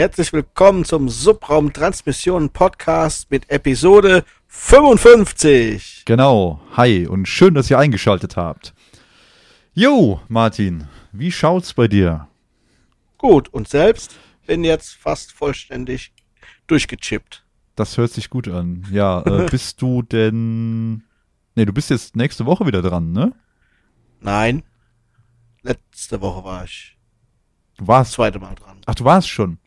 Herzlich willkommen zum Subraum Transmission Podcast mit Episode 55. Genau. Hi und schön, dass ihr eingeschaltet habt. Jo, Martin, wie schaut's bei dir? Gut, und selbst bin jetzt fast vollständig durchgechippt. Das hört sich gut an. Ja, äh, bist du denn. Nee, du bist jetzt nächste Woche wieder dran, ne? Nein. Letzte Woche war ich. Du warst. Zweite Mal dran. Ach, du warst schon.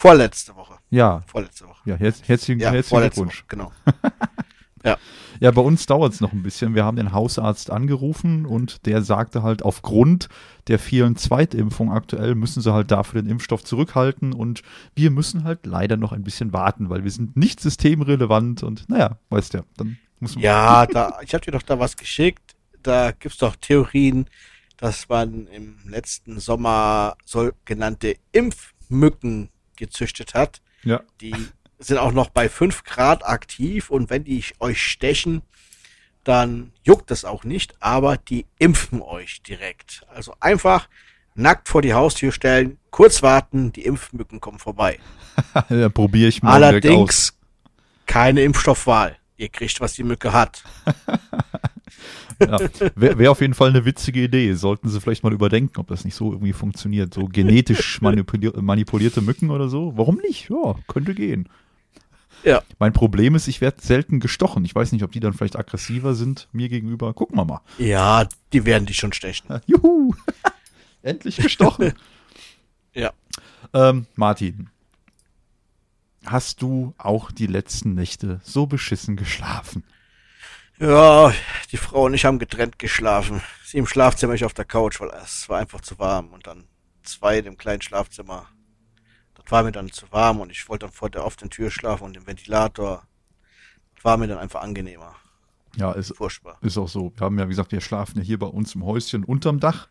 Vorletzte Woche. Ja. Vorletzte Woche. Ja, herz, herzlichen, Ja, herzlichen vorletzte Glückwunsch. Woche, genau. Ja, bei uns dauert es noch ein bisschen. Wir haben den Hausarzt angerufen und der sagte halt, aufgrund der vielen Zweitimpfungen aktuell müssen sie halt dafür den Impfstoff zurückhalten und wir müssen halt leider noch ein bisschen warten, weil wir sind nicht systemrelevant und naja, weißt ja, dann muss man. Ja, da, ich habe dir doch da was geschickt. Da gibt's doch Theorien, dass man im letzten Sommer sogenannte Impfmücken gezüchtet hat. Ja. Die sind auch noch bei 5 Grad aktiv und wenn die euch stechen, dann juckt es auch nicht, aber die impfen euch direkt. Also einfach nackt vor die Haustür stellen, kurz warten, die Impfmücken kommen vorbei. dann probiere ich mal. Allerdings keine Impfstoffwahl. Ihr kriegt, was die Mücke hat. Ja, Wäre wär auf jeden Fall eine witzige Idee. Sollten sie vielleicht mal überdenken, ob das nicht so irgendwie funktioniert. So genetisch manipulier manipulierte Mücken oder so. Warum nicht? Ja, könnte gehen. Ja. Mein Problem ist, ich werde selten gestochen. Ich weiß nicht, ob die dann vielleicht aggressiver sind mir gegenüber. Gucken wir mal. Ja, die werden dich schon stechen. Juhu! Endlich gestochen. Ja. ähm, Martin, hast du auch die letzten Nächte so beschissen geschlafen? Ja, die Frau und ich haben getrennt geschlafen. Sie im Schlafzimmer, ich auf der Couch, weil es war einfach zu warm. Und dann zwei im kleinen Schlafzimmer. Das war mir dann zu warm und ich wollte dann vor der offenen Tür schlafen und im Ventilator. Das war mir dann einfach angenehmer. Ja, ist, Furchtbar. ist auch so. Wir haben ja, wie gesagt, wir schlafen ja hier bei uns im Häuschen unterm Dach.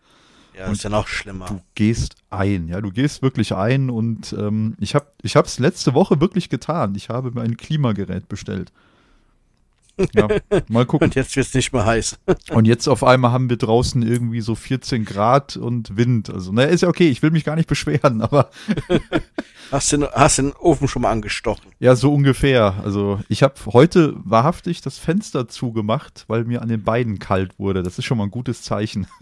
Ja, ist ja noch schlimmer. Du gehst ein, ja, du gehst wirklich ein und ähm, ich habe ich habe es letzte Woche wirklich getan. Ich habe mir ein Klimagerät bestellt. Ja, mal gucken. Und jetzt wird's nicht mehr heiß. Und jetzt auf einmal haben wir draußen irgendwie so 14 Grad und Wind. Also, naja, ist ja okay, ich will mich gar nicht beschweren, aber Hast du, hast den Ofen schon mal angestochen? ja, so ungefähr. Also, ich habe heute wahrhaftig das Fenster zugemacht, weil mir an den Beinen kalt wurde. Das ist schon mal ein gutes Zeichen.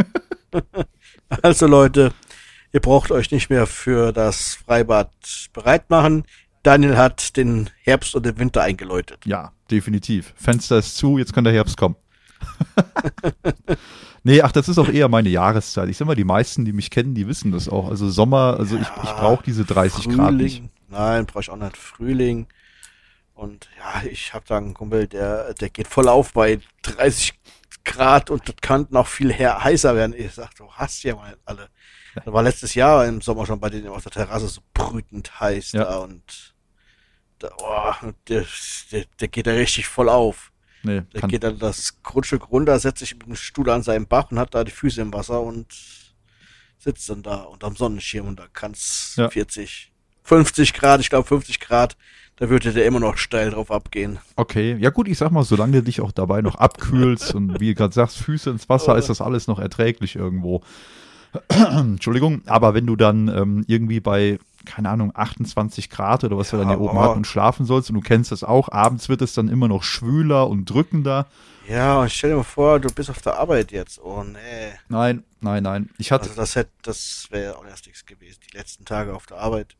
Also Leute, ihr braucht euch nicht mehr für das Freibad bereit machen. Daniel hat den Herbst und den Winter eingeläutet. Ja, definitiv. Fenster ist zu, jetzt kann der Herbst kommen. nee, ach, das ist auch eher meine Jahreszeit. Ich sag mal, die meisten, die mich kennen, die wissen das auch. Also Sommer, also ich, ich brauche diese 30 Grad nicht. Frühling. Nein, brauche ich auch nicht. Frühling. Und ja, ich habe da einen Kumpel, der, der geht voll auf bei 30 Grad und das kann noch viel her heißer werden. Ich sag, du hast ja mal alle. Da war letztes Jahr im Sommer schon bei denen auf der Terrasse so brütend heiß Ja. da und oh, der, der, der geht da richtig voll auf. Nee, Der kann, geht dann das Grundstück runter, setzt sich mit dem Stuhl an seinem Bach und hat da die Füße im Wasser und sitzt dann da unterm Sonnenschirm und da kann's Ja. 40, 50 Grad, ich glaube 50 Grad, da würde der immer noch steil drauf abgehen. okay. Ja gut, ich sag mal, solange du dich auch dabei noch abkühlst und wie du gerade sagst, Füße ins Wasser, ist das alles noch erträglich irgendwo. Entschuldigung, aber wenn du dann ähm, irgendwie bei, keine Ahnung, 28 Grad oder was wir dann hier oben oh. hatten und schlafen sollst und du kennst das auch, abends wird es dann immer noch schwüler und drückender. Ja, und stell dir mal vor, du bist auf der Arbeit jetzt. Oh nee. Nein, nein, nein. Ich hatte, Also das hätte, das wäre auch erst nichts gewesen. Die letzten Tage auf der Arbeit.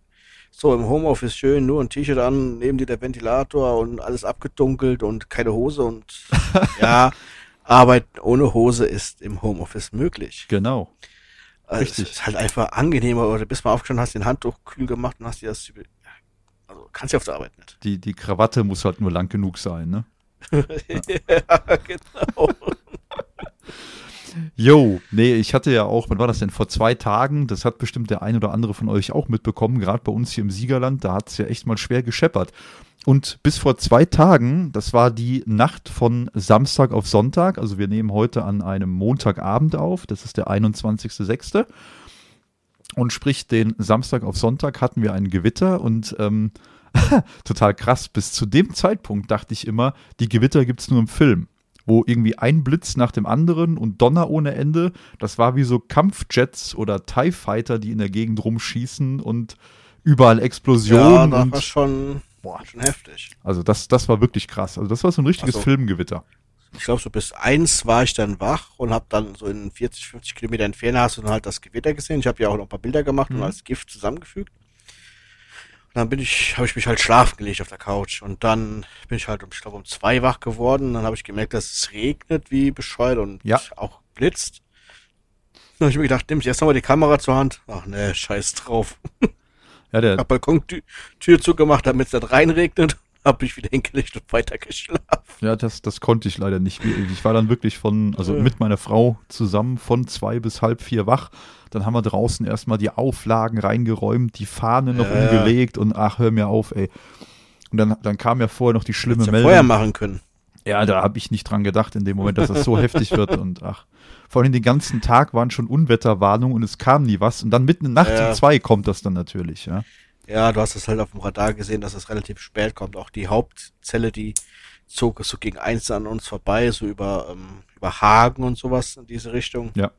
So, im Homeoffice schön, nur ein T-Shirt an, neben dir der Ventilator und alles abgedunkelt und keine Hose und ja, Arbeit ohne Hose ist im Homeoffice möglich. genau. Also Richtig. Es ist halt einfach angenehmer, oder bist mal aufgestanden, hast den Handtuch kühl gemacht und hast dir das also kannst du auf der Arbeit nicht. Die, die Krawatte muss halt nur lang genug sein, ne? ja, genau. Jo, nee, ich hatte ja auch, wann war das denn? Vor zwei Tagen, das hat bestimmt der ein oder andere von euch auch mitbekommen, gerade bei uns hier im Siegerland, da hat es ja echt mal schwer gescheppert. Und bis vor zwei Tagen, das war die Nacht von Samstag auf Sonntag, also wir nehmen heute an einem Montagabend auf, das ist der 21.06. Und sprich, den Samstag auf Sonntag hatten wir ein Gewitter und ähm, total krass. Bis zu dem Zeitpunkt dachte ich immer, die Gewitter gibt es nur im Film. Wo irgendwie ein Blitz nach dem anderen und Donner ohne Ende. Das war wie so Kampfjets oder TIE Fighter, die in der Gegend rumschießen und überall Explosionen. Ja, das und, war schon, boah, schon heftig. Also das, das war wirklich krass. Also das war so ein richtiges so. Filmgewitter. Ich glaube, so bis eins war ich dann wach und habe dann so in 40, 50 Kilometer Entfernung hast du dann halt das Gewitter gesehen. Ich habe ja auch noch ein paar Bilder gemacht Mhm. und als Gift zusammengefügt. Und dann bin ich, habe ich mich halt schlafen gelegt auf der Couch und dann bin ich halt, um, ich glaube, um zwei wach geworden. Dann habe ich gemerkt, dass es regnet wie bescheuert und Ja. auch blitzt. Dann habe ich mir gedacht, nimm ich erst nochmal die Kamera zur Hand. Ach ne, scheiß drauf. Ja, der, Hab Balkontür Tür zugemacht, damit es nicht reinregnet. Hab mich wieder hingelegt und weiter geschlafen. Ja, das, das konnte ich leider nicht. Ich war dann wirklich von, also mit meiner Frau zusammen von zwei bis halb vier wach. Dann haben wir draußen erstmal die Auflagen reingeräumt, die Fahne noch Ja, umgelegt und ach, hör mir auf, ey. Und dann, dann kam ja vorher noch die schlimme Hättest ja Meldung. vorher machen können. Ja, da habe ich nicht dran gedacht in dem Moment, dass das so heftig wird und ach. Vor allem den ganzen Tag waren schon Unwetterwarnungen und es kam nie was. Und dann mitten in Nacht Ja. um zwei kommt das dann natürlich, ja. Ja, du hast es halt auf dem Radar gesehen, dass es relativ spät kommt. Auch die Hauptzelle, die zog so gegen eins an uns vorbei, so über, ähm, über Hagen und sowas in diese Richtung. Ja.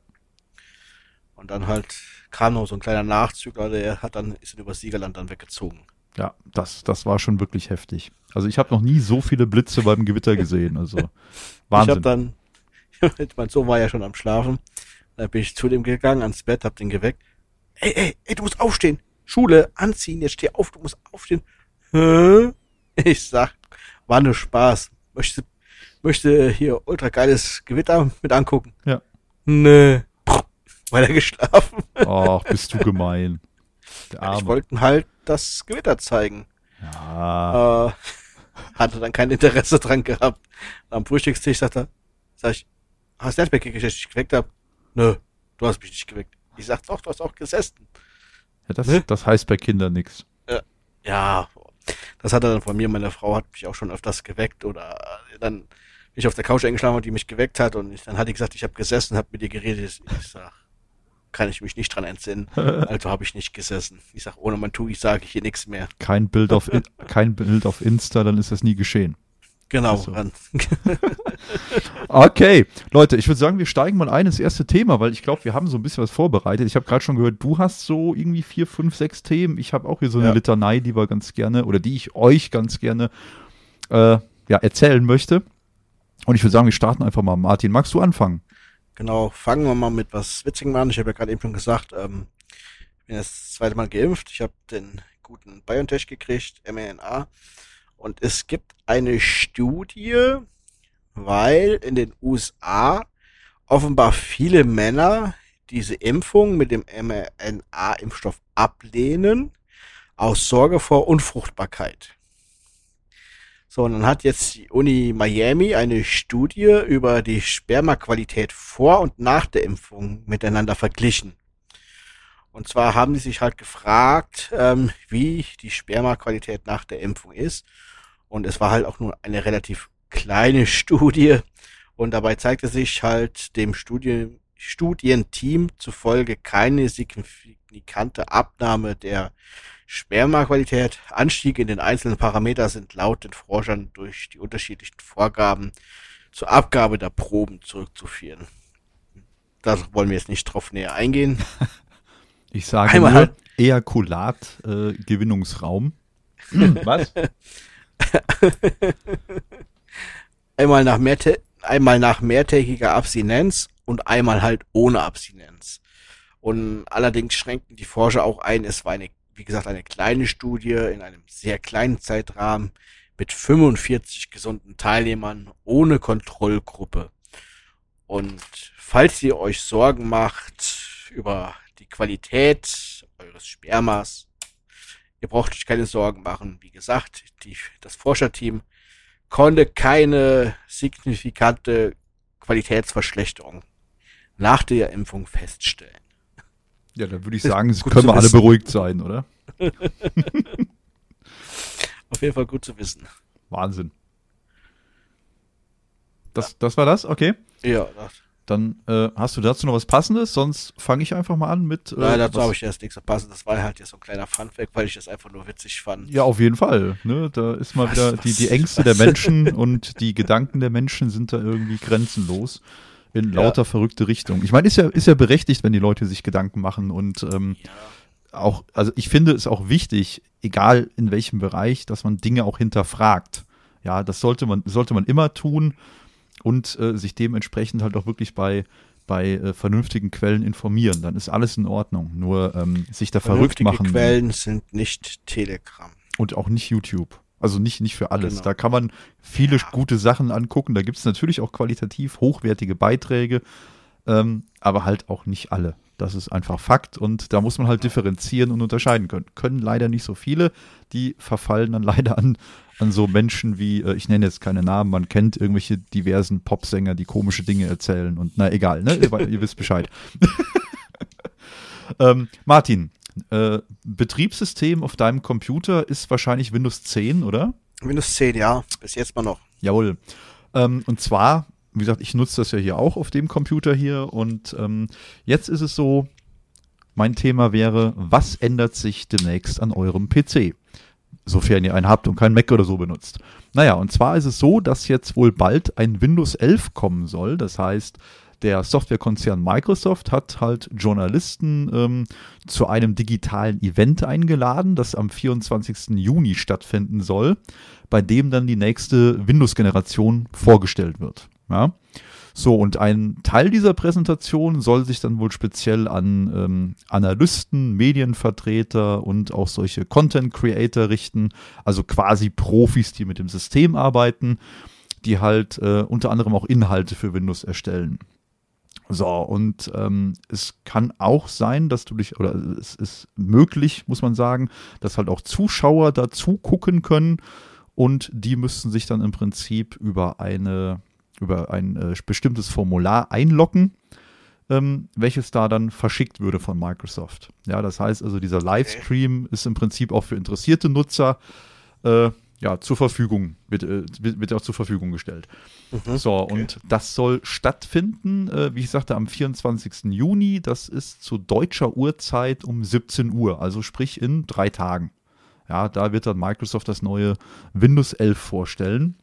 Und dann halt kam noch so ein kleiner Nachzügler, der hat dann, ist dann über Siegerland dann weggezogen. Ja, das, das war schon wirklich heftig. Also ich habe noch nie so viele Blitze beim Gewitter gesehen. Also Ich habe Wahnsinn. dann, mein Sohn war ja schon am Schlafen, da bin ich zu dem gegangen, ans Bett, hab den geweckt. Ey, ey, ey, du musst aufstehen. Schule, anziehen, jetzt steh auf, du musst aufstehen. Hä? Ich sag, war nur Spaß. Möchte, möchte hier ultra geiles Gewitter mit angucken. Ja. Nö. Weiter geschlafen. Ach, bist du gemein. Der Ich Arme. wollte halt das Gewitter zeigen. Ja, Äh, hatte dann kein Interesse dran gehabt. Am Frühstückstisch sagt er, sag ich, hast du Netzwerk gekriegt, dass ich dich geweckt hab? Nö, du hast mich nicht geweckt. Ich sag doch, du hast auch gesessen. ja das, Ne? das heißt bei Kindern nix. Ja, das hat er dann von mir. Meine Frau hat mich auch schon öfters geweckt oder dann bin ich auf der Couch eingeschlafen und die mich geweckt hat und ich, dann hat die gesagt, ich habe gesessen, habe mit ihr geredet. Ich sag, kann ich mich nicht dran entsinnen. Also habe ich nicht gesessen. Ich sag, ohne mein Tu, ich sage hier nichts mehr. Kein Bild auf, In- kein Bild auf Insta, dann ist das nie geschehen. Genau. Ach so. Ran. Okay, Leute, ich würde sagen, wir steigen mal ein ins erste Thema, weil ich glaube, wir haben so ein bisschen was vorbereitet. Ich habe gerade schon gehört, du hast so irgendwie vier, fünf, sechs Themen. Ich habe auch hier so eine Ja. Litanei, die wir ganz gerne oder die ich euch ganz gerne äh, ja, erzählen möchte. Und ich würde sagen, wir starten einfach mal. Martin, magst du anfangen? Genau, fangen wir mal mit was Witzigem an. Ich habe ja gerade eben schon gesagt, ähm, ich bin jetzt das zweite Mal geimpft. Ich habe den guten BioNTech gekriegt, mRNA. Und es gibt eine Studie, weil in den USA offenbar viele Männer diese Impfung mit dem mRNA-Impfstoff ablehnen, aus Sorge vor Unfruchtbarkeit. So, und dann hat jetzt die Uni Miami eine Studie über die Spermaqualität vor und nach der Impfung miteinander verglichen. Und zwar haben die sich halt gefragt, ähm, wie die Spermaqualität nach der Impfung ist. Und es war halt auch nur eine relativ kleine Studie. Und dabei zeigte sich halt dem Studien, Studienteam zufolge keine signifikante Abnahme der Spermaqualität. Anstiege in den einzelnen Parameter sind laut den Forschern durch die unterschiedlichen Vorgaben zur Abgabe der Proben zurückzuführen. Da wollen wir jetzt nicht drauf näher eingehen. Ich sage Einmal nur halt- Ejakulat, äh, Gewinnungsraum. Was? Einmal nach, mehrtä einmal nach mehrtägiger Abstinenz und einmal halt ohne Abstinenz. Und allerdings schränkten die Forscher auch ein, es war eine, wie gesagt, eine kleine Studie in einem sehr kleinen Zeitrahmen mit 45 gesunden Teilnehmern ohne Kontrollgruppe. Und falls ihr euch Sorgen macht über die Qualität eures Spermas, ihr braucht euch keine Sorgen machen. Wie gesagt, die, das Forscherteam konnte keine signifikante Qualitätsverschlechterung nach der Impfung feststellen. Ja, dann würde ich sagen, Gut können wir alle beruhigt sein, oder? Auf jeden Fall gut zu wissen. Wahnsinn. Das, das war das? Okay. Ja, das, dann äh, hast du dazu noch was Passendes, sonst fange ich einfach mal an mit. Äh, Nein, dazu habe ich erst nichts verpasst. Das war halt jetzt so ein kleiner Funfact, weil ich das einfach nur witzig fand. Ja, auf jeden Fall. Ne? Da ist mal was, wieder was, die, die Ängste was? der Menschen und die Gedanken der Menschen sind da irgendwie grenzenlos in lauter ja. verrückte Richtung. Ich meine, ist ja, ist ja berechtigt, wenn die Leute sich Gedanken machen und ähm, ja. auch, also ich finde es auch wichtig, egal in welchem Bereich, dass man Dinge auch hinterfragt. Ja, das sollte man, sollte man immer tun und äh, sich dementsprechend halt auch wirklich bei, bei äh, vernünftigen Quellen informieren. Dann ist alles in Ordnung. Nur ähm, sich da verrückt machen. Quellen sind nicht Telegram. Und auch nicht YouTube. Also nicht, nicht für alles. Genau. Da kann man viele ja. gute Sachen angucken. Da gibt es natürlich auch qualitativ hochwertige Beiträge, ähm, aber halt auch nicht alle. Das ist einfach Fakt und da muss man halt differenzieren und unterscheiden können. Können leider nicht so viele, die verfallen dann leider an, an so Menschen wie, äh, ich nenne jetzt keine Namen, man kennt irgendwelche diversen Popsänger, die komische Dinge erzählen und na egal, ne? ihr, ihr wisst Bescheid. ähm, Martin, äh, Betriebssystem auf deinem Computer ist wahrscheinlich Windows 10, oder? Windows 10, ja, bis jetzt mal noch. Jawohl. Ähm, und zwar, wie gesagt, ich nutze das ja hier auch auf dem Computer hier und ähm, jetzt ist es so, mein Thema wäre, was ändert sich demnächst an eurem PC? Sofern ihr einen habt und kein Mac oder so benutzt. Naja, und zwar ist es so, dass jetzt wohl bald ein Windows 11 kommen soll. Das heißt, der Softwarekonzern Microsoft hat halt Journalisten ähm, zu einem digitalen Event eingeladen, das am 24. Juni stattfinden soll, bei dem dann die nächste Windows-Generation vorgestellt wird. Ja. So, und ein Teil dieser Präsentation soll sich dann wohl speziell an ähm, Analysten, Medienvertreter und auch solche Content Creator richten, also quasi Profis, die mit dem System arbeiten, die halt äh, unter anderem auch Inhalte für Windows erstellen. So, und ähm, es kann auch sein, dass du dich, oder es ist möglich, muss man sagen, dass halt auch Zuschauer dazu gucken können und die müssten sich dann im Prinzip über eine, über ein äh, bestimmtes Formular einloggen, ähm, welches da dann verschickt würde von Microsoft. Ja, das heißt also, dieser Livestream okay. ist im Prinzip auch für interessierte Nutzer äh, ja, zur Verfügung, wird, äh, wird auch zur Verfügung gestellt. Mhm, so, okay. und das soll stattfinden, äh, wie ich sagte, am 24. Juni. Das ist zu deutscher Uhrzeit um 17 Uhr, also sprich in drei Tagen. Ja, da wird dann Microsoft das neue Windows 11 vorstellen.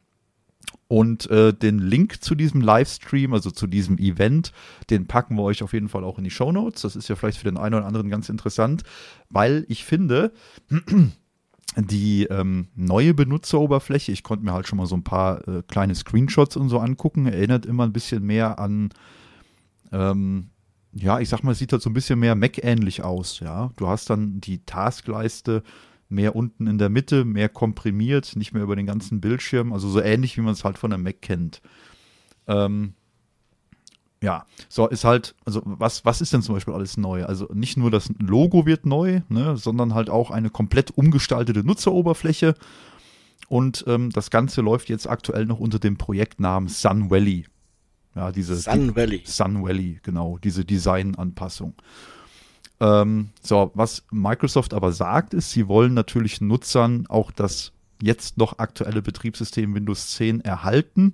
Und äh, den Link zu diesem Livestream, also zu diesem Event, den packen wir euch auf jeden Fall auch in die Show Notes. Das ist ja vielleicht für den einen oder anderen ganz interessant, weil ich finde, die ähm, neue Benutzeroberfläche, ich konnte mir halt schon mal so ein paar äh, kleine Screenshots und so angucken, erinnert immer ein bisschen mehr an, ähm, ja, ich sag mal, sieht halt so ein bisschen mehr Mac-ähnlich aus, ja. Du hast dann die Taskleiste mehr unten in der Mitte, mehr komprimiert, nicht mehr über den ganzen Bildschirm, also so ähnlich, wie man es halt von der Mac kennt. Ähm, ja, so ist halt, also was, was ist denn zum Beispiel alles neu? Also nicht nur das Logo wird neu, ne, sondern halt auch eine komplett umgestaltete Nutzeroberfläche. Und ähm, das Ganze läuft jetzt aktuell noch unter dem Projektnamen Sun Valley. Ja, diese Sun Valley. Sun Valley, genau, diese Designanpassung. Ähm, so, was Microsoft aber sagt, ist, sie wollen natürlich Nutzern auch das jetzt noch aktuelle Betriebssystem Windows 10 erhalten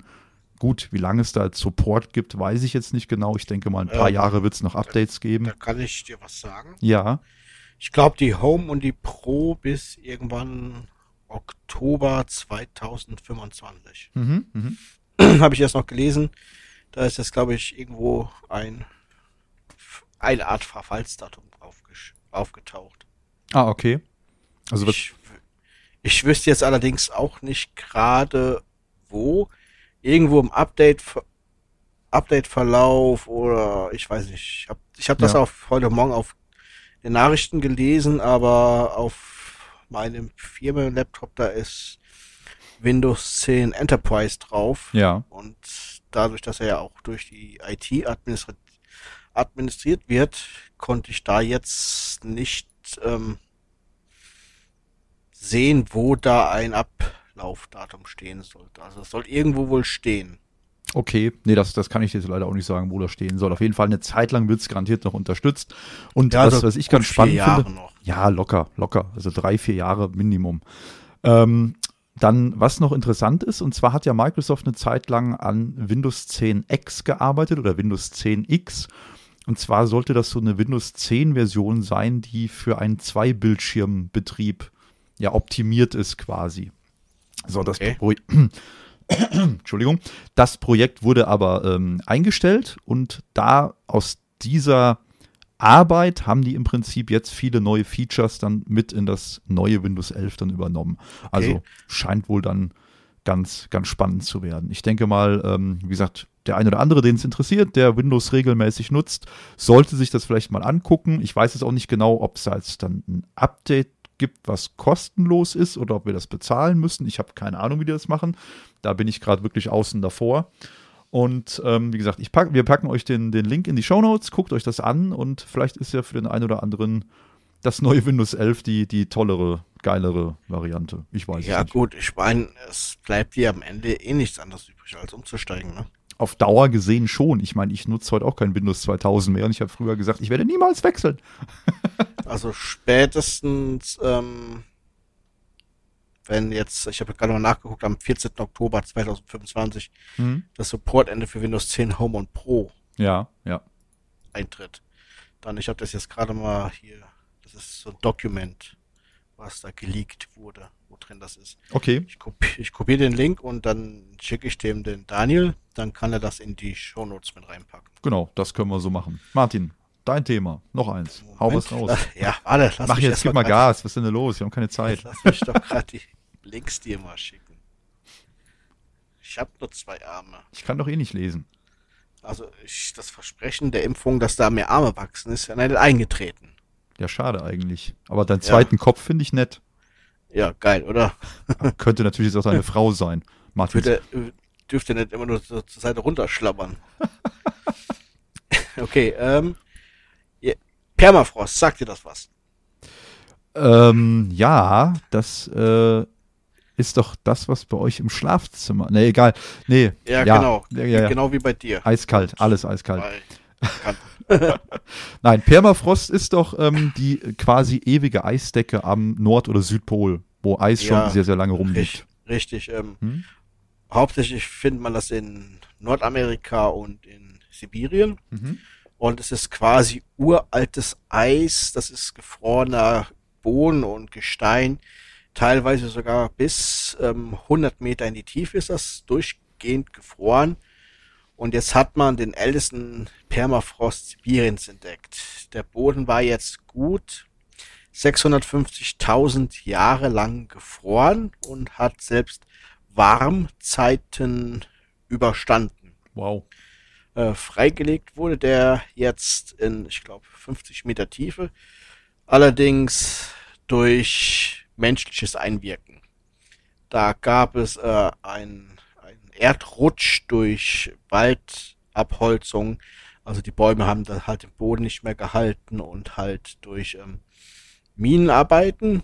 Gut, wie lange es da als Support gibt, weiß ich jetzt nicht genau. Ich denke mal, ein paar ähm, Jahre wird es noch Updates da, geben. Da kann ich dir was sagen. Ja. Ich glaube, die Home und die Pro bis irgendwann Oktober 2025. Mhm, mhm. Habe ich erst noch gelesen. Da ist jetzt, glaube ich, irgendwo ein eine Art Verfallsdatum aufgetaucht. Ah, okay. Also ich, ich wüsste jetzt allerdings auch nicht gerade wo irgendwo im Update Update-Verlauf oder ich weiß nicht. Ich habe ich hab das ja. auf heute Morgen auf den Nachrichten gelesen, aber auf meinem Firmen-Laptop da ist Windows 10 Enterprise drauf. Ja. Und dadurch, dass er ja auch durch die IT administriert, wird, konnte ich da jetzt nicht ähm, sehen, wo da ein Up Laufdatum stehen sollte. Also es soll irgendwo wohl stehen. Okay, nee, das, das kann ich jetzt leider auch nicht sagen, wo das stehen soll. Auf jeden Fall eine Zeit lang wird es garantiert noch unterstützt. Und ja, was, also was ich ganz spannend finde, noch. ja, locker, locker, also drei, vier Jahre Minimum. Ähm, dann, was noch interessant ist, und zwar hat ja Microsoft eine Zeit lang an Windows 10 X gearbeitet oder Windows 10 X. Und zwar sollte das so eine Windows 10 Version sein, die für einen Zwei-Bildschirm-Betrieb ja optimiert ist quasi. So, das Okay. Pro Entschuldigung. Das Projekt wurde aber ähm, eingestellt und da aus dieser Arbeit haben die im Prinzip jetzt viele neue Features dann mit in das neue Windows 11 dann übernommen. Also scheint wohl dann ganz, ganz spannend zu werden. Ich denke mal, ähm, wie gesagt, der eine oder andere, den es interessiert, der Windows regelmäßig nutzt, sollte sich das vielleicht mal angucken. Ich weiß jetzt auch nicht genau, ob es jetzt dann ein Update gibt, was kostenlos ist oder ob wir das bezahlen müssen. Ich habe keine Ahnung, wie die das machen. Da bin ich gerade wirklich außen davor. Und ähm, wie gesagt, pack, wir packen euch den, den Link in die Show Notes, guckt euch das an und vielleicht ist ja für den einen oder anderen das neue Windows 11 die, die tollere, geilere Variante. Ich weiß Ja, es nicht. gut, ich meine, es bleibt dir am Ende eh nichts anderes übrig, als umzusteigen, ne? Auf Dauer gesehen schon. Ich meine, ich nutze heute auch kein Windows 2000 mehr und ich habe früher gesagt, ich werde niemals wechseln. Also spätestens, ähm, wenn jetzt, ich habe gerade mal nachgeguckt, am 14. Oktober 2025 Hm? das Supportende für Windows 10 Home und Pro Ja, ja. eintritt. Dann, ich habe das jetzt gerade mal hier, das ist so ein Dokument, was da geleakt wurde, wo drin das ist. Okay. Ich, kopi ich kopiere den Link und dann schicke ich dem den Daniel, dann kann er das in die Shownotes mit reinpacken. Genau, das können wir so machen. Martin, dein Thema. Noch eins. Hau was Moment. raus. Ja, alle, lass Mach mich jetzt, gib mal Gas. Was ist denn da los? Wir haben keine Zeit. Lass mich doch gerade die Links dir mal schicken. Ich habe nur zwei Arme. Ich kann doch eh nicht lesen. Also ich, das Versprechen der Impfung, dass da mehr Arme wachsen, ist ja nicht eingetreten. Ja, schade eigentlich. Aber deinen Ja. zweiten Kopf finde ich nett. Ja, geil, oder? Könnte natürlich jetzt auch deine Frau sein. Martin. Würde, äh, dürfte nicht immer nur zur Seite runterschlabbern. okay, ähm. ja, Permafrost, sagt dir das was? Ähm, ja, das äh, ist doch das, was bei euch im Schlafzimmer. Nee, egal. Nee. Ja, genau. Ja, ja, ja. Genau wie bei dir. Eiskalt, alles eiskalt. Bei. Nein, Permafrost ist doch ähm, die quasi ewige Eisdecke am Nord- oder Südpol, wo Eis Ja, schon sehr, sehr lange rumliegt. Richtig, richtig ähm, Hm? hauptsächlich findet man das in Nordamerika und in Sibirien. Mhm. Und es ist quasi uraltes Eis, das ist gefrorener Boden und Gestein, teilweise sogar bis ähm, 100 Meter in die Tiefe ist das durchgehend gefroren. Und jetzt hat man den ältesten Permafrost Sibiriens entdeckt. Der Boden war jetzt gut 650.000 Jahre lang gefroren und hat selbst Warmzeiten überstanden Wow. äh, freigelegt wurde, der jetzt in, ich glaube, 50 Meter Tiefe, allerdings durch menschliches Einwirken. Da gab es äh, ein, ein Erdrutsch durch Waldabholzung, also die Bäume haben da halt den Boden nicht mehr gehalten und halt durch ähm, Minenarbeiten.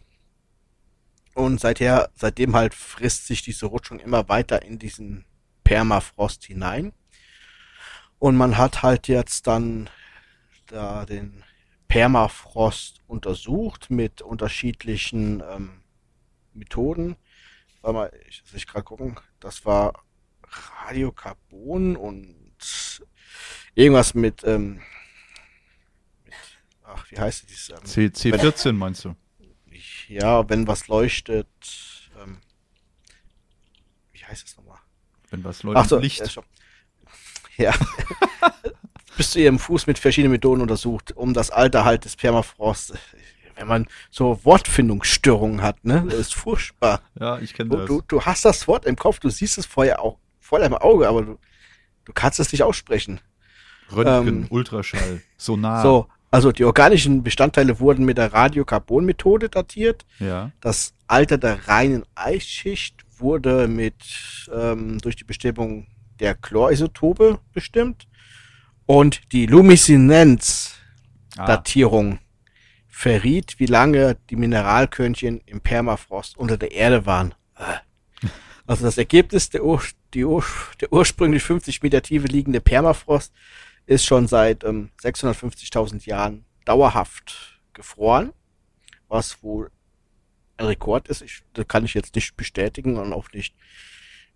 Und seither, seitdem halt frisst sich diese Rutschung immer weiter in diesen Permafrost hinein. Und man hat halt jetzt dann da den Permafrost untersucht mit unterschiedlichen ähm, Methoden. Warte mal, ich muss gerade gucken. Das war Radiokarbon und irgendwas mit, ähm, mit ach, wie heißt es? Ähm, C, C14 meinst du? ja, wenn was leuchtet, ähm, wie heißt es nochmal? Wenn was Leute Ach so, Licht. Ja. schon. ja. Bis zu ihrem Fuß mit verschiedenen Methoden untersucht, um das Alter halt des Permafrost. Wenn man so Wortfindungsstörungen hat, ne, das ist furchtbar. Ja, ich kenne das. du, du hast das Wort im Kopf, du siehst es vorher auch vor deinem Auge, aber du, du kannst es nicht aussprechen. Röntgen, ähm, Ultraschall, Sonar. So, also die organischen Bestandteile wurden mit der Radiokarbon-Methode datiert. Ja. Das Alter der reinen Eisschicht wurde mit ähm, durch die Bestimmung der Chlorisotope bestimmt und die Lumineszenz-Datierung Ah, verriet, wie lange die Mineralkörnchen im Permafrost unter der Erde waren. Also das Ergebnis der, Ur die Ur der ursprünglich 50 Meter Tiefe liegende Permafrost ist schon seit ähm, 650.000 Jahren dauerhaft gefroren, was wohl ein Rekord ist. Ich, das kann ich jetzt nicht bestätigen und auch nicht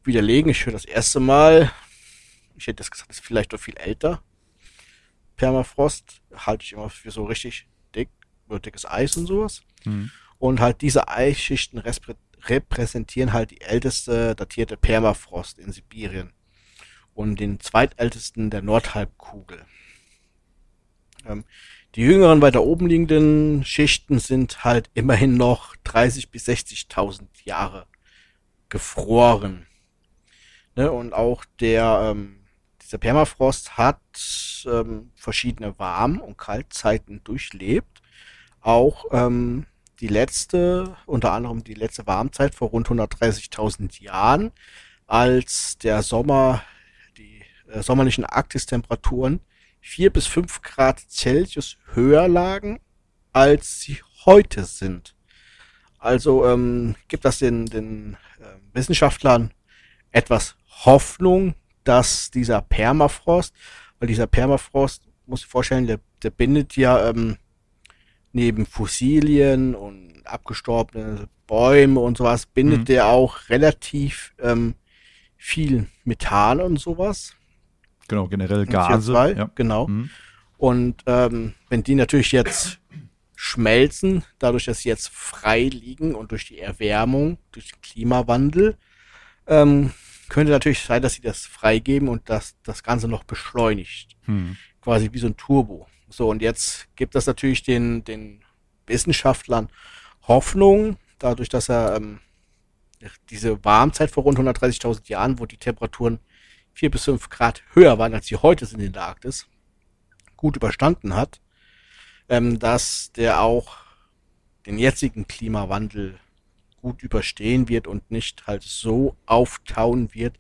widerlegen. Ich höre das erste Mal, ich hätte das gesagt, ist vielleicht doch viel älter. Permafrost halte ich immer für so richtig dick, dickes Eis und sowas. Mhm. Und halt diese Eisschichten repräsentieren halt die älteste datierte Permafrost in Sibirien und den zweitältesten der Nordhalbkugel. Ähm, die jüngeren weiter oben liegenden Schichten sind halt immerhin noch 30 bis 60.000 Jahre gefroren. Ne, und auch der ähm, dieser Permafrost hat ähm, verschiedene Warm- und Kaltzeiten durchlebt. Auch ähm, die letzte, unter anderem die letzte Warmzeit vor rund 130.000 Jahren, als der Sommer, die äh, sommerlichen Arktistemperaturen vier bis fünf Grad Celsius höher lagen, als sie heute sind. Also ähm, gibt das den, den äh, Wissenschaftlern etwas Hoffnung, dass dieser Permafrost, weil dieser Permafrost, muss ich vorstellen, der, der bindet ja ähm, neben Fossilien und abgestorbene Bäume und sowas, bindet mhm. der auch relativ ähm, viel Methan und sowas. Genau, generell Gase. CO2, ja. Genau. Mhm. Und ähm, wenn die natürlich jetzt schmelzen, dadurch, dass sie jetzt frei liegen und durch die Erwärmung, durch den Klimawandel, ähm, könnte natürlich sein, dass sie das freigeben und dass das Ganze noch beschleunigt. Mhm. Quasi wie so ein Turbo. So, und jetzt gibt das natürlich den, den Wissenschaftlern Hoffnung, dadurch, dass er ähm, diese Warmzeit vor rund 130.000 Jahren, wo die Temperaturen vier bis fünf Grad höher waren, als sie heute sind in der Arktis, gut überstanden hat, ähm, dass der auch den jetzigen Klimawandel gut überstehen wird und nicht halt so auftauen wird,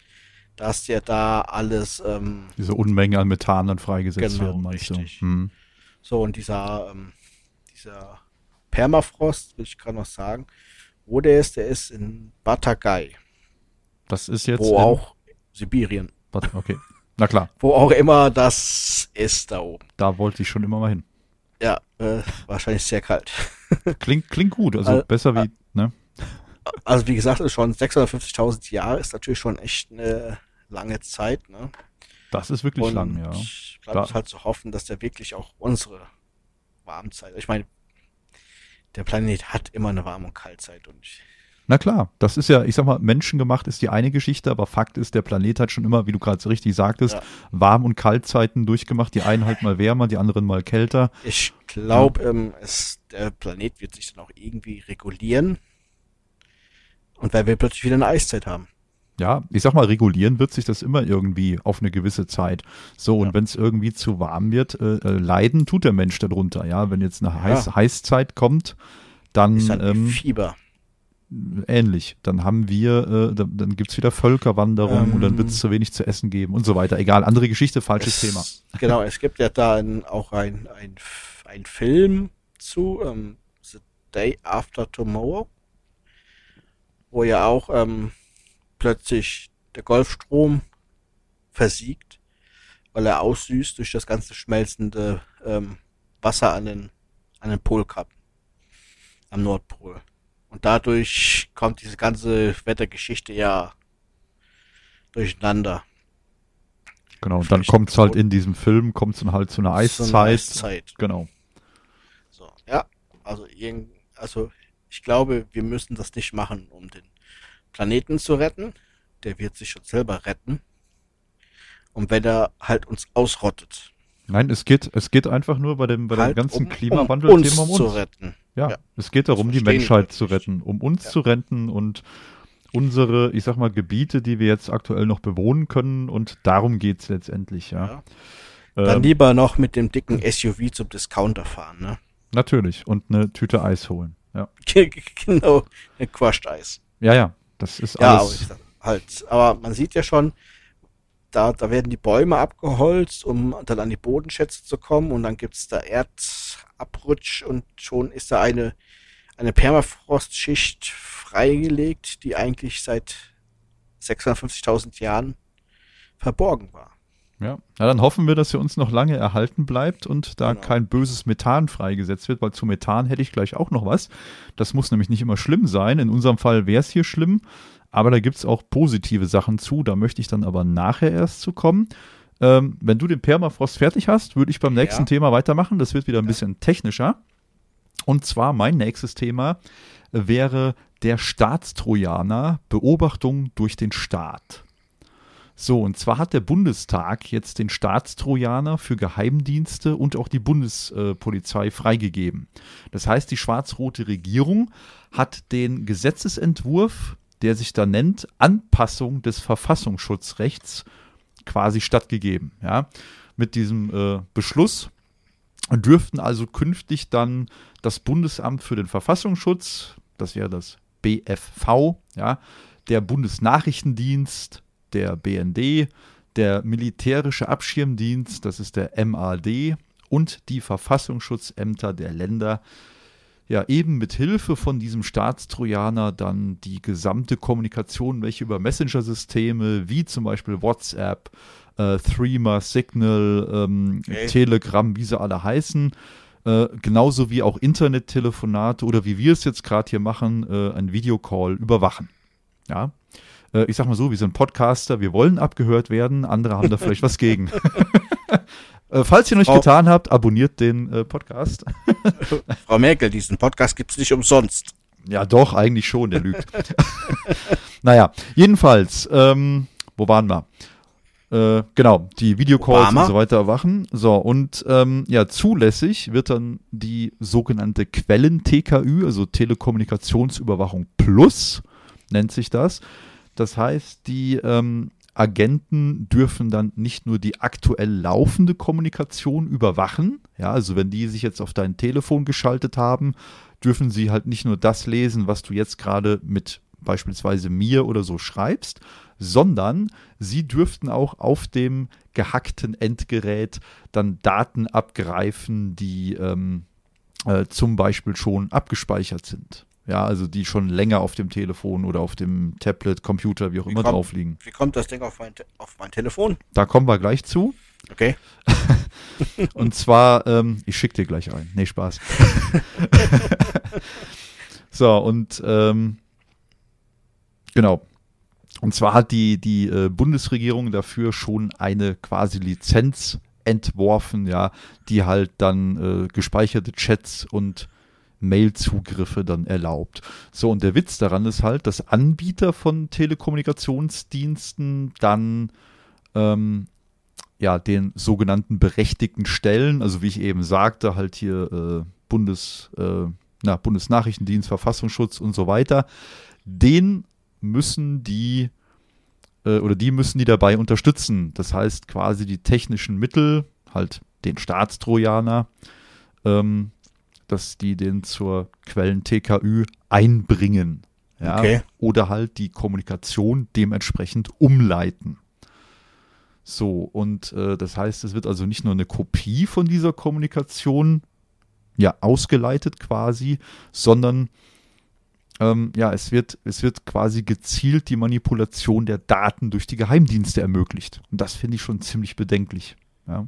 dass der da alles ähm, diese Unmenge an Methan dann freigesetzt genau, werden, meinst richtig. du? Hm. So und dieser ähm, dieser Permafrost, will ich gerade noch sagen, wo der ist, der ist in Batagai. Das ist jetzt wo auch Sibirien. Okay. Na klar. Wo auch immer das ist da oben. Da wollte ich schon immer mal hin. Ja, äh, wahrscheinlich sehr kalt. klingt, klingt gut, also äh, besser wie, äh, ne? Also wie gesagt, schon 650.000 Jahre ist natürlich schon echt eine lange Zeit, ne? Das ist wirklich Und lang, ja. Ich glaube, es halt zu hoffen, dass der wirklich auch unsere Warmzeit, ich meine, der Planet hat immer eine Warm- und Kaltzeit und ich, na klar, das ist ja, ich sag mal, menschengemacht ist die eine Geschichte, aber Fakt ist, der Planet hat schon immer, wie du gerade so richtig sagtest, ja. Warm- und Kaltzeiten durchgemacht. Die einen halt mal wärmer, die anderen mal kälter. Ich glaube, ähm, der Planet wird sich dann auch irgendwie regulieren. Und weil wir plötzlich wieder eine Eiszeit haben. Ja, ich sag mal, regulieren wird sich das immer irgendwie auf eine gewisse Zeit. So, und ja. wenn es irgendwie zu warm wird, äh, äh, leiden tut der Mensch darunter, ja. Wenn jetzt eine Heiß Heißzeit kommt, dann. Ist halt ähm, Fieber ähnlich. Dann haben wir, äh, dann, dann gibt es wieder Völkerwanderung ähm, und dann wird es zu wenig zu essen geben und so weiter. Egal, andere Geschichte, falsches es, Thema. Genau, es gibt ja da ein, auch ein, ein, ein Film zu, ähm, The Day After Tomorrow, wo ja auch ähm, plötzlich der Golfstrom versiegt, weil er aussüßt durch das ganze schmelzende ähm, Wasser an den, an den Polkappen am Nordpol. Und dadurch kommt diese ganze Wettergeschichte ja durcheinander. Genau, und dann kommt es halt in diesem Film, kommt es dann halt zu einer Eiszeit. So eine Eiszeit. Genau. So, ja, also, also ich glaube, wir müssen das nicht machen, um den Planeten zu retten. Der wird sich schon selber retten. Und wenn er halt uns ausrottet. Nein, es geht, es geht einfach nur bei dem, bei halt dem ganzen um, Klimawandel-Thema um uns, um uns zu retten. Ja, ja, es geht darum, die Menschheit zu retten, um uns ja. zu retten und unsere, ich sag mal, Gebiete, die wir jetzt aktuell noch bewohnen können und darum geht's letztendlich, ja. ja. Dann ähm, lieber noch mit dem dicken SUV zum Discounter fahren, ne? Natürlich und eine Tüte Eis holen, ja. genau, ein Crushed Eis. Ja, ja, das ist alles. Ja, aber, halt, aber man sieht ja schon, da, da werden die Bäume abgeholzt, um dann an die Bodenschätze zu kommen und dann gibt's da Erdabrutsch und schon ist da eine, eine Permafrostschicht freigelegt, die eigentlich seit 650.000 Jahren verborgen war. Ja. ja, dann hoffen wir, dass er uns noch lange erhalten bleibt und da Genau. kein böses Methan freigesetzt wird, weil zu Methan hätte ich gleich auch noch was. Das muss nämlich nicht immer schlimm sein. In unserem Fall wäre es hier schlimm, aber da gibt es auch positive Sachen zu. Da möchte ich dann aber nachher erst zu kommen. Ähm, wenn du den Permafrost fertig hast, würde ich beim nächsten Ja. Thema weitermachen. Das wird wieder ein bisschen technischer. Und zwar mein nächstes Thema wäre der Staatstrojaner, Beobachtung durch den Staat. So, und zwar hat der Bundestag jetzt den Staatstrojaner für Geheimdienste und auch die Bundespolizei freigegeben. Das heißt, die schwarz-rote Regierung hat den Gesetzesentwurf, der sich da nennt, Anpassung des Verfassungsschutzrechts quasi stattgegeben. Ja? Mit diesem äh, Beschluss dürften also künftig dann das Bundesamt für den Verfassungsschutz, das wäre das BFV, ja, der Bundesnachrichtendienst, der BND, der militärische Abschirmdienst, das ist der MAD und die Verfassungsschutzämter der Länder ja eben mit Hilfe von diesem Staatstrojaner dann die gesamte Kommunikation, welche über Messenger-Systeme wie zum Beispiel WhatsApp, äh, Threema, Signal, ähm, Okay. Telegram, wie sie alle heißen, äh, genauso wie auch Internettelefonate oder wie wir es jetzt gerade hier machen, äh, ein Videocall überwachen. Ja. Äh, ich sag mal so, wir sind Podcaster, wir wollen abgehört werden, andere haben da vielleicht was gegen. äh, falls ihr noch nicht getan habt, abonniert den äh, Podcast. Frau Merkel, diesen Podcast gibt's nicht umsonst. Ja, doch, eigentlich schon, der lügt. naja, jedenfalls, ähm, wo waren wir? Äh, genau, die Videocalls Obama. und so weiter erwachen. So, und ähm, ja, zulässig wird dann die sogenannte Quellen-TKÜ, also Telekommunikationsüberwachung Plus, nennt sich das. Das heißt, die ähm, Agenten dürfen dann nicht nur die aktuell laufende Kommunikation überwachen, ja, also wenn die sich jetzt auf dein Telefon geschaltet haben, dürfen sie halt nicht nur das lesen, was du jetzt gerade mit beispielsweise mir oder so schreibst, sondern sie dürften auch auf dem gehackten Endgerät dann Daten abgreifen, die ähm, äh, zum Beispiel schon abgespeichert sind. Ja, also die schon länger auf dem Telefon oder auf dem Tablet, Computer, wie auch Wie immer kommt- drauf liegen. Wie kommt das Ding auf mein, auf mein Telefon? Da kommen wir gleich zu. Okay. Und zwar, ähm, ich schicke dir gleich ein. Nee, Spaß. so, und ähm, genau. Und zwar hat die, die äh, Bundesregierung dafür schon eine quasi Lizenz entworfen, ja, die halt dann äh, gespeicherte Chats und Mail-Zugriffe dann erlaubt. So, und der Witz daran ist halt, dass Anbieter von Telekommunikationsdiensten dann ähm, ja, den sogenannten berechtigten Stellen, also wie ich eben sagte, halt hier äh, Bundes, äh, na, Bundesnachrichtendienst, Verfassungsschutz und so weiter, den müssen die äh, oder die müssen die dabei unterstützen. Das heißt quasi die technischen Mittel, halt den Staatstrojaner, ähm, dass die den zur Quellen TKÜ einbringen. Ja, Okay. Oder halt die Kommunikation dementsprechend umleiten. So, und äh, das heißt, es wird also nicht nur eine Kopie von dieser Kommunikation ja ausgeleitet quasi, sondern ähm, ja, es wird, es wird quasi gezielt die Manipulation der Daten durch die Geheimdienste ermöglicht. Und das finde ich schon ziemlich bedenklich. Ja.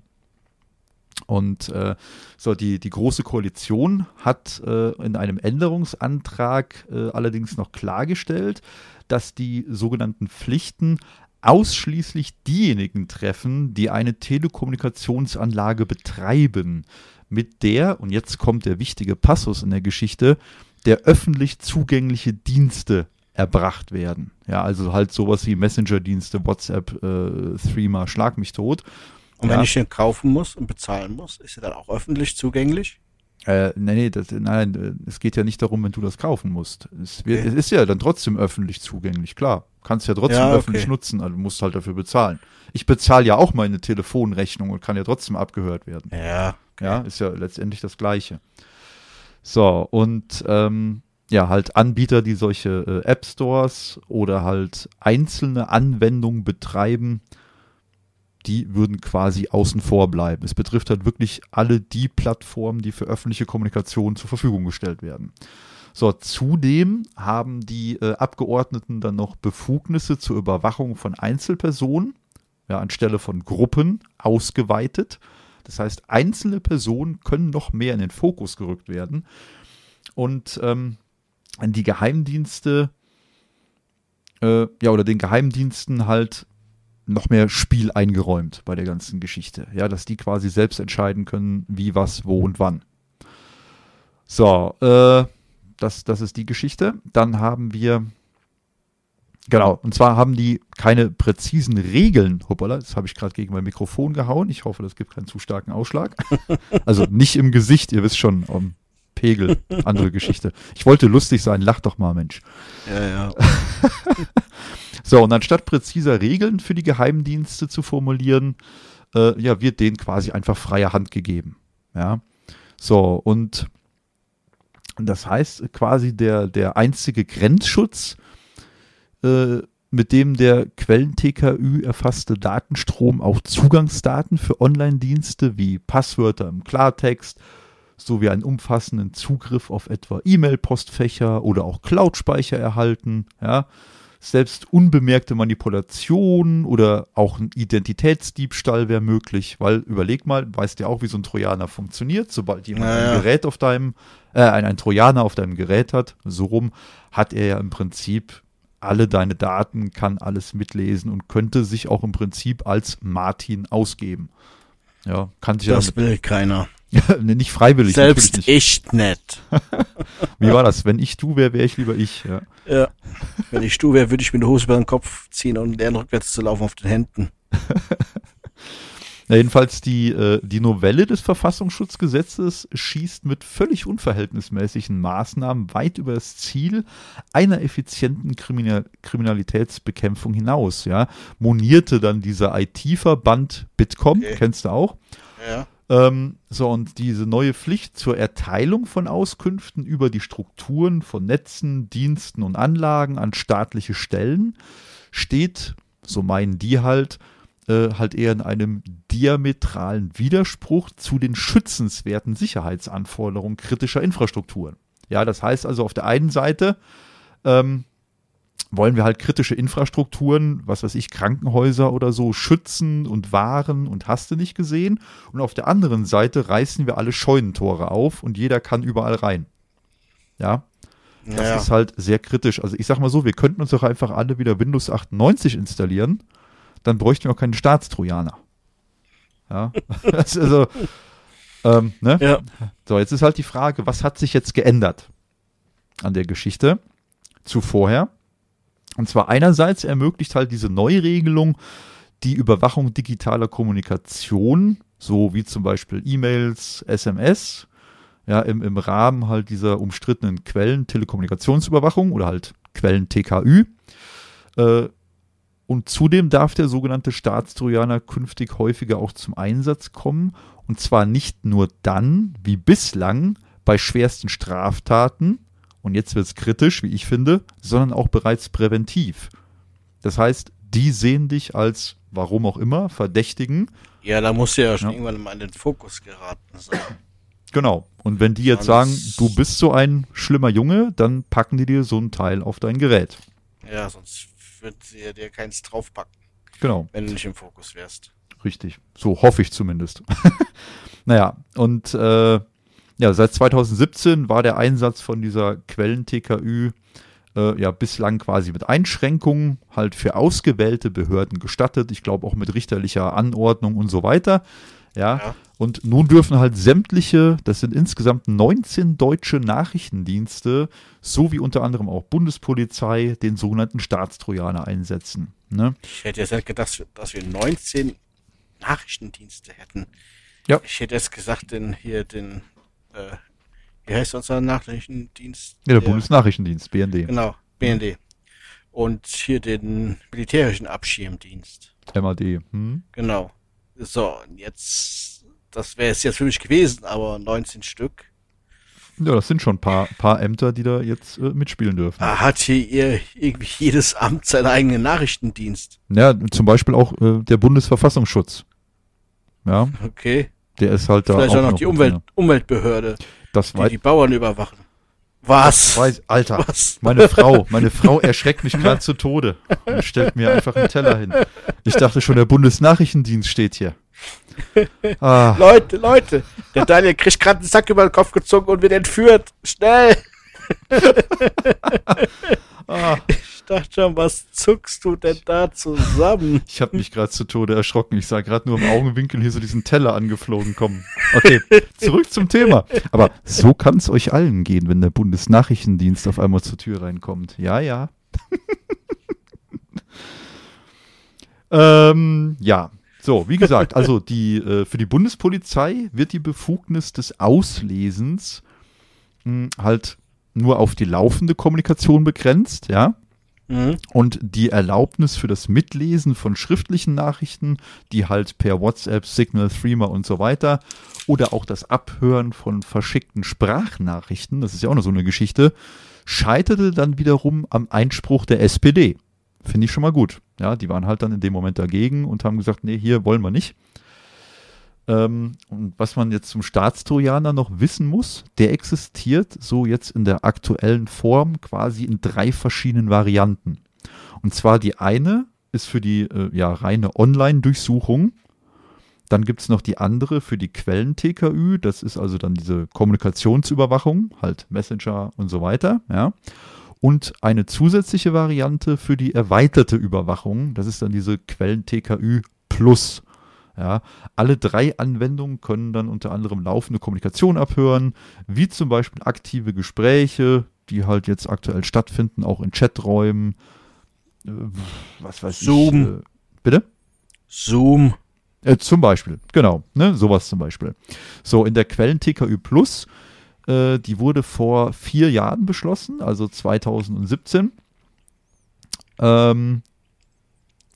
Und äh, so, die, die Große Koalition hat äh, in einem Änderungsantrag äh, allerdings noch klargestellt, dass die sogenannten Pflichten ausschließlich diejenigen treffen, die eine Telekommunikationsanlage betreiben, mit der, und jetzt kommt der wichtige Passus in der Geschichte, der öffentlich zugängliche Dienste erbracht werden. Ja, also halt sowas wie Messenger-Dienste, WhatsApp, äh, Threema, Schlag mich tot. Und Ja. wenn ich den kaufen muss und bezahlen muss, ist er dann auch öffentlich zugänglich? Äh, nee, nee, das, nein, äh, es geht ja nicht darum, wenn du das kaufen musst. Es, wird, Okay. es ist ja dann trotzdem öffentlich zugänglich, klar. Kannst ja trotzdem Ja, okay. öffentlich nutzen, also du musst halt dafür bezahlen. Ich bezahle ja auch meine Telefonrechnung und kann ja trotzdem abgehört werden. Ja. Ja, ist ja letztendlich das Gleiche. So, und ähm, ja, halt Anbieter, die solche äh, App Stores oder halt einzelne Anwendungen betreiben, die würden quasi außen vor bleiben. Es betrifft halt wirklich alle die Plattformen, die für öffentliche Kommunikation zur Verfügung gestellt werden. So, zudem haben die äh, Abgeordneten dann noch Befugnisse zur Überwachung von Einzelpersonen, ja, anstelle von Gruppen ausgeweitet. Das heißt, einzelne Personen können noch mehr in den Fokus gerückt werden. Und ähm, die Geheimdienste, äh, ja, oder den Geheimdiensten halt noch mehr Spiel eingeräumt bei der ganzen Geschichte. Ja, dass die quasi selbst entscheiden können, wie, was, wo und wann. So, äh, das, das ist die Geschichte. Dann haben wir, genau, und zwar haben die keine präzisen Regeln. Hoppala, das habe ich gerade gegen mein Mikrofon gehauen. Ich hoffe, das gibt keinen zu starken Ausschlag. also nicht im Gesicht, ihr wisst schon, um Pegel, andere Geschichte. Ich wollte lustig sein, lach doch mal, Mensch. Ja, ja. so, und anstatt präziser Regeln für die Geheimdienste zu formulieren, äh, ja, wird denen quasi einfach freie Hand gegeben. Ja. So, und das heißt quasi der, der einzige Grenzschutz, äh, mit dem der Quellen-TKÜ erfasste Datenstrom auch Zugangsdaten für Online-Dienste wie Passwörter im Klartext sowie einen umfassenden Zugriff auf etwa E-Mail-Postfächer oder auch Cloud-Speicher erhalten. Ja. Selbst unbemerkte Manipulationen oder auch ein Identitätsdiebstahl wäre möglich, weil überleg mal, weißt ja auch, wie so ein Trojaner funktioniert. Sobald jemand Naja. ein Gerät auf deinem, äh, ein, ein Trojaner auf deinem Gerät hat, so rum, hat er ja im Prinzip alle deine Daten, kann alles mitlesen und könnte sich auch im Prinzip als Martin ausgeben. Ja, kann sich ja Das will keiner. nee, nicht freiwillig. Selbst natürlich ich nicht. nicht. Wie war das? Wenn ich du wäre, wäre ich lieber ich. Ja. Ja. Wenn ich du wäre, würde ich mir eine Hose über den Kopf ziehen und lernen, rückwärts zu laufen auf den Händen. Na, jedenfalls die, äh, die Novelle des Verfassungsschutzgesetzes schießt mit völlig unverhältnismäßigen Maßnahmen weit über das Ziel einer effizienten Kriminal Kriminalitätsbekämpfung hinaus. Ja. Monierte dann dieser IT-Verband Bitkom, Okay. kennst du auch. Ja. Ähm, so, und diese neue Pflicht zur Erteilung von Auskünften über die Strukturen von Netzen, Diensten und Anlagen an staatliche Stellen steht, so meinen die halt, äh, halt eher in einem diametralen Widerspruch zu den schützenswerten Sicherheitsanforderungen kritischer Infrastrukturen. Ja, das heißt also auf der einen Seite ähm, wollen wir halt kritische Infrastrukturen, was weiß ich, Krankenhäuser oder so schützen und wahren und hast du nicht gesehen. Und auf der anderen Seite reißen wir alle Scheunentore auf und jeder kann überall rein. Ja, das Ja. ist halt sehr kritisch. Also ich sag mal so, wir könnten uns doch einfach alle wieder Windows 98 installieren, dann bräuchten wir auch keinen Staatstrojaner. Ja, also, ähm, ne? ja. So, jetzt ist halt die Frage, was hat sich jetzt geändert an der Geschichte zu vorher? Und zwar einerseits ermöglicht halt diese Neuregelung die Überwachung digitaler Kommunikation, so wie zum Beispiel E-Mails, SMS, ja, im, im Rahmen halt dieser umstrittenen Quellen Telekommunikationsüberwachung oder halt Quellen TKÜ. Äh, und zudem darf der sogenannte Staatstrojaner künftig häufiger auch zum Einsatz kommen. Und zwar nicht nur dann, wie bislang, bei schwersten Straftaten, und jetzt wird es kritisch, wie ich finde, sondern auch bereits präventiv. Das heißt, die sehen dich als, warum auch immer, Verdächtigen. ja, da muss ja schon Ja. irgendwann mal in den Fokus geraten sein. Genau. Und wenn die jetzt sagen, du bist so ein schlimmer Junge, dann packen die dir so ein Teil auf dein Gerät. Ja, sonst wird sie dir keins draufpacken, Genau. wenn du nicht im Fokus wärst. Richtig. So hoffe ich zumindest. naja, und äh, ja, seit 2017 war der Einsatz von dieser Quellen-TKÜ äh, ja bislang quasi mit Einschränkungen halt für ausgewählte Behörden gestattet. Ich glaube auch mit richterlicher Anordnung und so weiter. Ja. Ja. Und nun dürfen halt sämtliche, das sind insgesamt 19 deutsche Nachrichtendienste, sowie unter anderem auch Bundespolizei, den sogenannten Staatstrojaner einsetzen. Ne? Ich hätte jetzt nicht gedacht, dass wir 19 Nachrichtendienste hätten. Ja. Ich hätte jetzt gesagt, den hier den, äh, wie heißt unser Nachrichtendienst? Ja, der Bundesnachrichtendienst, BND. Genau, BND. Und hier den militärischen Abschirmdienst. MAD. Hm? Genau. So, und jetzt, das wäre es jetzt für mich gewesen, aber 19 Stück. Ja, das sind schon ein paar, paar Ämter, die da jetzt äh, mitspielen dürfen. Da hat hier ihr, irgendwie jedes Amt seinen eigenen Nachrichtendienst. Ja, zum Beispiel auch äh, der Bundesverfassungsschutz. Ja, Okay. Der ist halt da. Vielleicht auch noch noch die Umwelt. Umweltbehörde, Das die die Bauern überwachen. Was? weiß, Alter. Was? Meine Frau, meine Frau erschreckt mich gerade zu Tode und stellt mir einfach einen Teller hin. Ich dachte schon, der Bundesnachrichtendienst steht hier. Ah. Leute, Leute, der Daniel kriegt gerade einen Sack über den Kopf gezogen und wird entführt. Schnell! ah. Ich dachte schon, was zuckst du denn da zusammen? Ich habe mich gerade zu Tode erschrocken. Ich sah gerade nur im Augenwinkel hier so diesen Teller angeflogen kommen. Okay, zurück zum Thema. Aber so kann es euch allen gehen, wenn der Bundesnachrichtendienst auf einmal zur Tür reinkommt. Ja, ja. ähm, ja, so, wie gesagt, also die, äh, für die Bundespolizei wird die Befugnis des Auslesens mh, hm, halt nur auf die laufende Kommunikation begrenzt, ja. Mhm. Und die Erlaubnis für das Mitlesen von schriftlichen Nachrichten, die halt per WhatsApp, Signal, Threema und so weiter, oder auch das Abhören von verschickten Sprachnachrichten, das ist ja auch noch so eine Geschichte, scheiterte dann wiederum am Einspruch der SPD. Finde ich schon mal gut. Ja, die waren halt dann in dem Moment dagegen und haben gesagt, nee, hier wollen wir nicht. Ähm, und was man jetzt zum Staatstrojaner noch wissen muss, der existiert so jetzt in der aktuellen Form quasi in drei verschiedenen Varianten. Und zwar die eine ist für die äh, ja, reine Online-Durchsuchung. Dann gibt es noch die andere für die Quellen-TKÜ. Das ist also dann diese Kommunikationsüberwachung, halt Messenger und so weiter. Ja und eine zusätzliche Variante für die erweiterte Überwachung. Das ist dann diese Quellen-TKÜ Plus. Ja, alle drei Anwendungen können dann unter anderem laufende Kommunikation abhören, wie zum Beispiel aktive Gespräche, die halt jetzt aktuell stattfinden, auch in Chaträumen. Äh, was weiß Zoom. ich. Äh, bitte? Zoom. Äh, zum Beispiel, genau, ne, sowas zum Beispiel. So, in der Quellen TKÜ Plus äh, die wurde vor vier Jahren beschlossen, also 2017. Ähm,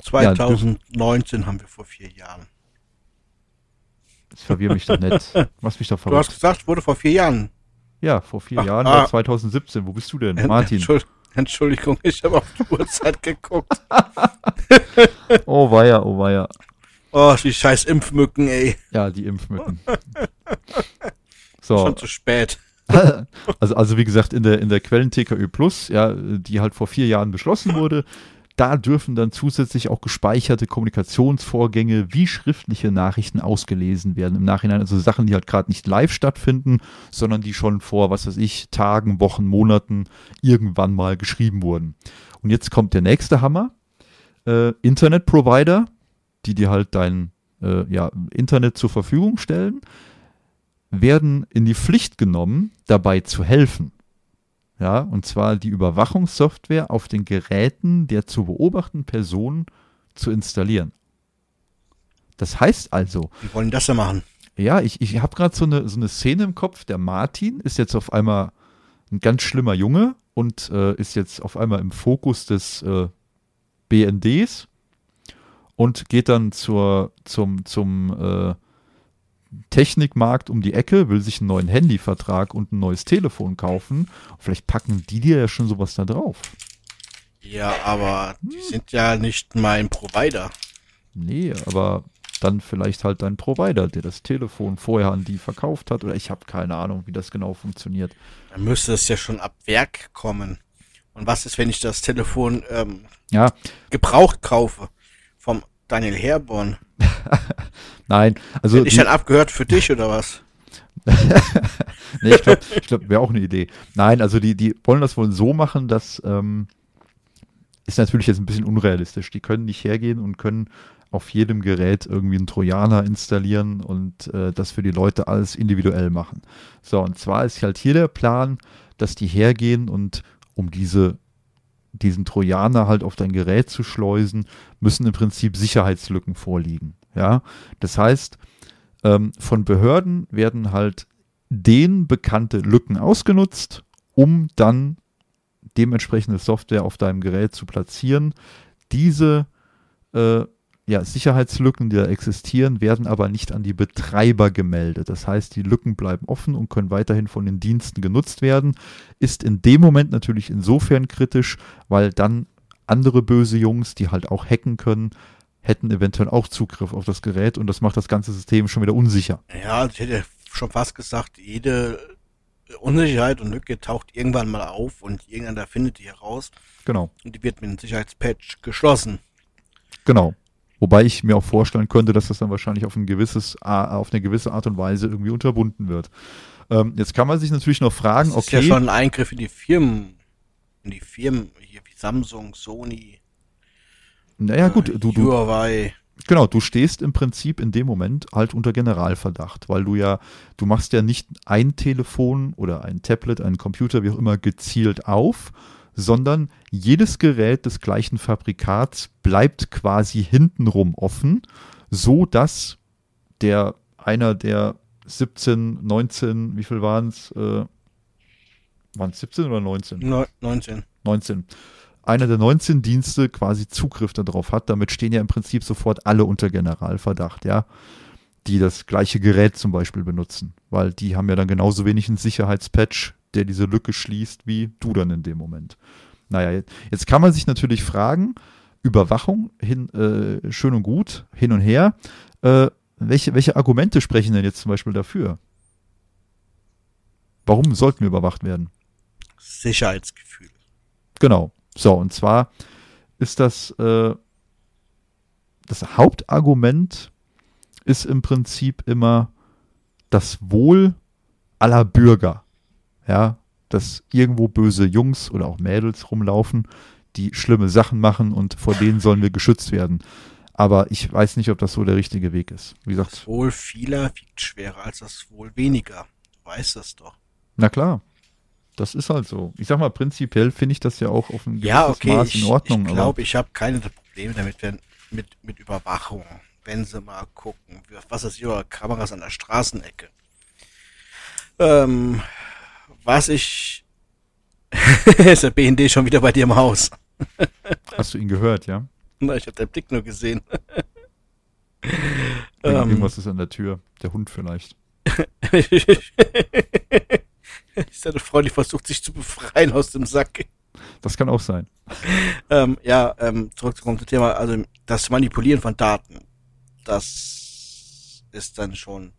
2019 ja, haben wir vor vier Jahren. Ich verwirre mich doch nicht. Machst mich doch verrückt. Du hast gesagt, wurde vor vier Jahren. Ja, vor vier Ach, Jahren ah. war 2017. Wo bist du denn, Martin? Entschuldigung, ich habe auf die Uhrzeit geguckt. oh weia, oh weia. Oh, die scheiß Impfmücken, ey. Ja, die Impfmücken. So. Schon zu spät. also, also wie gesagt, in der, in der Quellen TKÖ Plus, ja, die halt vor vier Jahren beschlossen wurde, da dürfen dann zusätzlich auch gespeicherte Kommunikationsvorgänge wie schriftliche Nachrichten ausgelesen werden im Nachhinein. Also Sachen, die halt gerade nicht live stattfinden, sondern die schon vor, was weiß ich, Tagen, Wochen, Monaten irgendwann mal geschrieben wurden. Und jetzt kommt der nächste Hammer. Äh, Internetprovider, die dir halt dein äh, ja, Internet zur Verfügung stellen, werden in die Pflicht genommen, dabei zu helfen. Ja, und zwar die Überwachungssoftware auf den Geräten der zu beobachtenden Person zu installieren. Das heißt also. Wie wollen das ja machen? Ja, ich, ich habe gerade so eine, so eine Szene im Kopf. Der Martin ist jetzt auf einmal ein ganz schlimmer Junge und äh, ist jetzt auf einmal im Fokus des äh, BNDs und geht dann zur, zum, zum äh, Technikmarkt um die Ecke, will sich einen neuen Handyvertrag und ein neues Telefon kaufen. Vielleicht packen die dir ja schon sowas da drauf. Ja, aber die sind ja nicht mein Provider. Nee, aber dann vielleicht halt dein Provider, der das Telefon vorher an die verkauft hat. Oder ich habe keine Ahnung, wie das genau funktioniert. Dann müsste es ja schon ab Werk kommen. Und was ist, wenn ich das Telefon ähm, ja. gebraucht kaufe? Vom Daniel Herborn. Nein, also. Hätte ich dann abgehört für dich oder was? nee, ich glaube, glaub, wäre auch eine Idee. Nein, also die, die wollen das wohl so machen, dass ähm, ist natürlich jetzt ein bisschen unrealistisch. Die können nicht hergehen und können auf jedem Gerät irgendwie einen Trojaner installieren und äh, das für die Leute alles individuell machen. So, und zwar ist halt hier der Plan, dass die hergehen und um diese diesen Trojaner halt auf dein Gerät zu schleusen, müssen im Prinzip Sicherheitslücken vorliegen. Ja, das heißt, ähm, von Behörden werden halt den bekannte Lücken ausgenutzt, um dann dementsprechende Software auf deinem Gerät zu platzieren. Diese äh, ja, Sicherheitslücken, die da existieren, werden aber nicht an die Betreiber gemeldet. Das heißt, die Lücken bleiben offen und können weiterhin von den Diensten genutzt werden. Ist in dem Moment natürlich insofern kritisch, weil dann andere böse Jungs, die halt auch hacken können, hätten eventuell auch Zugriff auf das Gerät und das macht das ganze System schon wieder unsicher. Ja, ich hätte schon fast gesagt, jede Unsicherheit und Lücke taucht irgendwann mal auf und irgendeiner findet die heraus. Genau. Und die wird mit einem Sicherheitspatch geschlossen. Genau. Wobei ich mir auch vorstellen könnte, dass das dann wahrscheinlich auf, ein gewisses, auf eine gewisse Art und Weise irgendwie unterbunden wird. Ähm, jetzt kann man sich natürlich noch fragen, das ist okay. ist ja schon ein Eingriff in die Firmen, in die Firmen, hier wie Samsung, Sony. Naja, gut, du, du, Huawei. Genau, du stehst im Prinzip in dem Moment halt unter Generalverdacht, weil du ja, du machst ja nicht ein Telefon oder ein Tablet, einen Computer, wie auch immer, gezielt auf, sondern jedes Gerät des gleichen Fabrikats bleibt quasi hintenrum offen, so dass der einer der 17, 19, wie viel waren es? Äh, waren es 17 oder 19? No, 19. 19. Einer der 19 Dienste quasi Zugriff darauf hat. Damit stehen ja im Prinzip sofort alle unter Generalverdacht, ja. Die das gleiche Gerät zum Beispiel benutzen. Weil die haben ja dann genauso wenig einen Sicherheitspatch, der diese Lücke schließt, wie du dann in dem Moment. Naja, jetzt kann man sich natürlich fragen, Überwachung, hin, äh, schön und gut, hin und her. Äh, welche, welche Argumente sprechen denn jetzt zum Beispiel dafür? Warum sollten wir überwacht werden? Sicherheitsgefühl. Genau. So, und zwar ist das äh, das Hauptargument ist im Prinzip immer das Wohl aller Bürger. Ja, dass irgendwo böse Jungs oder auch Mädels rumlaufen, die schlimme Sachen machen und vor denen sollen wir geschützt werden. Aber ich weiß nicht, ob das so der richtige Weg ist. Wie gesagt. Das Wohl vieler wiegt schwerer als das Wohl weniger. Du weißt das doch. Na klar. Das ist halt so. Ich sag mal, prinzipiell finde ich das ja auch auf ein gewisses ja, okay, Maß in Ordnung. Ich glaube, ich habe keine Probleme damit, wenn, mit, mit Überwachung. Wenn sie mal gucken, was ist hier, Kameras an der Straßenecke. Ähm, was ich. ist der BND schon wieder bei dir im Haus? Hast du ihn gehört, ja? Na, ich habe den Blick nur gesehen. Ähm, irgendwas ist an der Tür. Der Hund vielleicht. ist eine Frau, die versucht, sich zu befreien aus dem Sack. Das kann auch sein. Ähm, ja, ähm, zurückzukommen zum Thema, also das Manipulieren von Daten, das ist dann schon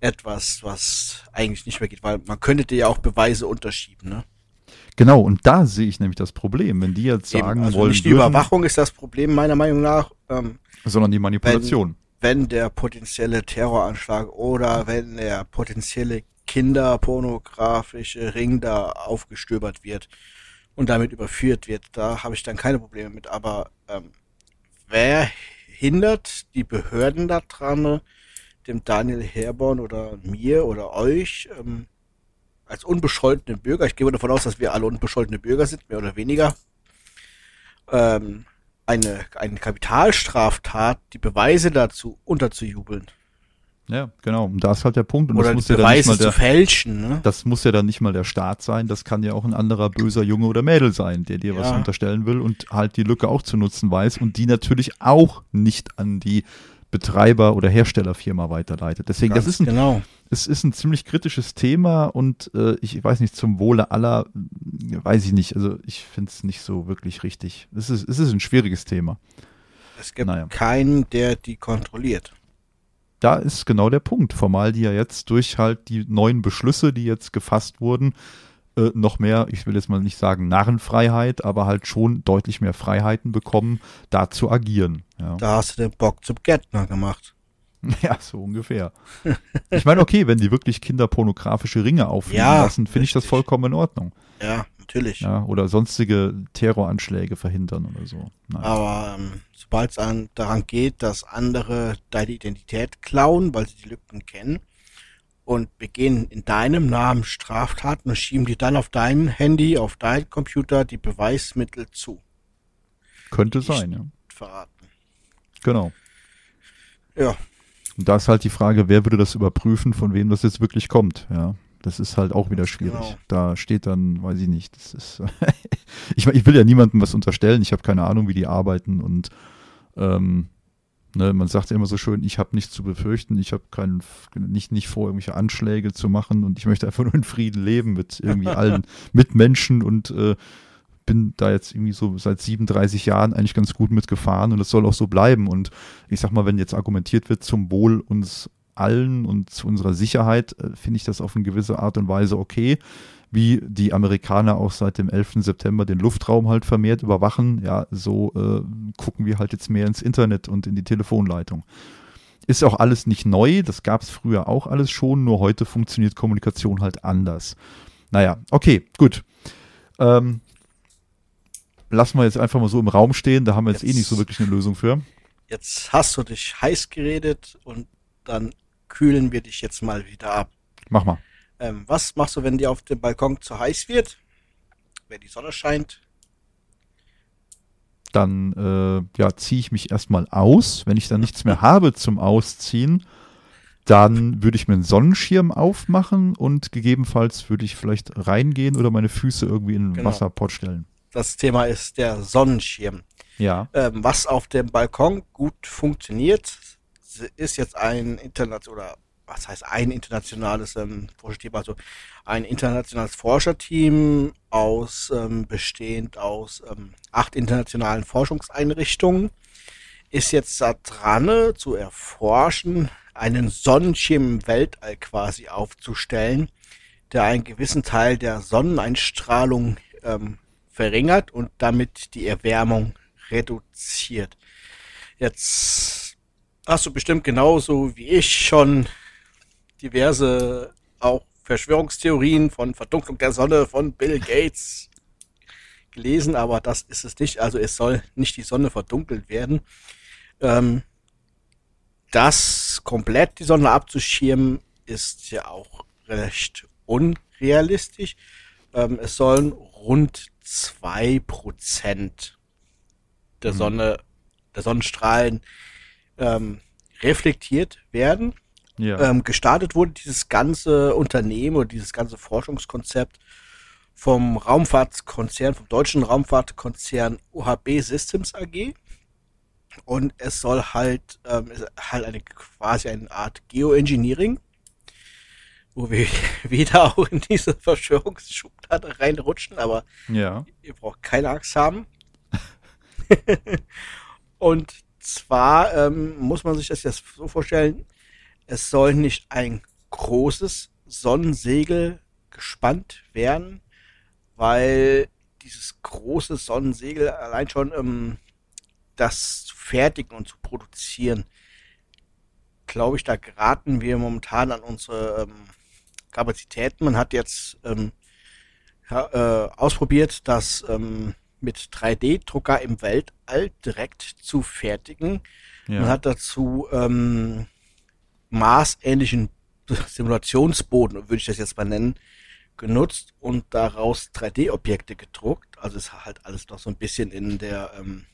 etwas, was eigentlich nicht mehr geht, weil man könnte dir ja auch Beweise unterschieben, ne? Genau, und da sehe ich nämlich das Problem, wenn die jetzt sagen Eben, also wollen. Nicht die Überwachung ist das Problem, meiner Meinung nach. Ähm, sondern die Manipulation. Wenn, wenn der potenzielle Terroranschlag oder wenn der potenzielle kinderpornografische Ring da aufgestöbert wird und damit überführt wird, da habe ich dann keine Probleme mit. Aber ähm, wer hindert die Behörden daran, dem Daniel Herborn oder mir oder euch ähm, als unbescholtene Bürger, ich gehe davon aus, dass wir alle unbescholtene Bürger sind, mehr oder weniger, ähm, eine, eine Kapitalstraftat, die Beweise dazu unterzujubeln. Ja, genau. Und da ist halt der Punkt. Und Oder das muss ja dann Beweise nicht mal der, zu fälschen, ne? Das muss ja dann nicht mal der Staat sein. Das kann ja auch ein anderer böser Junge oder Mädel sein, der dir Ja. was unterstellen will und halt die Lücke auch zu nutzen weiß und die natürlich auch nicht an die Betreiber- oder Herstellerfirma weiterleitet. Deswegen, Ganz das ist ein, genau. es ist ein ziemlich kritisches Thema und äh, ich weiß nicht, zum Wohle aller, weiß ich nicht. Also ich finde es nicht so wirklich richtig. Es ist, es ist ein schwieriges Thema. Es gibt Naja. keinen, der die kontrolliert. Da ist genau der Punkt, formal die ja jetzt durch halt die neuen Beschlüsse, die jetzt gefasst wurden, äh, noch mehr, ich will jetzt mal nicht sagen Narrenfreiheit, aber halt schon deutlich mehr Freiheiten bekommen, da zu agieren. Ja. Da hast du den Bock zum Gärtner gemacht. Ja, so ungefähr. Ich meine, okay, wenn die wirklich kinderpornografische Ringe aufnehmen Ja, lassen, finde ich das vollkommen in Ordnung. Ja, natürlich. Ja, oder sonstige Terroranschläge verhindern oder so. Nein. Aber ähm, sobald es an, daran geht, dass andere deine Identität klauen, weil sie die Lücken kennen und begehen in deinem Namen Straftaten und schieben dir dann auf dein Handy, auf dein Computer die Beweismittel zu. Könnte sein, ja. Verraten. Genau. Ja, Und da ist halt die Frage, wer würde das überprüfen, von wem das jetzt wirklich kommt, ja. Das ist halt auch wieder schwierig. Genau. Da steht dann, weiß ich nicht, das ist, ich, ich will ja niemandem was unterstellen, ich habe keine Ahnung, wie die arbeiten und ähm, ne, man sagt ja immer so schön, ich habe nichts zu befürchten, ich habe keinen, nicht, nicht vor, irgendwelche Anschläge zu machen und ich möchte einfach nur in Frieden leben mit irgendwie allen Mitmenschen und äh, bin da jetzt irgendwie so seit 37 Jahren eigentlich ganz gut mitgefahren und das soll auch so bleiben. Und ich sag mal, wenn jetzt argumentiert wird zum Wohl uns allen und zu unserer Sicherheit, äh, finde ich das auf eine gewisse Art und Weise okay. Wie die Amerikaner auch seit dem 11. September den Luftraum halt vermehrt überwachen, ja, so äh, gucken wir halt jetzt mehr ins Internet und in die Telefonleitung. Ist auch alles nicht neu, das gab es früher auch alles schon, nur heute funktioniert Kommunikation halt anders. Naja, okay, gut. Ähm, lassen wir jetzt einfach mal so im Raum stehen, da haben wir jetzt, jetzt eh nicht so wirklich eine Lösung für. Jetzt hast du dich heiß geredet und dann kühlen wir dich jetzt mal wieder ab. Mach mal. Ähm, was machst du, wenn dir auf dem Balkon zu heiß wird? Wenn die Sonne scheint? Dann äh, ja, ziehe ich mich erstmal aus. Wenn ich dann nichts mehr habe zum Ausziehen, dann würde ich mir einen Sonnenschirm aufmachen und gegebenenfalls würde ich vielleicht reingehen oder meine Füße irgendwie in den genau. Wasserpott stellen. Das Thema ist der Sonnenschirm. Ja. Ähm, was auf dem Balkon gut funktioniert, ist jetzt ein Internet oder was heißt ein internationales ähm, Forscherteam, also ein internationales Forscherteam aus ähm, bestehend aus ähm, acht internationalen Forschungseinrichtungen ist jetzt da dran zu erforschen, einen Sonnenschirm im Weltall quasi aufzustellen, der einen gewissen Teil der Sonneneinstrahlung ähm, verringert und damit die Erwärmung reduziert. Jetzt hast du bestimmt genauso wie ich schon diverse auch Verschwörungstheorien von Verdunklung der Sonne von Bill Gates gelesen, aber das ist es nicht. Also es soll nicht die Sonne verdunkelt werden. Ähm, das komplett die Sonne abzuschirmen ist ja auch recht unrealistisch. Ähm, es sollen rund zwei Prozent der mhm. Sonne, der Sonnenstrahlen ähm, reflektiert werden. Ja. Ähm, gestartet wurde dieses ganze Unternehmen oder dieses ganze Forschungskonzept vom Raumfahrtkonzern, vom deutschen Raumfahrtkonzern UHB Systems AG. Und es soll halt, ähm, halt eine quasi eine Art Geoengineering, wo wir wieder auch in diese Verschwörungsschublade reinrutschen, aber ja. ihr braucht keine Angst haben. und zwar ähm, muss man sich das jetzt so vorstellen, es soll nicht ein großes Sonnensegel gespannt werden, weil dieses große Sonnensegel allein schon ähm, das zu fertigen und zu produzieren, glaube ich, da geraten wir momentan an unsere ähm, Kapazitäten. Man hat jetzt ähm, ja, äh, ausprobiert, das ähm, mit 3D-Drucker im Weltall direkt zu fertigen. Ja. Man hat dazu ähm, maßähnlichen Simulationsboden, würde ich das jetzt mal nennen, genutzt und daraus 3D-Objekte gedruckt. Also ist halt alles noch so ein bisschen in der ähm,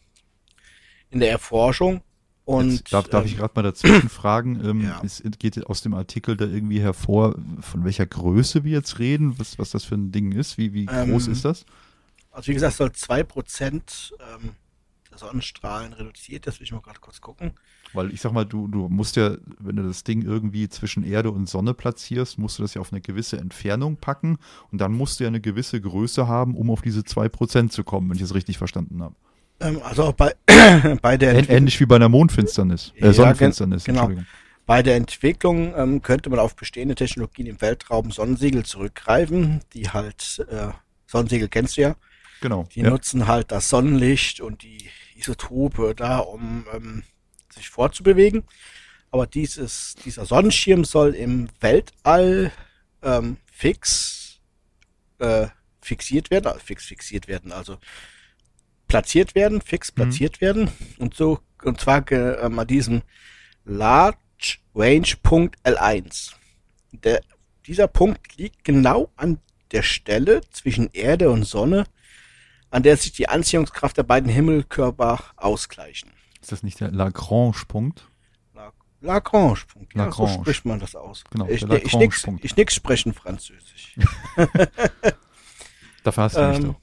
in der Erforschung. Und Jetzt darf, darf ähm, ich gerade mal dazwischen fragen, ähm, ja. es geht aus dem Artikel da irgendwie hervor, von welcher Größe wir jetzt reden, was, was das für ein Ding ist, wie, wie groß ähm, ist das? Also wie gesagt, soll 2% ähm, der Sonnenstrahlen reduziert, das will ich mal gerade kurz gucken. Weil ich sag mal, du, du musst ja, wenn du das Ding irgendwie zwischen Erde und Sonne platzierst, musst du das ja auf eine gewisse Entfernung packen und dann musst du ja eine gewisse Größe haben, um auf diese 2% zu kommen, wenn ich es richtig verstanden habe. Ähm, also auch bei, bei der Entwicklung. Ähnlich wie bei einer Mondfinsternis, äh, ja, Sonnenfinsternis, genau. Bei der Entwicklung ähm, könnte man auf bestehende Technologien im Weltraum Sonnensegel zurückgreifen, die halt, äh, Sonnensegel kennst du ja. Genau. Die ja. nutzen halt das Sonnenlicht und die Isotope da, um ähm, sich fortzubewegen. Aber dieses, dieser Sonnenschirm soll im Weltall ähm, fix äh, fixiert werden, also fix fixiert werden, also platziert werden, fix mhm. platziert mhm. werden und so und zwar ähm, an diesem Large Range Punkt L1. Der, dieser Punkt liegt genau an der Stelle zwischen Erde und Sonne, an der sich die Anziehungskraft der beiden Himmelkörper ausgleichen. Ist das nicht der Lagrange-Punkt? Lagrange-Punkt, ja, Lagrange. so spricht man das aus. Genau, ich, ich, nix, ich nix sprechen Französisch. Dafür hast du mich ähm, doch.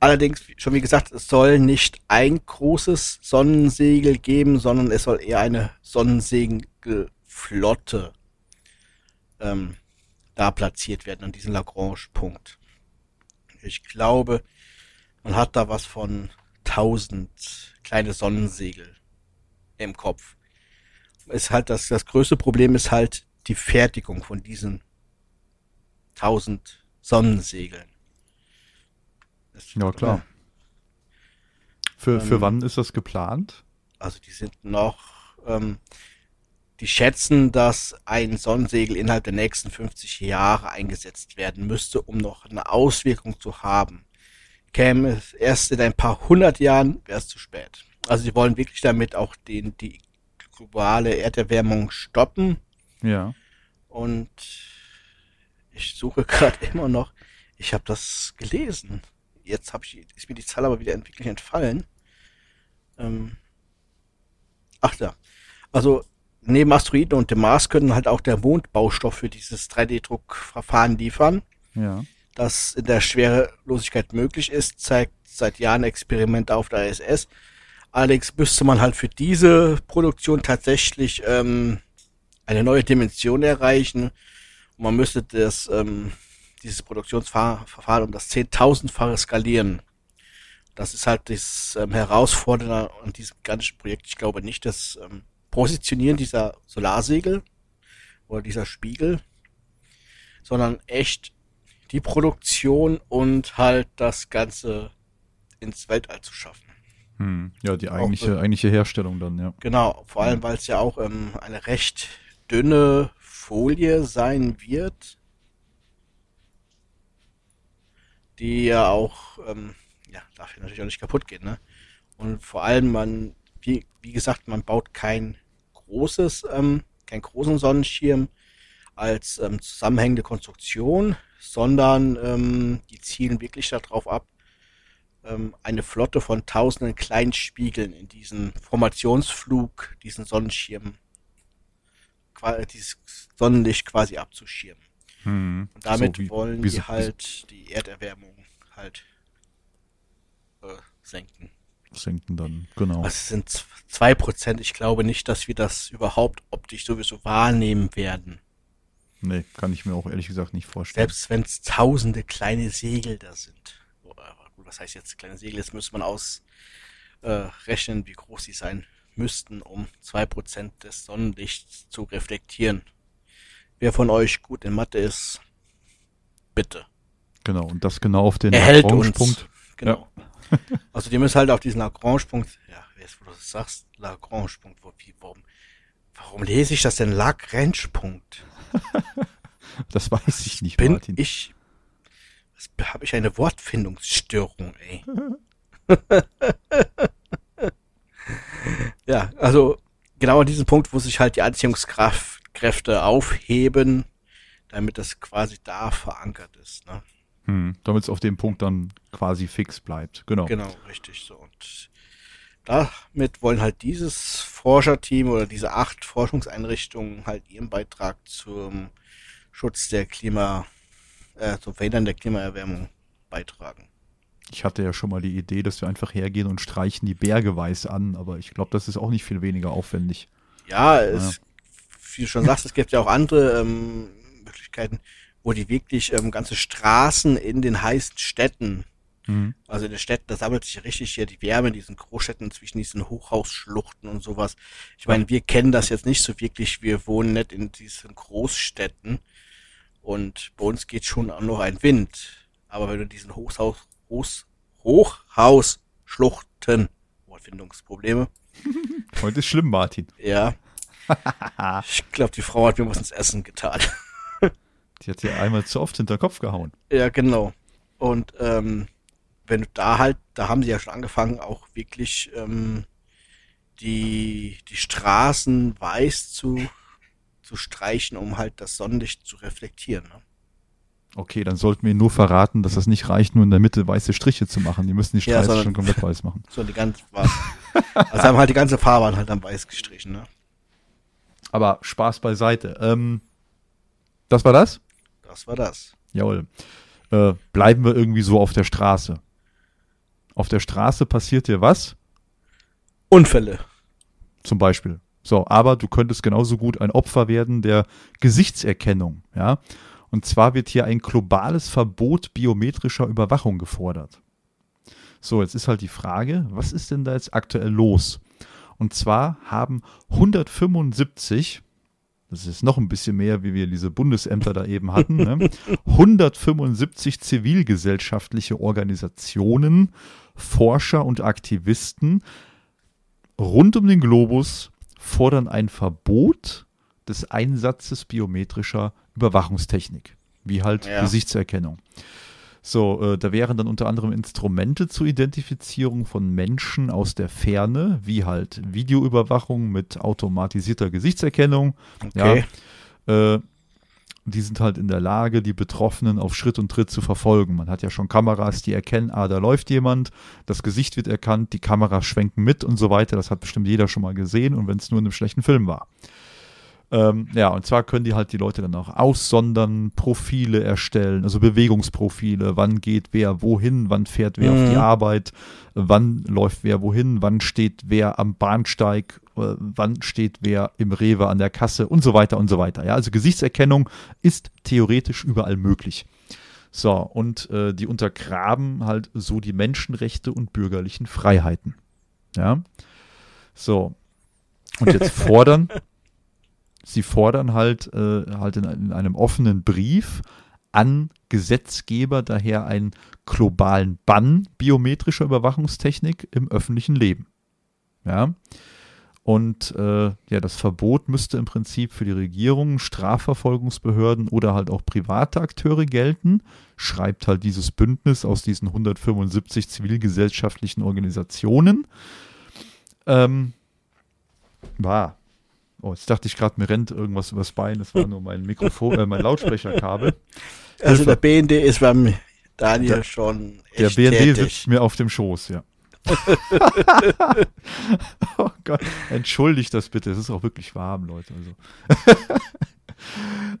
Allerdings, schon wie gesagt, es soll nicht ein großes Sonnensegel geben, sondern es soll eher eine Sonnensegelflotte ähm, da platziert werden, an diesem Lagrange-Punkt. Ich glaube, man hat da was von 1000 kleine Sonnensegel im Kopf. Ist halt das, das größte Problem ist halt die Fertigung von diesen 1000 Sonnensegeln. Das, ja, klar. Für, für ähm, wann ist das geplant? Also die sind noch, ähm, die schätzen, dass ein Sonnensegel innerhalb der nächsten 50 Jahre eingesetzt werden müsste, um noch eine Auswirkung zu haben. Käme es erst in ein paar hundert Jahren, wäre es zu spät. Also sie wollen wirklich damit auch den, die globale Erderwärmung stoppen. Ja. Und ich suche gerade immer noch, ich habe das gelesen. Jetzt hab ich, ist mir die Zahl aber wieder wirklich entfallen. Ähm, ach ja. Also neben Asteroiden und dem Mars können halt auch der Mond Baustoff für dieses 3D-Druckverfahren liefern. Ja. Das in der Schwerelosigkeit möglich ist, zeigt seit Jahren Experimente auf der ISS. Allerdings müsste man halt für diese Produktion tatsächlich ähm, eine neue Dimension erreichen. Und man müsste das, ähm, dieses Produktionsverfahren um das Zehntausendfache skalieren. Das ist halt das ähm, Herausfordernde an diesem ganzen Projekt. Ich glaube nicht, das ähm, Positionieren dieser Solarsegel oder dieser Spiegel, sondern echt die Produktion und halt das Ganze ins Weltall zu schaffen. Hm, ja, die eigentliche, auch, eigentliche Herstellung dann, ja. Genau, vor allem, weil es ja auch ähm, eine recht dünne Folie sein wird, die ja auch, ähm, ja, darf ja natürlich auch nicht kaputt gehen, ne? Und vor allem, man, wie, wie gesagt, man baut kein großes, ähm, keinen großen Sonnenschirm als ähm, zusammenhängende Konstruktion, sondern ähm, die zielen wirklich darauf ab, ähm, eine Flotte von tausenden kleinen Spiegeln in diesen Formationsflug, diesen Sonnenschirm, dieses Sonnenlicht quasi abzuschirmen. Hm. Und damit so wie, wollen wie, die halt die Erderwärmung halt äh, senken. Senken dann, genau. Also es sind zwei Prozent. Ich glaube nicht, dass wir das überhaupt optisch sowieso wahrnehmen werden. Nee, kann ich mir auch ehrlich gesagt nicht vorstellen. Selbst wenn es tausende kleine Segel da sind was heißt jetzt kleine Segel, jetzt müsste man ausrechnen, äh, wie groß sie sein müssten, um zwei Prozent des Sonnenlichts zu reflektieren. Wer von euch gut in Mathe ist, bitte. Genau, und das genau auf den Lagrange-Punkt. Genau. Ja. also die müssen halt auf diesen Lagrange-Punkt, ja, jetzt wo du das sagst, Lagrange-Punkt, wo, wie, warum, warum lese ich das denn Lagrange-Punkt? das weiß ich nicht, Bin Martin. ich habe ich eine Wortfindungsstörung, ey. ja, also genau an diesem Punkt, wo sich halt die Anziehungskräfte aufheben, damit das quasi da verankert ist. Ne? Hm, damit es auf dem Punkt dann quasi fix bleibt. Genau. Genau, richtig so. Und damit wollen halt dieses Forscherteam oder diese acht Forschungseinrichtungen halt ihren Beitrag zum Schutz der Klima äh, zum Verhindern der Klimaerwärmung beitragen. Ich hatte ja schon mal die Idee, dass wir einfach hergehen und streichen die Berge weiß an, aber ich glaube, das ist auch nicht viel weniger aufwendig. Ja, es, wie du schon sagst, es gibt ja auch andere ähm, Möglichkeiten, wo die wirklich ähm, ganze Straßen in den heißen Städten, mhm. also in den Städten, da sammelt sich richtig hier die Wärme in diesen Großstädten zwischen diesen Hochhausschluchten und sowas. Ich meine, wir kennen das jetzt nicht so wirklich, wir wohnen nicht in diesen Großstädten. Und bei uns geht schon auch noch ein Wind. Aber wenn du diesen Hochhaus, Hoch, Hochhausschluchten, Wortfindungsprobleme. Heute ist schlimm, Martin. Ja. ich glaube, die Frau hat mir was ins Essen getan. die hat dir einmal zu oft hinter den Kopf gehauen. Ja, genau. Und ähm, wenn du da halt, da haben sie ja schon angefangen, auch wirklich ähm, die, die Straßen weiß zu zu streichen, um halt das Sonnenlicht zu reflektieren. Ne? Okay, dann sollten wir nur verraten, dass das nicht reicht, nur in der Mitte weiße Striche zu machen. Die müssen die Streifen ja, schon komplett weiß machen. So die ganze, also haben halt die ganze Fahrbahn halt dann weiß gestrichen, ne? Aber Spaß beiseite. Ähm, das war das? Das war das. Jawohl. Äh, bleiben wir irgendwie so auf der Straße. Auf der Straße passiert dir was? Unfälle. Zum Beispiel. So, aber du könntest genauso gut ein Opfer werden der Gesichtserkennung, ja. Und zwar wird hier ein globales Verbot biometrischer Überwachung gefordert. So, jetzt ist halt die Frage, was ist denn da jetzt aktuell los? Und zwar haben 175 das ist noch ein bisschen mehr, wie wir diese Bundesämter da eben hatten, ne? 175 zivilgesellschaftliche Organisationen, Forscher und Aktivisten rund um den Globus fordern ein Verbot des Einsatzes biometrischer Überwachungstechnik, wie halt ja. Gesichtserkennung. So, äh, da wären dann unter anderem Instrumente zur Identifizierung von Menschen aus der Ferne, wie halt Videoüberwachung mit automatisierter Gesichtserkennung. Okay. Ja, äh, die sind halt in der Lage, die Betroffenen auf Schritt und Tritt zu verfolgen. Man hat ja schon Kameras, die erkennen, ah, da läuft jemand, das Gesicht wird erkannt, die Kameras schwenken mit und so weiter. Das hat bestimmt jeder schon mal gesehen und wenn es nur in einem schlechten Film war. Ähm, ja, und zwar können die halt die Leute dann auch aussondern, Profile erstellen, also Bewegungsprofile, wann geht wer wohin, wann fährt wer mhm. auf die mhm. Arbeit, wann läuft wer wohin, wann steht wer am Bahnsteig, äh, wann steht wer im Rewe an der Kasse und so weiter und so weiter. Ja, also Gesichtserkennung ist theoretisch überall möglich. So, und äh, die untergraben halt so die Menschenrechte und bürgerlichen Freiheiten. Ja. So. Und jetzt fordern sie fordern halt, äh, halt in, in einem offenen Brief an Gesetzgeber daher einen globalen Bann biometrischer Überwachungstechnik im öffentlichen Leben. Ja. Und äh, ja, das Verbot müsste im Prinzip für die Regierung, Strafverfolgungsbehörden oder halt auch private Akteure gelten, schreibt halt dieses Bündnis aus diesen 175 zivilgesellschaftlichen Organisationen. Ähm, war Oh, jetzt dachte ich gerade, mir rennt irgendwas übers Bein. Das war nur mein Mikrofon, äh, mein Lautsprecherkabel. Also der BND ist beim Daniel der, schon Der BND sitzt mir auf dem Schoß, ja. oh Gott, entschuldigt das bitte. Es ist auch wirklich warm, Leute. Also.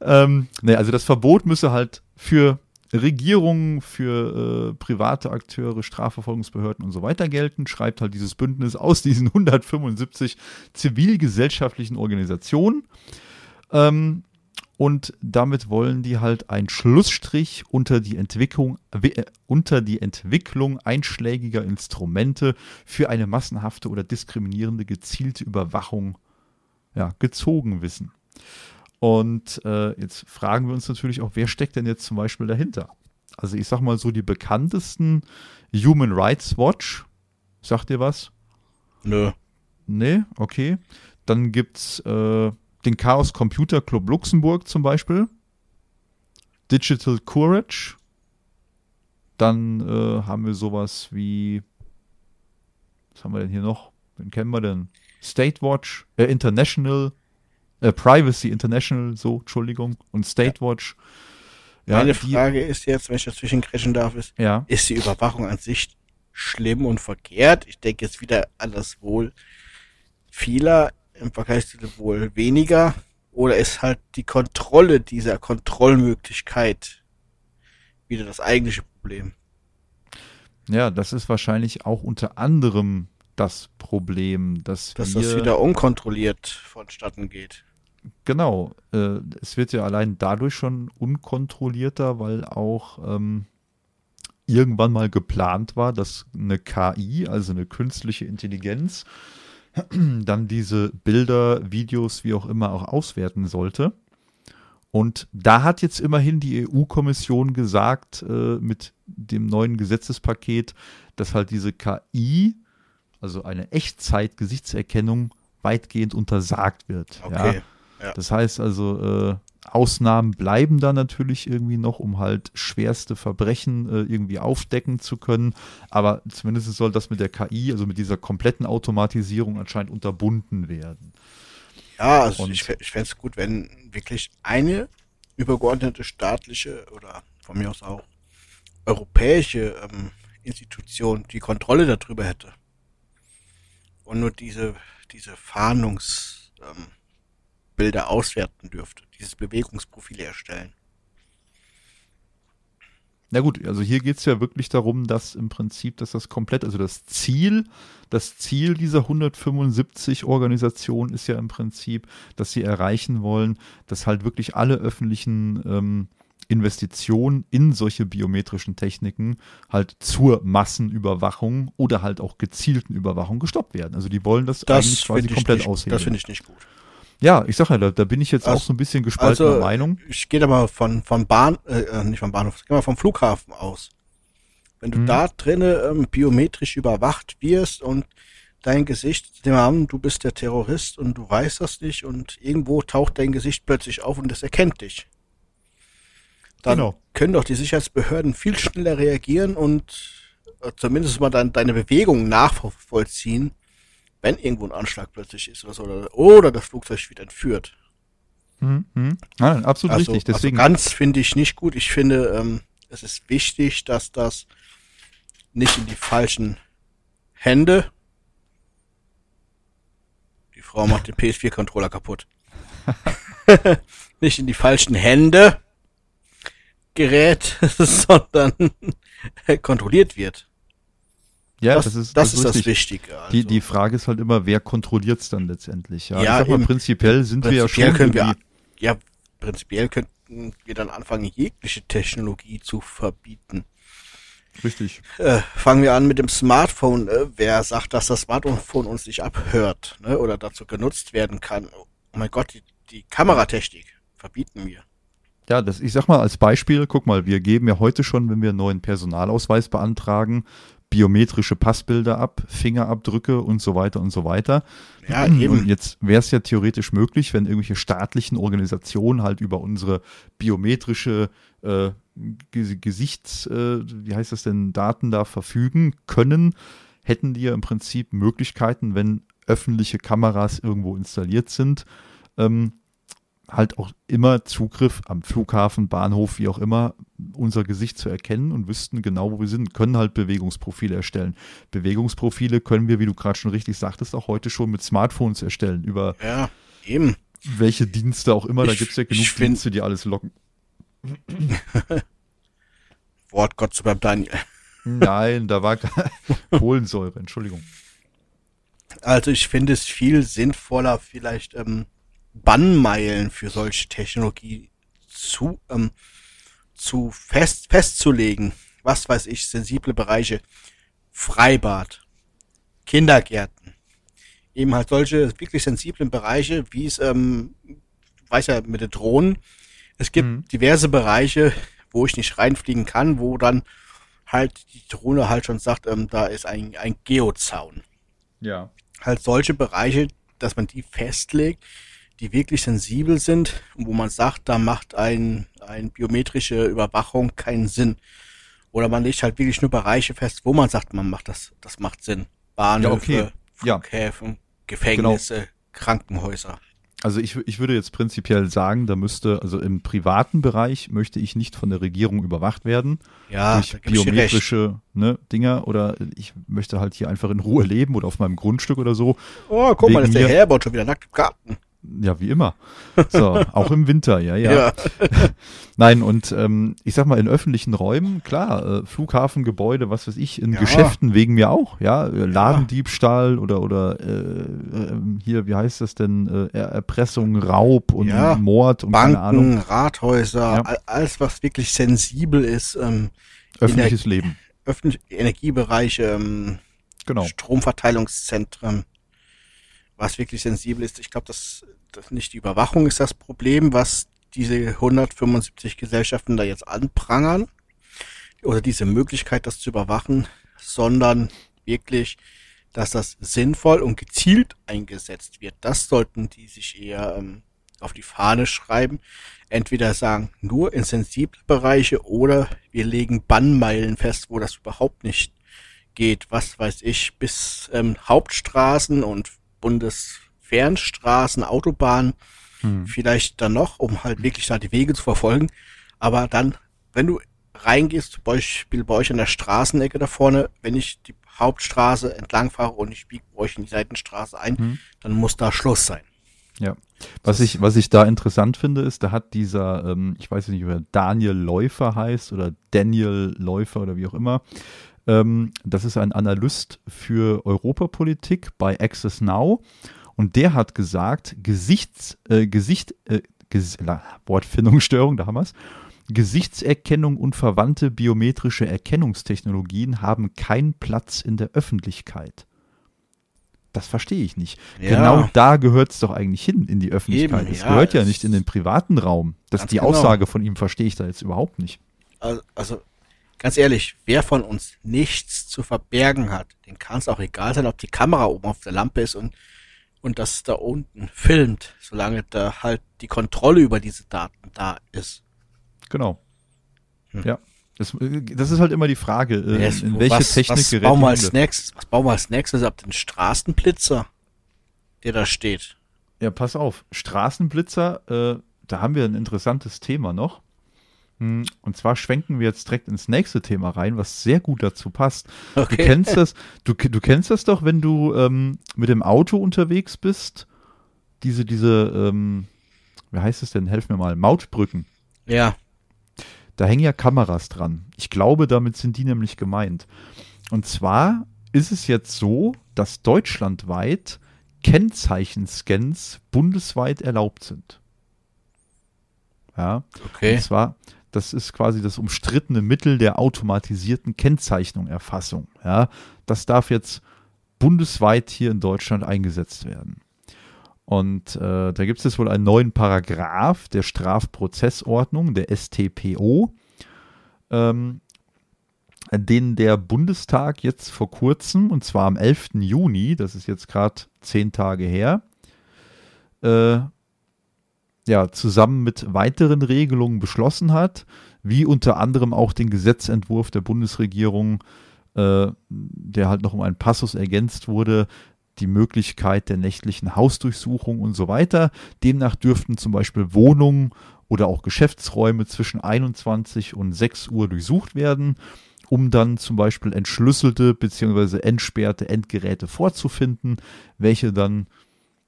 ähm, nee, also das Verbot müsse halt für Regierungen, für äh, private Akteure, Strafverfolgungsbehörden und so weiter gelten, schreibt halt dieses Bündnis aus diesen 175 zivilgesellschaftlichen Organisationen. Ähm, und damit wollen die halt einen Schlussstrich unter die Entwicklung, äh, unter die Entwicklung einschlägiger Instrumente für eine massenhafte oder diskriminierende gezielte Überwachung ja, gezogen wissen. Und äh, jetzt fragen wir uns natürlich auch, wer steckt denn jetzt zum Beispiel dahinter? Also ich sag mal so, die bekanntesten Human Rights Watch, sagt ihr was? Nö. Nee, okay. Dann gibt's äh, den Chaos Computer Club Luxemburg zum Beispiel. Digital Courage. Dann äh, haben wir sowas wie, was haben wir denn hier noch? Wen kennen wir denn? State Watch, äh, International äh, Privacy International, so, Entschuldigung, und State Watch. Ja, Meine Frage ist jetzt, wenn ich dazwischen crashen darf, ist, ja. ist die Überwachung an sich schlimm und verkehrt? Ich denke jetzt wieder an das Wohl vieler im Vergleich zu dem Wohl weniger. Oder ist halt die Kontrolle dieser Kontrollmöglichkeit wieder das eigentliche Problem? Ja, das ist wahrscheinlich auch unter anderem das Problem, dass, dass das wieder unkontrolliert vonstatten geht. Genau, äh, es wird ja allein dadurch schon unkontrollierter, weil auch ähm, irgendwann mal geplant war, dass eine KI, also eine künstliche Intelligenz, dann diese Bilder, Videos, wie auch immer auch auswerten sollte. Und da hat jetzt immerhin die EU-Kommission gesagt, äh, mit dem neuen Gesetzespaket, dass halt diese KI, also eine Echtzeit-Gesichtserkennung, weitgehend untersagt wird. Okay. Ja? Das heißt also, äh, Ausnahmen bleiben da natürlich irgendwie noch, um halt schwerste Verbrechen äh, irgendwie aufdecken zu können. Aber zumindest soll das mit der KI, also mit dieser kompletten Automatisierung anscheinend unterbunden werden. Ja, also Und, ich, ich fände es gut, wenn wirklich eine übergeordnete staatliche oder von mir aus auch europäische ähm, Institution die Kontrolle darüber hätte. Und nur diese, diese Fahndungs, ähm, Bilder auswerten dürfte, dieses Bewegungsprofil erstellen. Na gut, also hier geht es ja wirklich darum, dass im Prinzip, dass das komplett, also das Ziel, das Ziel dieser 175 Organisationen ist ja im Prinzip, dass sie erreichen wollen, dass halt wirklich alle öffentlichen ähm, Investitionen in solche biometrischen Techniken halt zur Massenüberwachung oder halt auch gezielten Überwachung gestoppt werden. Also die wollen das, das eigentlich quasi komplett aushebeln. Das finde ich nicht gut. Ja, ich sag ja, da, da bin ich jetzt Also- auch so ein bisschen gespaltener also, Meinung. Ich gehe aber von, von Bahn, äh, äh, nicht vom Bahnhof, ich gehe mal vom Flughafen aus. Wenn du Mhm. da drinnen ähm, biometrisch überwacht wirst und dein Gesicht, dem haben, du bist der Terrorist und du weißt das nicht und irgendwo taucht dein Gesicht plötzlich auf und es erkennt dich. Dann Genau. können doch die Sicherheitsbehörden viel schneller reagieren und äh, zumindest mal dein, deine Bewegungen nachvollziehen, wenn irgendwo ein Anschlag plötzlich ist oder so, oder, oder das Flugzeug wird entführt. Mhm. Nein, absolut Also, richtig. Deswegen, also ganz finde ich nicht gut. Ich finde, ähm, es ist wichtig, dass das nicht in die falschen Hände. Die Frau macht den PS4-Controller kaputt. nicht in die falschen Hände gerät, sondern kontrolliert wird. Ja, das, das, ist, das, ist das. Wichtige. Also, Die, die Frage ist halt immer, wer kontrolliert es dann letztendlich? Ja, Ja, ich sag mal, prinzipiell sind wir ja prinzipiell schon wir, ja, prinzipiell könnten wir dann anfangen, jegliche Technologie zu verbieten. richtig. Äh, fangen wir an mit dem Smartphone. Äh, wer sagt, dass das Smartphone uns nicht abhört ne, oder dazu genutzt werden kann? Oh mein Gott, die, die Kameratechnik verbieten wir. Ja, das, ich sag mal als Beispiel, guck mal, wir geben ja heute schon, wenn wir einen neuen Personalausweis beantragen, biometrische Passbilder ab, Fingerabdrücke und so weiter und so weiter. Ja, Und eben. jetzt wäre es ja theoretisch möglich, wenn irgendwelche staatlichen Organisationen halt über unsere biometrische äh, Ge- Gesichts, äh, wie heißt das denn, Daten da verfügen können, hätten die ja im Prinzip Möglichkeiten, wenn öffentliche Kameras irgendwo installiert sind, ähm, halt auch immer Zugriff am Flughafen, Bahnhof, wie auch immer, unser Gesicht zu erkennen und wüssten genau, wo wir sind, können halt Bewegungsprofile erstellen. Bewegungsprofile können wir, wie du gerade schon richtig sagtest, auch heute schon mit Smartphones erstellen, über Ja, eben. welche Dienste auch immer. Da Ich- gibt es ja genug find- Dienste, die alles locken. Wort Gott zu beim Daniel. Nein, da war Kohlensäure, Entschuldigung. Also ich finde es viel sinnvoller, vielleicht ähm, Bannmeilen für solche Technologie zu, ähm, zu fest, festzulegen. Was weiß ich, sensible Bereiche, Freibad, Kindergärten. Eben halt solche wirklich sensiblen Bereiche, wie es, ähm, du weißt ja, mit den Drohnen. Es gibt Mhm. diverse Bereiche, wo ich nicht reinfliegen kann, wo dann halt die Drohne halt schon sagt, ähm, da ist ein, ein Geozaun Ja. halt solche Bereiche, dass man die festlegt, die wirklich sensibel sind und wo man sagt, da macht ein, ein biometrische Überwachung keinen Sinn. Oder man legt halt wirklich nur Bereiche fest, wo man sagt, man macht das, das macht Sinn. Bahnhöfe, Ja, okay. Ja. Flughäfen, Gefängnisse, Krankenhäuser. Also ich, ich würde jetzt prinzipiell sagen, da müsste, also im privaten Bereich möchte ich nicht von der Regierung überwacht werden. Ja, durch biometrische ne, Dinger oder ich möchte halt hier einfach in Ruhe leben oder auf meinem Grundstück oder so. Oh, guck mal, wegen das ist der Herbert schon wieder nackt im Garten. Ja, wie immer. So, auch im Winter, ja, ja. Ja. Nein, und ähm, ich sag mal, in öffentlichen Räumen, klar, äh, Flughafengebäude, was weiß ich, in Ja. Geschäften wegen mir auch, ja, äh, Ladendiebstahl oder oder äh, äh, hier, wie heißt das denn, äh, Er- Erpressung, Raub und Ja. Mord und keine Ahnung, Banken, Rathäuser, alles, was wirklich sensibel ist, ähm, öffentliches Leben. öffentliche Energiebereiche, ähm, Genau. Stromverteilungszentren, was wirklich sensibel ist. Ich glaube, das, das nicht die Überwachung ist das Problem, was diese 175 Gesellschaften da jetzt anprangern oder diese Möglichkeit, das zu überwachen, sondern wirklich, dass das sinnvoll und gezielt eingesetzt wird. Das sollten die sich eher ähm, auf die Fahne schreiben. Entweder sagen, nur in sensible Bereiche oder wir legen Bannmeilen fest, wo das überhaupt nicht geht. Was weiß ich, bis ähm, Hauptstraßen und Bundesfernstraßen, Autobahnen, Hm. vielleicht dann noch, um halt wirklich da die Wege zu verfolgen. Aber dann, wenn du reingehst, zum Beispiel bei euch an der Straßenecke da vorne, wenn ich die Hauptstraße entlang fahre und ich biege bei euch in die Seitenstraße ein, Hm. dann muss da Schluss sein. Ja. Was ich, was ich da interessant finde, ist, da hat dieser, ähm, ich weiß nicht, ob er Daniel Läufer heißt oder Daniel Läufer oder wie auch immer. Ähm, das ist ein Analyst für Europapolitik bei Access Now. Und der hat gesagt, Gesichts, äh, Gesicht, äh, Ges La- Wortfindungsstörung, da haben wir es. Gesichtserkennung und verwandte biometrische Erkennungstechnologien haben keinen Platz in der Öffentlichkeit. Das verstehe ich nicht. Ja. Genau da gehört es doch eigentlich hin in die Öffentlichkeit. Es ja, gehört ja nicht in den privaten Raum. Das Ganz die genau. Aussage von ihm verstehe ich da jetzt überhaupt nicht. Also, also, ganz ehrlich, wer von uns nichts zu verbergen hat, dem kann es auch egal sein, ob die Kamera oben auf der Lampe ist und, und das da unten filmt, solange da halt die Kontrolle über diese Daten da ist. Genau. Hm. Ja. Das, äh, das ist halt immer die Frage, äh, Yes, in welche was, Technik was gerät bauen wir als nächstes? Was bauen wir als nächstes? Ab den Straßenblitzer, der da steht. Ja, pass auf. Straßenblitzer, äh, da haben wir ein interessantes Thema noch. Hm, Und zwar schwenken wir jetzt direkt ins nächste Thema rein, was sehr gut dazu passt. Du Okay. kennst das, du, du kennst das doch, wenn du ähm, mit dem Auto unterwegs bist. Diese, diese, ähm, wie heißt es denn? Helf mir mal. Mautbrücken. Ja, Da hängen ja Kameras dran. Ich glaube, damit sind die nämlich gemeint. Und zwar ist es jetzt so, dass deutschlandweit Kennzeichenscans bundesweit erlaubt sind. Ja, okay. und zwar, das ist quasi das umstrittene Mittel der automatisierten Kennzeichnung-Erfassung. Ja, das darf jetzt bundesweit hier in Deutschland eingesetzt werden. Und äh, da gibt es jetzt wohl einen neuen Paragraph der Strafprozessordnung, der StPO, ähm, den der Bundestag jetzt vor kurzem, und zwar am 11. Juni, das ist jetzt gerade zehn Tage her, äh, ja, zusammen mit weiteren Regelungen beschlossen hat, wie unter anderem auch den Gesetzentwurf der Bundesregierung, äh, der halt noch um einen Passus ergänzt wurde, die Möglichkeit der nächtlichen Hausdurchsuchung und so weiter. Demnach dürften zum Beispiel Wohnungen oder auch Geschäftsräume zwischen 21 und 6 Uhr durchsucht werden, um dann zum Beispiel entschlüsselte bzw. entsperrte Endgeräte vorzufinden, welche dann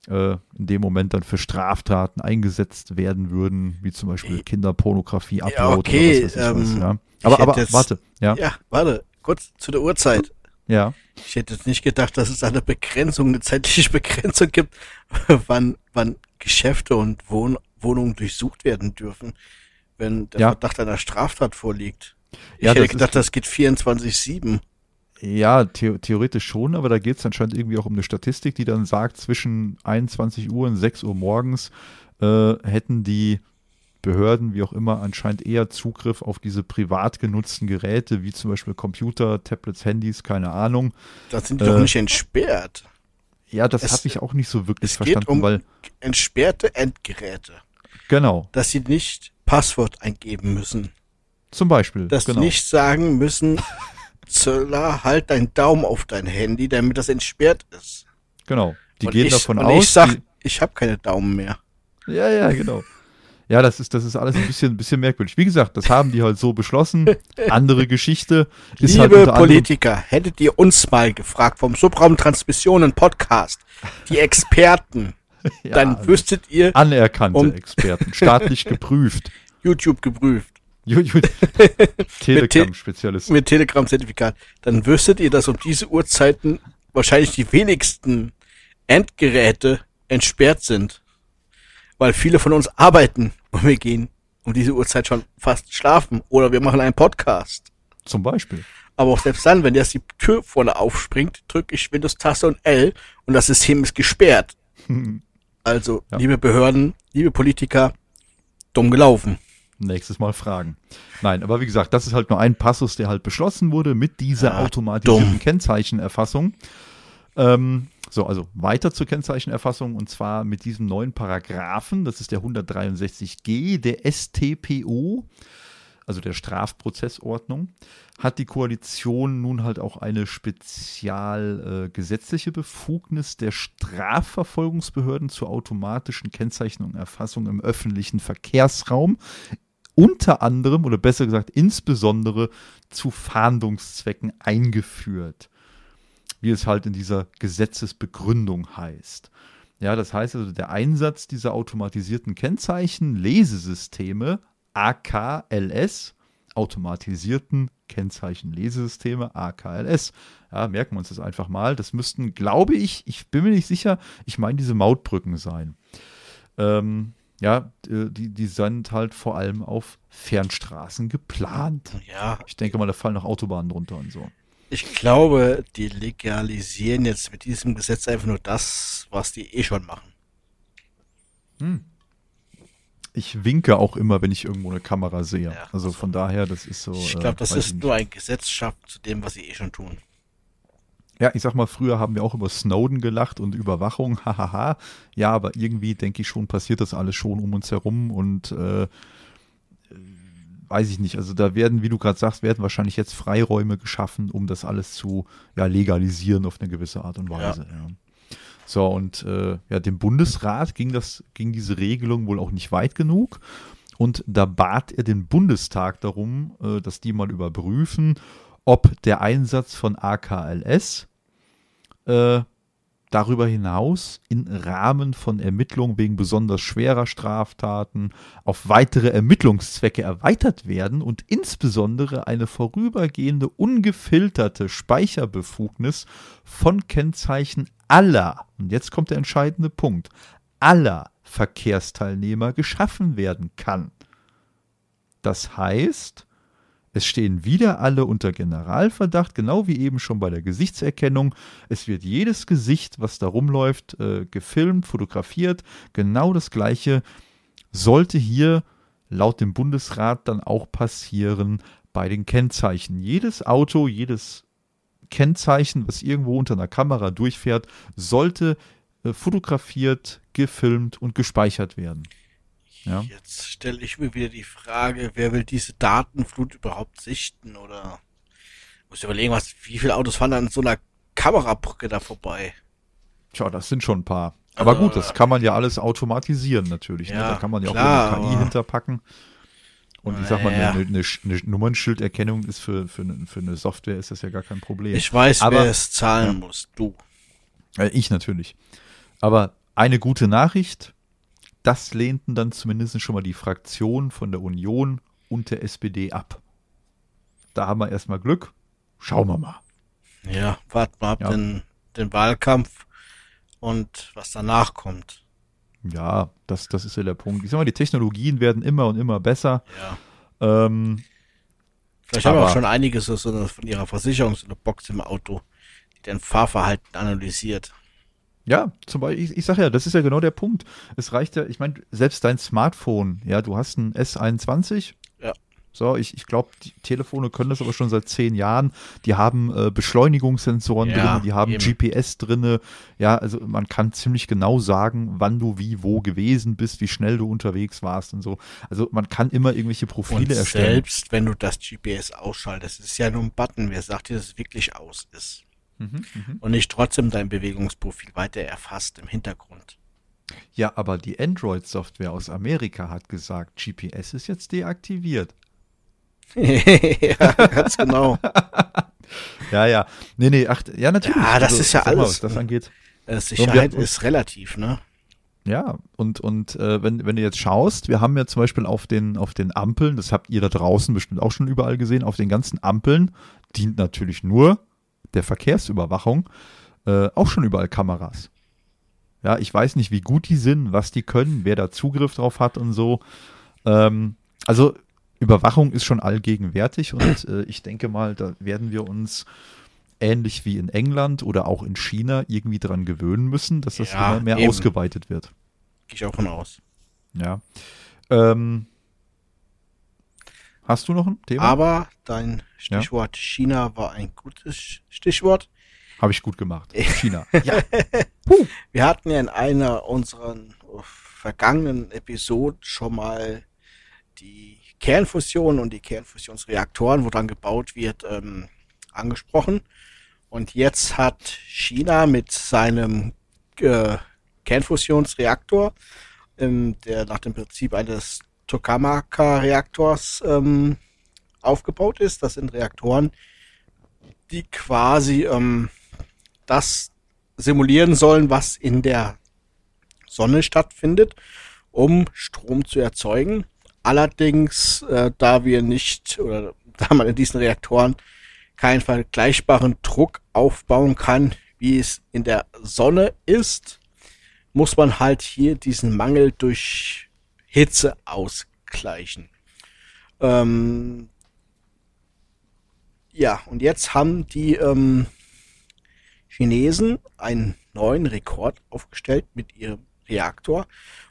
in dem Moment dann für Straftaten eingesetzt werden würden, wie zum Beispiel Kinderpornografie, Upload okay, oder was weiß ich was. ähm, Ja. ich Aber, aber jetzt- warte, ja, Ja, warte, kurz zu der Uhrzeit. ja. Ich hätte jetzt nicht gedacht, dass es eine Begrenzung, eine zeitliche Begrenzung gibt, wann, wann Geschäfte und Wohn Wohnungen durchsucht werden dürfen, wenn der Ja. Verdacht einer Straftat vorliegt. Ich Ja, hätte das ist- gedacht, das geht 24-7. Ja, the theoretisch schon, aber da geht es anscheinend irgendwie auch um eine Statistik, die dann sagt, zwischen 21 Uhr und 6 Uhr morgens äh, hätten die Behörden, wie auch immer, anscheinend eher Zugriff auf diese privat genutzten Geräte, wie zum Beispiel Computer, Tablets, Handys, keine Ahnung. Da sind die Äh, doch nicht entsperrt. Ja, das habe ich auch nicht so wirklich Es geht verstanden, um weil, entsperrte Endgeräte, genau, dass sie nicht Passwort eingeben müssen, zum Beispiel, dass genau, sie nicht sagen müssen, Zöller, halt deinen Daumen auf dein Handy, damit das entsperrt ist. genau. Die und gehen ich, davon und aus, ich sag, ich habe keine Daumen mehr. Ja, ja, genau. Ja, das ist, das ist alles ein bisschen, ein bisschen merkwürdig. Wie gesagt, das haben die halt so beschlossen. Andere Geschichte ist Liebe halt unter anderem, Politiker, hättet ihr uns mal gefragt vom Subraumtransmissionen Podcast, die Experten, ja, dann wüsstet ihr, anerkannte um- Experten, staatlich geprüft. YouTube geprüft, Telegram-Spezialisten. mit Telegram-Zertifikat, dann wüsstet ihr, dass um diese Uhrzeiten wahrscheinlich die wenigsten Endgeräte entsperrt sind. Weil viele von uns arbeiten und wir gehen um diese Uhrzeit schon fast schlafen oder wir machen einen Podcast. Zum Beispiel. Aber auch selbst dann, wenn jetzt die Tür vorne aufspringt, drücke ich Windows-Taste und L und das System ist gesperrt. Also, Ja. liebe Behörden, liebe Politiker, dumm gelaufen. Nächstes Mal fragen. Nein, aber wie gesagt, das ist halt nur ein Passus, der halt beschlossen wurde mit dieser Ah, automatisierten dumm. Kennzeichenerfassung. Ähm, so, also weiter zur Kennzeichenerfassung und zwar mit diesem neuen Paragraphen, das ist der 163g der StPO, also der Strafprozessordnung, hat die Koalition nun halt auch eine spezial äh, gesetzliche Befugnis der Strafverfolgungsbehörden zur automatischen Kennzeichnung und Erfassung im öffentlichen Verkehrsraum, unter anderem oder besser gesagt insbesondere zu Fahndungszwecken eingeführt, wie es halt in dieser Gesetzesbegründung heißt. Ja, das heißt also, der Einsatz dieser automatisierten Kennzeichen, Lesesysteme, AKLS, automatisierten Kennzeichen Lesesysteme, AKLS. Ja, merken wir uns das einfach mal. Das müssten, glaube ich, ich bin mir nicht sicher, ich meine diese Mautbrücken sein. Ähm, ja, äh, die, die sind halt vor allem auf Fernstraßen geplant. Ja, Ich denke mal, da fallen noch Autobahnen drunter und so. Ich glaube, die legalisieren jetzt mit diesem Gesetz einfach nur das, was die eh schon machen. Hm. Ich winke auch immer, wenn ich irgendwo eine Kamera sehe. Ja, also von daher, das ist so. Ich glaube, das äh, ist nur ein Gesetz schafft zu dem, was sie eh schon tun. Ja, ich sag mal, früher haben wir auch über Snowden gelacht und Überwachung, hahaha. ja, aber irgendwie denke ich schon, passiert das alles schon um uns herum und äh, weiß ich nicht. Also da werden, wie du gerade sagst, werden wahrscheinlich jetzt Freiräume geschaffen, um das alles zu ja, legalisieren auf eine gewisse Art und Weise. Ja. Ja. So, und äh, ja, dem Bundesrat ging das, ging diese Regelung wohl auch nicht weit genug. Und da bat er den Bundestag darum, äh, dass die mal überprüfen, ob der Einsatz von AKLS äh, darüber hinaus im Rahmen von Ermittlungen wegen besonders schwerer Straftaten auf weitere Ermittlungszwecke erweitert werden und insbesondere eine vorübergehende ungefilterte Speicherbefugnis von Kennzeichen aller, und jetzt kommt der entscheidende Punkt, aller Verkehrsteilnehmer geschaffen werden kann. Das heißt, es stehen wieder alle unter Generalverdacht, genau wie eben schon bei der Gesichtserkennung. Es wird jedes Gesicht, was da rumläuft, äh, gefilmt, fotografiert. Genau das Gleiche sollte hier laut dem Bundesrat dann auch passieren bei den Kennzeichen. Jedes Auto, jedes Kennzeichen, was irgendwo unter einer Kamera durchfährt, sollte äh, fotografiert, gefilmt und gespeichert werden. Ja. Jetzt stelle ich mir wieder die Frage, wer will diese Datenflut überhaupt sichten oder muss überlegen, was, wie viele Autos fahren an so einer Kamerabrücke da vorbei? Tja, das sind schon ein paar. Aber also, gut, das kann man ja alles automatisieren natürlich. Ne? Ja, ne? Da kann man ja klar, auch eine KI hinterpacken. Und ich sag mal, eine, eine, eine, Nummernschilderkennung ist für, für, eine, für eine Software ist das ja gar kein Problem. Ich weiß, Aber, wer es zahlen ja, muss. Du. Äh, ich natürlich. Aber eine gute Nachricht, das lehnten dann zumindest schon mal die Fraktionen von der Union und der SPD ab. Da haben wir erstmal Glück. Schauen wir mal. Ja, warten wir ab ja. den, den Wahlkampf und was danach kommt. Ja, das, das ist ja der Punkt. Ich sag mal, die Technologien werden immer und immer besser. Ja. Ähm, Vielleicht haben wir auch schon einiges von ihrer Versicherung, so eine Box im Auto, die dein Fahrverhalten analysiert. Ja, zum Beispiel, ich, ich sage ja, das ist ja genau der Punkt. Es reicht ja, ich meine, selbst dein Smartphone, ja, du hast ein S21. Ja. So, ich, ich glaube, die Telefone können das aber schon seit zehn Jahren. Die haben äh, Beschleunigungssensoren ja, drin, die haben eben. GPS drin. Ja, also man kann ziemlich genau sagen, wann du wie wo gewesen bist, wie schnell du unterwegs warst und so. Also man kann immer irgendwelche Profile und erstellen. Selbst wenn du das GPS ausschaltest, ist ja nur ein Button. Wer sagt dir, dass es wirklich aus ist? Mhm, mhm, und nicht trotzdem dein Bewegungsprofil weiter erfasst im Hintergrund. Ja, aber die Android-Software aus Amerika hat gesagt, GPS ist jetzt deaktiviert. ja, ganz genau. ja, ja. Nee, nee, ach, ja, natürlich. Ja, das also, ist ja alles. Mal, was das angeht. Äh, Sicherheit so, ist relativ, ne? Ja, und, und äh, wenn, wenn du jetzt schaust, wir haben ja zum Beispiel auf den, auf den Ampeln, das habt ihr da draußen bestimmt auch schon überall gesehen, auf den ganzen Ampeln dient natürlich nur der Verkehrsüberwachung äh, auch schon überall Kameras. Ja, ich weiß nicht, wie gut die sind, was die können, wer da Zugriff drauf hat und so. Ähm, also Überwachung ist schon allgegenwärtig und äh, ich denke mal, da werden wir uns ähnlich wie in England oder auch in China irgendwie dran gewöhnen müssen, dass das ja, immer mehr eben. ausgeweitet wird. Gehe ich auch von aus. Ja. Ähm, Hast du noch ein Thema? Aber dein Stichwort ja? China war ein gutes Stichwort. Habe ich gut gemacht. China. ja. Wir hatten ja in einer unserer vergangenen Episoden schon mal die Kernfusion und die Kernfusionsreaktoren, wo dann gebaut wird, ähm, angesprochen. Und jetzt hat China mit seinem äh, Kernfusionsreaktor, ähm, der nach dem Prinzip eines Tokamaka-Reaktors ähm, aufgebaut ist. Das sind Reaktoren, die quasi ähm, das simulieren sollen, was in der Sonne stattfindet, um Strom zu erzeugen. Allerdings, äh, da wir nicht oder da man in diesen Reaktoren keinen vergleichbaren Druck aufbauen kann, wie es in der Sonne ist, muss man halt hier diesen Mangel durch Hitze ausgleichen. Ähm, Ja, und jetzt haben die ähm, Chinesen einen neuen Rekord aufgestellt mit ihrem Reaktor,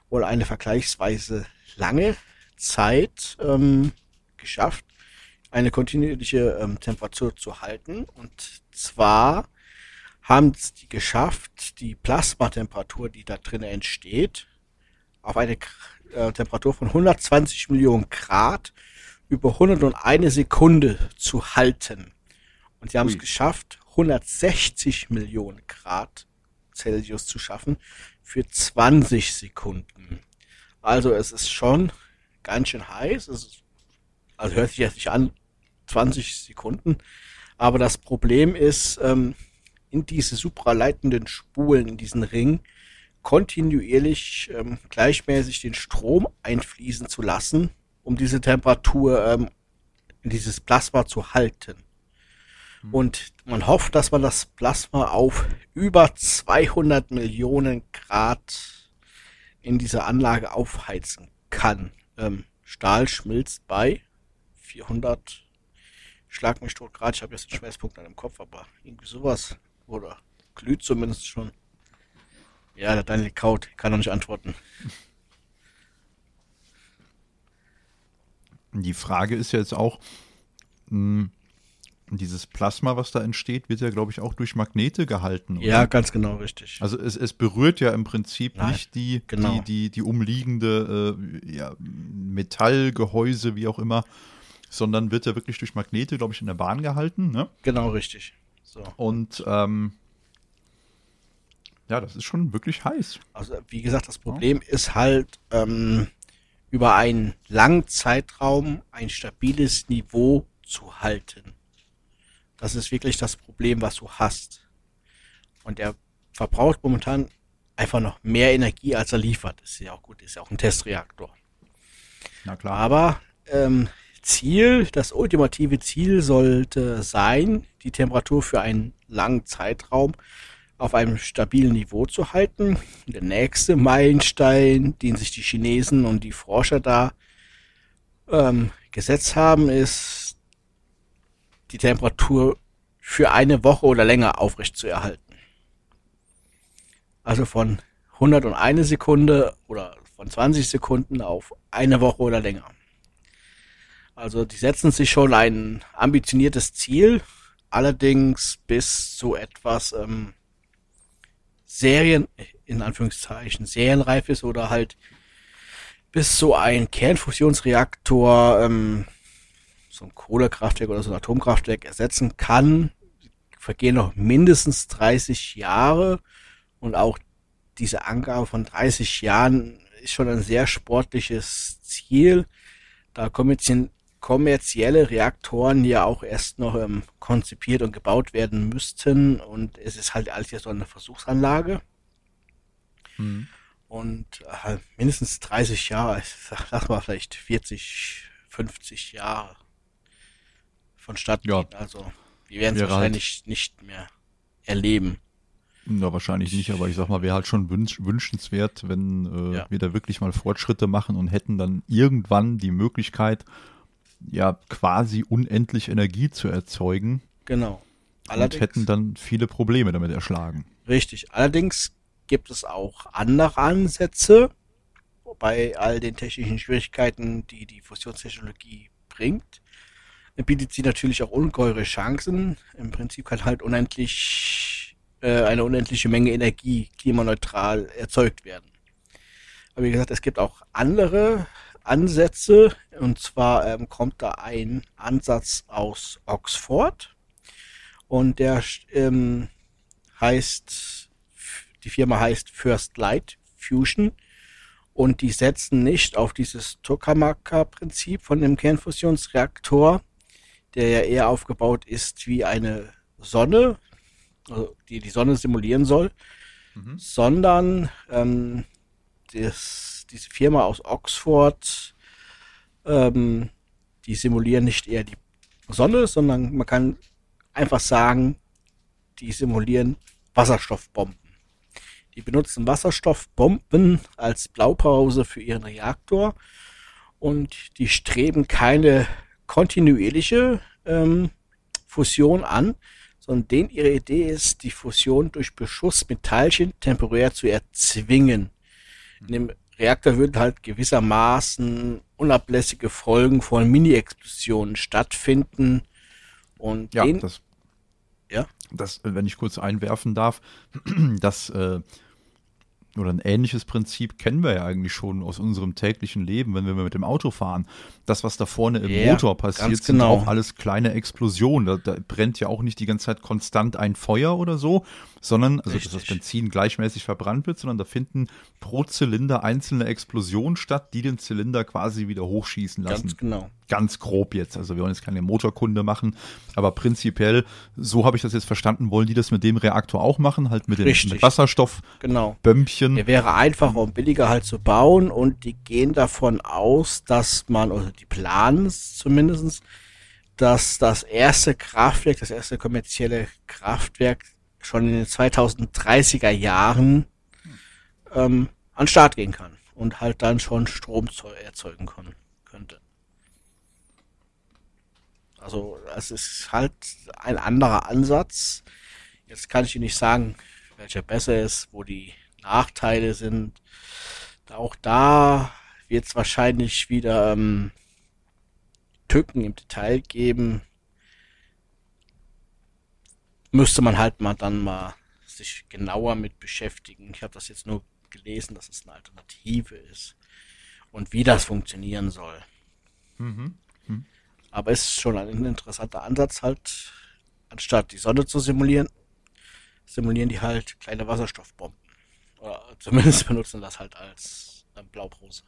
wohl eine vergleichsweise lange Zeit ähm, geschafft, eine kontinuierliche ähm, Temperatur zu halten. Und zwar haben es die geschafft, die Plasmatemperatur, die da drin entsteht, auf eine äh, Temperatur von 120 Millionen Grad über 101 Sekunde zu halten. Und sie haben es geschafft, 160 Millionen Grad Celsius zu schaffen für 20 Sekunden. Also es ist schon ganz schön heiß. Es ist, also hört sich jetzt nicht an, 20 Sekunden. Aber das Problem ist, ähm, in diese supraleitenden Spulen, in diesen Ring, kontinuierlich ähm, gleichmäßig den Strom einfließen zu lassen, um diese Temperatur ähm, in dieses Plasma zu halten. Mhm. Und man hofft, dass man das Plasma auf über 200 Millionen Grad in dieser Anlage aufheizen kann. Ähm, Stahl schmilzt bei 400 Schlag mich tot Grad. Ich habe jetzt einen Schmelzpunkt an dem Kopf, aber irgendwie sowas. Oder glüht zumindest schon. Ja, der Daniel kaut, kann noch nicht antworten. Die Frage ist ja jetzt auch, mh, hm, dieses Plasma, was da entsteht, wird ja, glaube ich, auch durch Magnete gehalten. Oder? Ja, ganz genau, richtig. Also es, es berührt ja im Prinzip Nein, nicht die, genau. die, die, die umliegende äh, ja, Metallgehäuse, wie auch immer, sondern wird ja wirklich durch Magnete, glaube ich, in der Bahn gehalten. Ne? Genau, richtig. So. Und ähm, ja, das ist schon wirklich heiß. Also wie gesagt, das Problem ja. ist halt ähm, über einen langen Zeitraum ein stabiles Niveau zu halten. Das ist wirklich das Problem, was du hast. Und er verbraucht momentan einfach noch mehr Energie, als er liefert. Ist ja auch gut, ist ja auch ein Testreaktor. Na klar. Aber ähm, Ziel, das ultimative Ziel sollte sein, die Temperatur für einen langen Zeitraum auf einem stabilen Niveau zu halten. Der nächste Meilenstein, den sich die Chinesen und die Forscher da ähm, gesetzt haben, ist die Temperatur für eine Woche oder länger aufrecht zu erhalten. Also von 101 Sekunde oder von 20 Sekunden auf eine Woche oder länger. Also die setzen sich schon ein ambitioniertes Ziel, allerdings bis so etwas ähm, Serien, in Anführungszeichen, serienreif ist oder halt bis so ein Kernfusionsreaktor ähm, so ein Kohlekraftwerk oder so ein Atomkraftwerk ersetzen kann, vergehen noch mindestens 30 Jahre und auch diese Angabe von 30 Jahren ist schon ein sehr sportliches Ziel. Da kommen jetzt kommerzielle Reaktoren ja auch erst noch ähm, konzipiert und gebaut werden müssten und es ist halt alles ja so eine Versuchsanlage. Mhm. Und äh, mindestens 30 Jahre, ich sag, sag mal vielleicht 40, 50 Jahre vonstatten. Ja. Also wir werden es wahrscheinlich halt. nicht mehr erleben. Ja, wahrscheinlich nicht, aber ich sag mal, wäre halt schon wünsch wünschenswert, wenn äh, ja. wir da wirklich mal Fortschritte machen und hätten dann irgendwann die Möglichkeit, ja quasi unendlich Energie zu erzeugen. Genau. Allerdings, und hätten dann viele Probleme damit erschlagen. Richtig. Allerdings gibt es auch andere Ansätze bei all den technischen Schwierigkeiten, die die Fusionstechnologie bringt. Bietet sie natürlich auch ungeheure Chancen. Im Prinzip kann halt unendlich äh, eine unendliche Menge Energie klimaneutral erzeugt werden. Aber wie gesagt, es gibt auch andere Ansätze. Und zwar ähm, kommt da ein Ansatz aus Oxford. Und der ähm, heißt, die Firma heißt First Light Fusion. Und die setzen nicht auf dieses Tokamaka-Prinzip von dem Kernfusionsreaktor, der ja eher aufgebaut ist wie eine Sonne, also die die Sonne simulieren soll, mhm. sondern ähm, das diese Firma aus Oxford, ähm, die simulieren nicht eher die Sonne, sondern man kann einfach sagen, die simulieren Wasserstoffbomben. Die benutzen Wasserstoffbomben als Blaupause für ihren Reaktor und die streben keine kontinuierliche ähm, Fusion an, sondern denen ihre Idee ist, die Fusion durch Beschuss mit Teilchen temporär zu erzwingen. In dem Reaktor würden halt gewissermaßen unablässige Folgen von Mini-Explosionen stattfinden. Und Ja, den, das, ja, das, wenn ich kurz einwerfen darf, das äh, oder ein ähnliches Prinzip kennen wir ja eigentlich schon aus unserem täglichen Leben, wenn wir mit dem Auto fahren. Das, was da vorne im Ja, Motor passiert, sind genau. auch alles kleine Explosionen. Da, da brennt ja auch nicht die ganze Zeit konstant ein Feuer oder so, sondern, also dass das Richtig. Benzin gleichmäßig verbrannt wird, sondern da finden pro Zylinder einzelne Explosionen statt, die den Zylinder quasi wieder hochschießen lassen ganz genau. ganz grob jetzt. Also wir wollen jetzt keine Motorkunde machen, aber prinzipiell, so habe ich das jetzt verstanden, wollen die das mit dem Reaktor auch machen, halt mit dem Richtig. mit Wasserstoffbömmchen. Genau. Der wäre einfacher und billiger halt zu bauen und die gehen davon aus, dass man, oder die planen es zumindest, dass das erste Kraftwerk, das erste kommerzielle Kraftwerk schon in den 2030er Jahren ähm, an Start gehen kann und halt dann schon Strom erzeugen kann, könnte. Also es ist halt ein anderer Ansatz. Jetzt kann ich Ihnen nicht sagen, welcher besser ist, wo die Nachteile sind. Auch da wird es wahrscheinlich wieder ähm, Tücken im Detail geben. Müsste man halt mal dann mal sich genauer mit beschäftigen. Ich habe das jetzt nur gelesen, dass es eine Alternative ist und wie das funktionieren soll. Aber es ist schon ein interessanter Ansatz halt, anstatt die Sonne zu simulieren, simulieren die halt kleine Wasserstoffbomben. Oder zumindest benutzen das halt als ähm, Blaupause.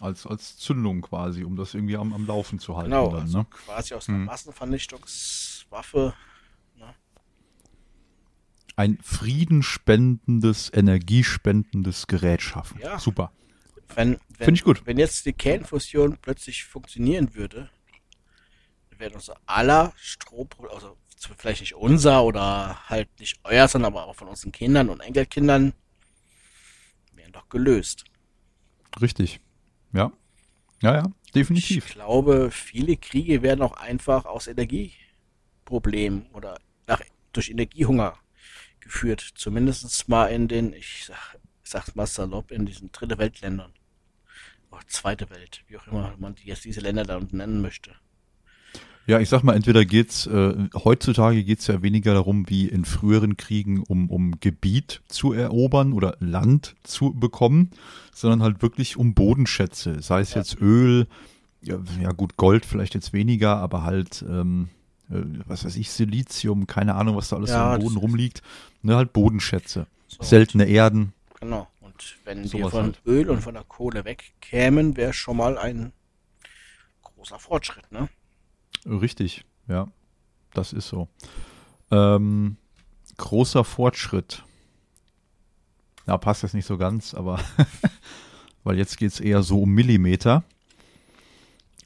Als, als Zündung quasi, um das irgendwie am, am Laufen zu halten. Genau, dann, also ne? quasi aus einer Hm. Massenvernichtungswaffe. Ein friedenspendendes, energiespendendes Gerät schaffen. Ja. Super. Wenn, wenn, Find ich gut. Wenn jetzt die Kernfusion plötzlich funktionieren würde, dann wäre unser aller Strom, also vielleicht nicht unser oder halt nicht euer, sondern aber auch von unseren Kindern und Enkelkindern, wären doch gelöst. Richtig. Ja. Ja, ja, definitiv. Ich glaube, viele Kriege werden auch einfach aus Energieproblemen oder nach, durch Energiehunger geführt. Zumindest mal in den, ich sag, ich sag's mal salopp, in diesen dritte Weltländern. Oder zweite Welt, wie auch immer man jetzt diese Länder da unten nennen möchte. Ja, ich sag mal, entweder geht's äh, heutzutage geht's ja weniger darum, wie in früheren Kriegen, um, um Gebiet zu erobern oder Land zu bekommen, sondern halt wirklich um Bodenschätze, sei es Ja. jetzt Öl, ja, ja gut, Gold vielleicht jetzt weniger, aber halt, ähm, äh, was weiß ich, Silizium, keine Ahnung, was da alles Ja, das Boden rumliegt, ne, halt Bodenschätze, So, seltene Erden, Genau. Und wenn wir von halt. Öl und von der Kohle wegkämen, wäre schon mal ein großer Fortschritt, ne? Richtig, ja, das ist so. Ähm, großer Fortschritt. Ja, passt jetzt nicht so ganz, aber weil jetzt geht es eher so um Millimeter.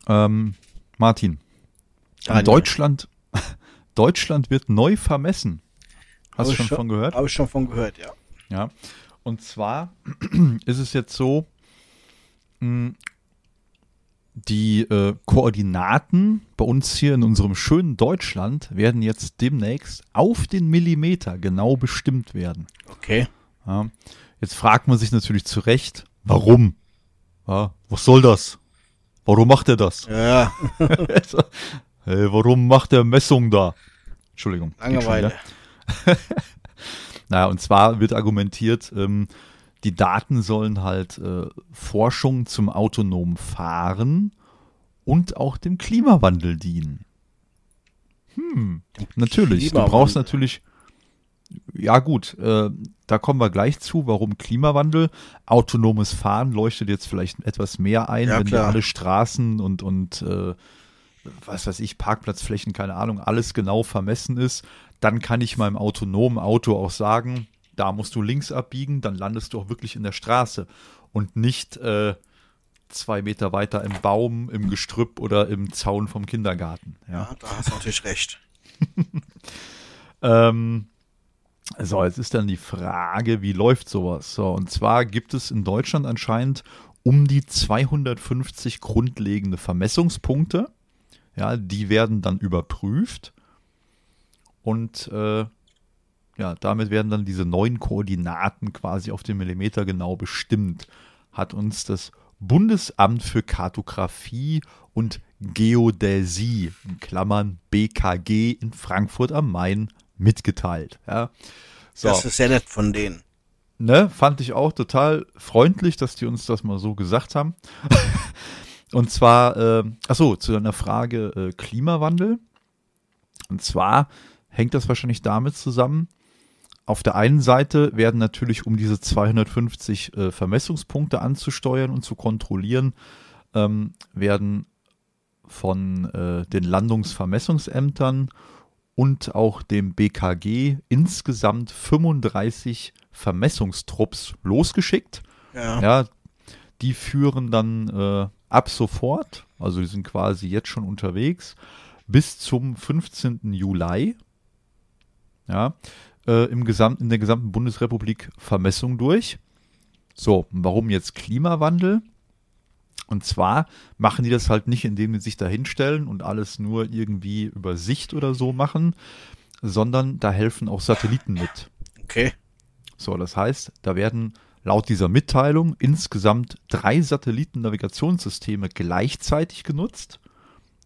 Ähm, Martin, Daniel. Deutschland, Deutschland wird neu vermessen. Hast du schon von gehört? Habe ich schon von gehört, ja. Ja. Und zwar ist es jetzt so, mh, die äh, Koordinaten bei uns hier in unserem schönen Deutschland werden jetzt demnächst auf den Millimeter genau bestimmt werden. Okay. Ja. Jetzt fragt man sich natürlich zu Recht, warum? Ja, was soll das? Warum macht er das? Ja, hey, warum macht er Messung da? Entschuldigung. Langeweile. Naja, und zwar wird argumentiert, ähm, die Daten sollen halt äh, Forschung zum autonomen Fahren und auch dem Klimawandel dienen. Hm, natürlich. Du brauchst natürlich, ja gut, äh, da kommen wir gleich zu, warum Klimawandel. Autonomes Fahren leuchtet jetzt vielleicht etwas mehr ein, Ja, wenn wir klar. alle Straßen und, und äh, was weiß ich, Parkplatzflächen, keine Ahnung, alles genau vermessen ist, dann kann ich meinem autonomen Auto auch sagen, da musst du links abbiegen, dann landest du auch wirklich in der Straße und nicht äh, zwei Meter weiter im Baum, im Gestrüpp oder im Zaun vom Kindergarten. Ja. Ja, da hast du natürlich recht. Ähm, so, jetzt ist dann die Frage, wie läuft sowas? So, und zwar gibt es in Deutschland anscheinend um die 250 grundlegende Vermessungspunkte. Ja, die werden dann überprüft. Und äh, ja, damit werden dann diese neuen Koordinaten quasi auf den Millimeter genau bestimmt. Hat uns das Bundesamt für Kartografie und Geodäsie, in Klammern BKG in Frankfurt am Main, mitgeteilt. Ja. So. Das ist sehr nett von denen. Ne, fand ich auch total freundlich, dass die uns das mal so gesagt haben. Und zwar, äh, achso, zu einer Frage äh, Klimawandel. Und zwar hängt das wahrscheinlich damit zusammen, auf der einen Seite werden natürlich, um diese 250 äh, Vermessungspunkte anzusteuern und zu kontrollieren, ähm, werden von äh, den Landungsvermessungsämtern und auch dem BKG insgesamt 35 Vermessungstrupps losgeschickt. Ja. ja die führen dann äh, ab sofort, also die sind quasi jetzt schon unterwegs, bis zum 15. Juli. Ja, äh, im Gesamt, in der gesamten Bundesrepublik Vermessung durch. So, warum jetzt Klimawandel? Und zwar machen die das halt nicht, indem sie sich da hinstellen und alles nur irgendwie über Sicht oder so machen, sondern da helfen auch Satelliten mit. Okay. So, das heißt, da werden laut dieser Mitteilung insgesamt drei Satellitennavigationssysteme gleichzeitig genutzt.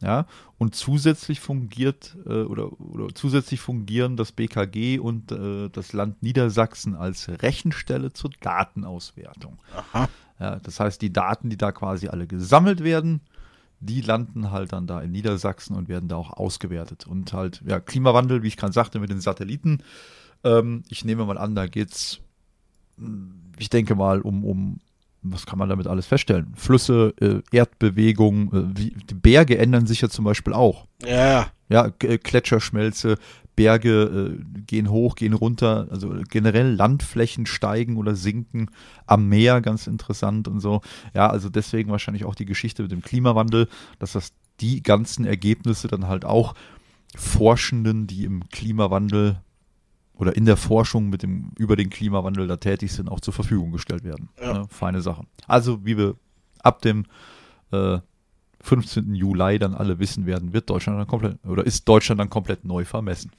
Ja, und zusätzlich fungiert äh, oder, oder zusätzlich fungieren das BKG und äh, das Land Niedersachsen als Rechenstelle zur Datenauswertung. Ja, das heißt, die Daten, die da quasi alle gesammelt werden, die landen halt dann da in Niedersachsen und werden da auch ausgewertet. Und halt, ja, Klimawandel, wie ich gerade sagte, mit den Satelliten. Ähm, ich nehme mal an, da geht's, hm, ich denke mal, um, um was kann man damit alles feststellen? Flüsse, äh, Erdbewegung, äh, wie, die Berge ändern sich ja zum Beispiel auch. Ja. Ja, äh, Gletscherschmelze, Berge äh, gehen hoch, gehen runter, also generell Landflächen steigen oder sinken, am Meer ganz interessant und so. Ja, also deswegen wahrscheinlich auch die Geschichte mit dem Klimawandel, dass das die ganzen Ergebnisse dann halt auch Forschenden, die im Klimawandel oder in der Forschung mit dem, über den Klimawandel da tätig sind, auch zur Verfügung gestellt werden. Ja. Ne? Feine Sache. Also, wie wir ab dem äh, 15. Juli dann alle wissen werden, wird Deutschland dann komplett, oder ist Deutschland dann komplett neu vermessen.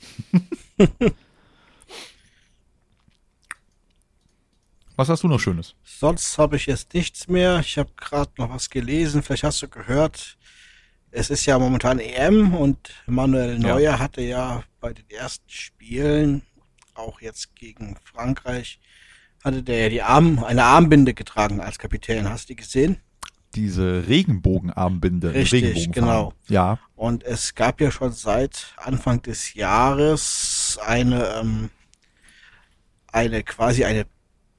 was hast du noch Schönes? Sonst habe ich jetzt nichts mehr. Ich habe gerade noch was gelesen. Vielleicht hast du gehört. Es ist ja momentan EM und Manuel Neuer ja. hatte ja bei den ersten Spielen auch jetzt gegen Frankreich, hatte der ja die Arm, eine Armbinde getragen als Kapitän. Hast du die gesehen? Diese Regenbogenarmbinde. Richtig, genau. Ja. Und es gab ja schon seit Anfang des Jahres eine, ähm, eine quasi eine,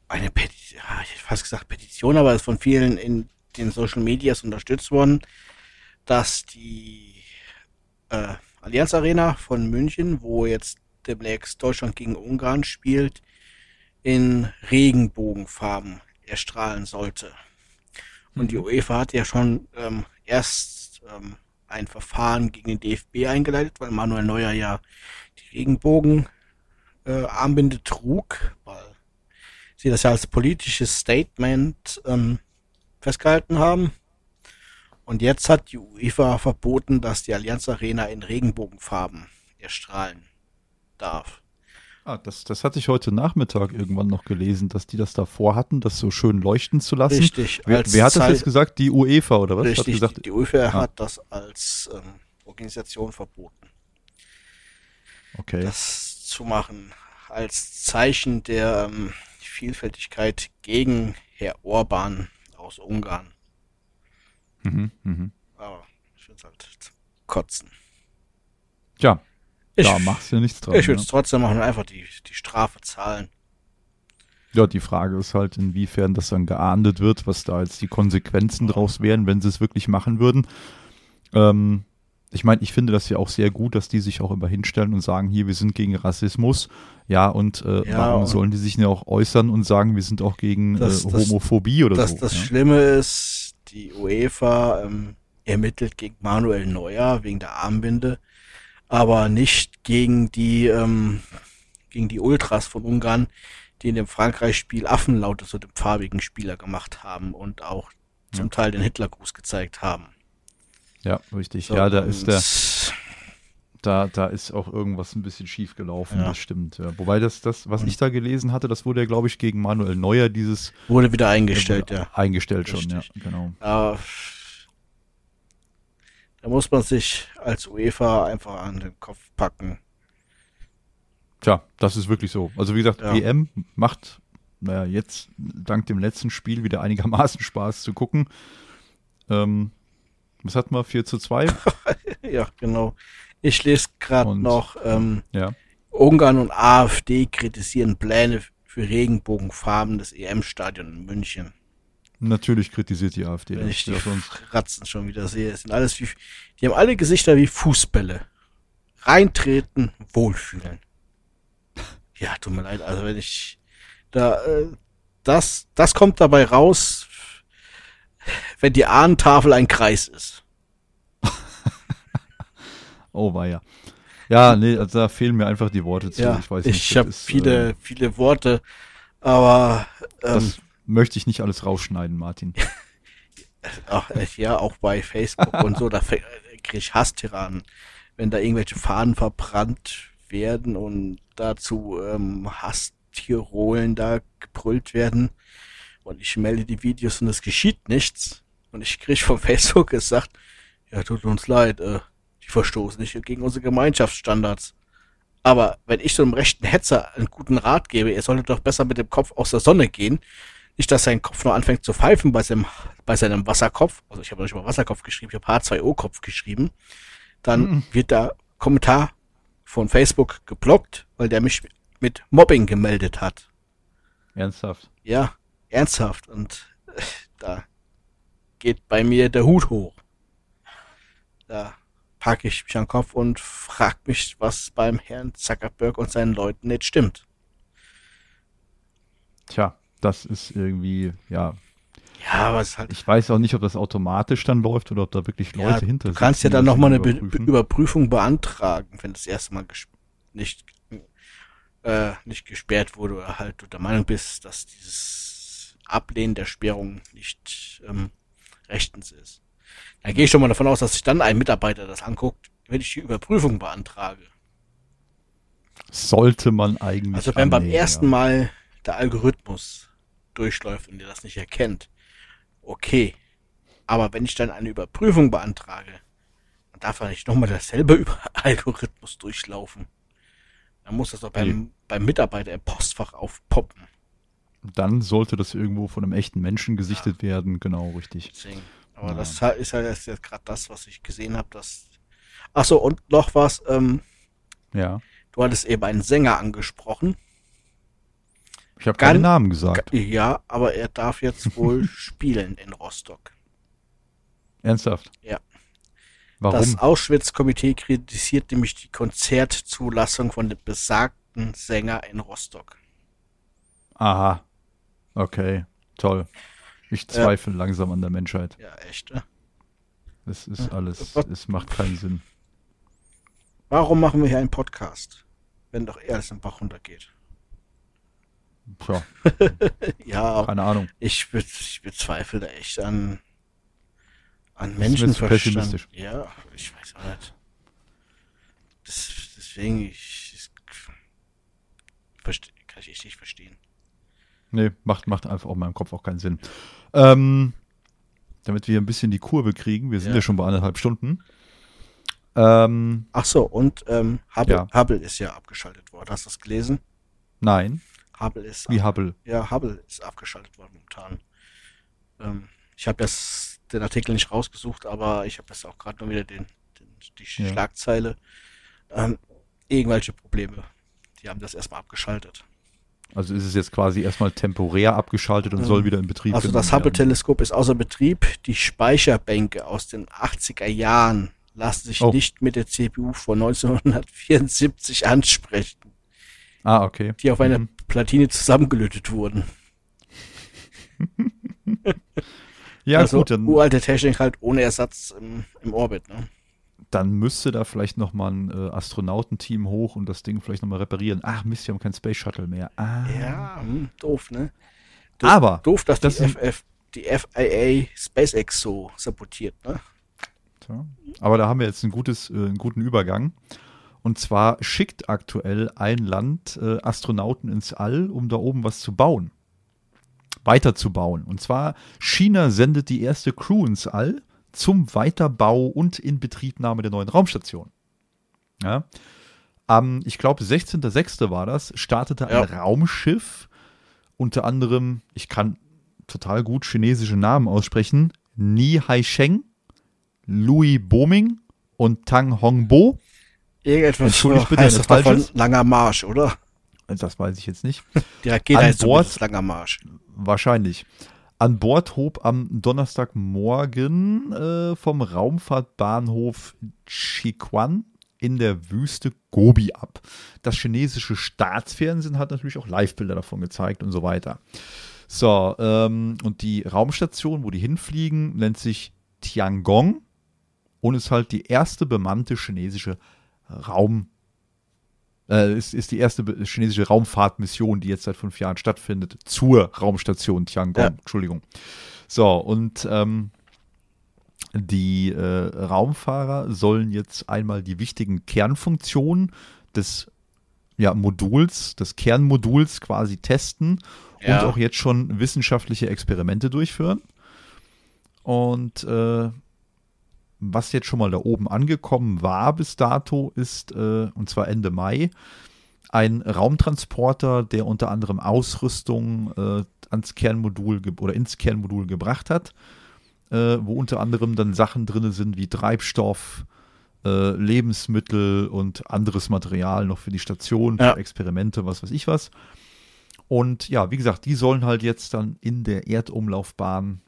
eine Petition, ich hätte fast gesagt Petition, aber es ist von vielen in den Social Medias unterstützt worden, dass die äh, Allianz Arena von München, wo jetzt demnächst Deutschland gegen Ungarn spielt, in Regenbogenfarben erstrahlen sollte. Und die mhm. UEFA hat ja schon ähm, erst ähm, ein Verfahren gegen den DFB eingeleitet, weil Manuel Neuer ja die Regenbogen äh, Armbinde trug, weil sie das ja als politisches Statement ähm, festgehalten haben. Und jetzt hat die UEFA verboten, dass die Allianz Arena in Regenbogenfarben erstrahlen darf. Ah, das, das hatte ich heute Nachmittag irgendwann noch gelesen, dass die das davor hatten, das so schön leuchten zu lassen. Richtig. Wer, wer hat das jetzt gesagt? Die UEFA oder was? Richtig, hat gesagt, die UEFA ah. hat das als ähm, Organisation verboten. Okay. Das zu machen als Zeichen der ähm, Vielfältigkeit gegen Herr Orban aus Ungarn. Mhm, mh. Aber ich finde es halt kotzen. Tja, ich, da machst du ja nichts dran. Ich würde es ja. trotzdem machen einfach die, die Strafe zahlen. Ja, die Frage ist halt, inwiefern das dann geahndet wird, was da jetzt die Konsequenzen draus wären, wenn sie es wirklich machen würden. Ähm, ich meine, ich finde das ja auch sehr gut, dass die sich auch immer hinstellen und sagen, hier, wir sind gegen Rassismus. Ja, und äh, ja, warum sollen die sich ja auch äußern und sagen, wir sind auch gegen das, äh, Homophobie das, oder das, so? Das ja? Schlimme ist, die UEFA ähm, ermittelt gegen Manuel Neuer wegen der Armbinde aber nicht gegen die ähm, gegen die Ultras von Ungarn, die in dem Frankreich-Spiel Affenlaute zu dem farbigen Spieler gemacht haben und auch zum ja. Teil den Hitlergruß gezeigt haben. Ja, richtig. So, ja, da ist der Da, da ist auch irgendwas ein bisschen schief gelaufen, Ja. das stimmt. Ja. Wobei das, das, was ich da gelesen hatte, das wurde ja, glaube ich, gegen Manuel Neuer dieses Wurde wieder eingestellt, wurde ja. Eingestellt schon, ja, genau. Aber da muss man sich als UEFA einfach an den Kopf packen. Tja, das ist wirklich so. Also wie gesagt, Ja. EM macht, naja, jetzt dank dem letzten Spiel wieder einigermaßen Spaß zu gucken. Ähm, was hatten wir? 4 zu 2? Ja, genau. Ich lese gerade noch, ähm, ja. Ungarn und AfD kritisieren Pläne für Regenbogenfarben des EM-Stadion in München. Natürlich kritisiert die AfD. Wenn ich die Ratzen schon wieder sehe. Es sind alles wie, die haben alle Gesichter wie Fußbälle. Reintreten, wohlfühlen. Ja, tut mir leid, also wenn ich da, äh, das, das kommt dabei raus, wenn die Ahnentafel ein Kreis ist. oh, war ja. Ja, nee, also da fehlen mir einfach die Worte zu. Ja, ich weiß ich nicht. das habe viele, äh, viele Worte, aber ähm, das möchte ich nicht alles rausschneiden, Martin. Ach, ja, auch bei Facebook und so, da kriege ich Hasstiranen, wenn da irgendwelche Fahnen verbrannt werden und dazu ähm, Hasstirolen da gebrüllt werden und ich melde die Videos und es geschieht nichts und ich kriege von Facebook gesagt, ja, tut uns leid, äh, die verstoßen nicht gegen unsere Gemeinschaftsstandards. Aber wenn ich so einem rechten Hetzer einen guten Rat gebe, er sollte doch besser mit dem Kopf aus der Sonne gehen, nicht, dass sein Kopf nur anfängt zu pfeifen bei seinem, bei seinem Wasserkopf, also ich habe nicht mal Wasserkopf geschrieben, ich habe H2O-Kopf geschrieben, dann Mhm. wird der Kommentar von Facebook geblockt, weil der mich mit Mobbing gemeldet hat. Ernsthaft. Ja, ernsthaft. Und äh, da geht bei mir der Hut hoch. Da packe ich mich an den Kopf und frag mich, was beim Herrn Zuckerberg und seinen Leuten nicht stimmt. Tja, das ist irgendwie, ja. Ja, aber es halt Ich weiß auch nicht, ob das automatisch dann läuft oder ob da wirklich Leute ja, hinter Du kannst ja dann nochmal eine Be überprüfen. Überprüfung beantragen, wenn das erste Mal nicht, äh, nicht gesperrt wurde oder halt du der Meinung bist, dass dieses Ablehnen der Sperrung nicht ähm, rechtens ist. Da gehe ich schon mal davon aus, dass sich dann ein Mitarbeiter das anguckt, wenn ich die Überprüfung beantrage. Sollte man eigentlich. Also wenn beim annehmen, ersten ja. Mal der Algorithmus durchläuft und der das nicht erkennt, okay. Aber wenn ich dann eine Überprüfung beantrage, dann darf er nicht nochmal dasselbe über Algorithmus durchlaufen. Dann muss das doch beim, beim Mitarbeiter im Postfach aufpoppen. Dann sollte das irgendwo von einem echten Menschen gesichtet werden, genau, richtig. Deswegen. Aber Ja. das ist halt- ist halt jetzt- jetzt gerade das, was ich gesehen habe. Dass Ach so, und noch was. Ähm, Ja. du hattest eben einen Sänger angesprochen. Ich habe keinen Namen gesagt. Ja, aber er darf jetzt wohl spielen in Rostock. Ernsthaft. Ja. Warum? Das Auschwitz-Komitee kritisiert nämlich die Konzertzulassung von dem besagten Sänger in Rostock. Aha. Okay. Toll. Ich zweifle langsam an der Menschheit. Ja, echt. Ne? Es ist alles, Was- es macht keinen Sinn. Warum machen wir hier einen Podcast, wenn doch alles im Bach runtergeht? Tja, Ja, keine Ahnung. ich, be ich bezweifle da echt an, an Menschenverstand. Ja, ich weiß auch nicht. Das, deswegen, ich, ich kann ich echt nicht verstehen. Nee, macht, macht einfach auf meinem Kopf auch keinen Sinn. Ähm, damit wir ein bisschen die Kurve kriegen, wir sind ja, Ja. schon bei anderthalb Stunden. Ähm, Ach so, und ähm, Hubble, Ja. Hubble ist ja abgeschaltet worden. Hast du das gelesen? nein, Hubble ist wie Hubble. Ja, Hubble ist abgeschaltet worden momentan. Ähm, ich habe jetzt den Artikel nicht rausgesucht, aber ich habe jetzt auch gerade nur wieder den, den, die Ja. Schlagzeile. Ähm, irgendwelche Probleme. Die haben das erstmal abgeschaltet. Also ist es jetzt quasi erstmal temporär abgeschaltet und Ähm, soll wieder in Betrieb Also das. Hubble-Teleskop ist außer Betrieb. Die Speicherbänke aus den 80er Jahren lassen sich Oh. nicht mit der CPU von 1974 ansprechen, Ah, okay. die auf einer Mhm. Platine zusammengelötet wurden. Ja, also gut, dann, uralte Technik halt ohne Ersatz im, im Orbit. Ne? dann müsste da vielleicht nochmal ein äh, Astronautenteam hoch und das Ding vielleicht nochmal reparieren. Ach Mist, wir haben kein Space Shuttle mehr. Ah. Ja, hm, doof, ne? Do Aber doof, dass das die, FF, die FIA SpaceX so sabotiert, ne? Tja. Aber da haben wir jetzt ein gutes, äh, einen guten Übergang. Und zwar schickt aktuell ein Land äh, Astronauten ins All, um da oben was zu bauen. Weiterzubauen. Und zwar China sendet die erste Crew ins All zum Weiterbau und Inbetriebnahme der neuen Raumstation. Ja. Am, ich glaube, 16.06. war das, startete ein ja. Raumschiff, unter anderem, ich kann total gut chinesische Namen aussprechen, Ni Haisheng, Louis Boming und Tang Hongbo. Irgendetwas Entschuldigt bitte, heißt das davon langer Marsch, oder? Das weiß ich jetzt nicht. Die Rakete An heißt Bord, langer Marsch. Wahrscheinlich. An Bord hob am Donnerstagmorgen äh, vom Raumfahrtbahnhof Chiquan in der Wüste Gobi ab. Das chinesische Staatsfernsehen hat natürlich auch Live-Bilder davon gezeigt und so weiter. So, ähm, und die Raumstation, wo die hinfliegen, nennt sich Tiangong und ist halt die erste bemannte chinesische Raum, äh, ist, ist die erste chinesische Raumfahrtmission, die jetzt seit fünf Jahren stattfindet, zur Raumstation Tiangong. Ja. Entschuldigung. So, und ähm, die äh, Raumfahrer sollen jetzt einmal die wichtigen Kernfunktionen des ja, Moduls, des Kernmoduls quasi testen ja. und auch jetzt schon wissenschaftliche Experimente durchführen. Und äh, was jetzt schon mal da oben angekommen war bis dato, ist, äh, und zwar Ende Mai, ein Raumtransporter, der unter anderem Ausrüstung äh, ans Kernmodul oder ins Kernmodul gebracht hat, äh, wo unter anderem dann Sachen drin sind wie Treibstoff, äh, Lebensmittel und anderes Material noch für die Station, für ja. Experimente, was weiß ich was. Und ja, wie gesagt, die sollen halt jetzt dann in der Erdumlaufbahn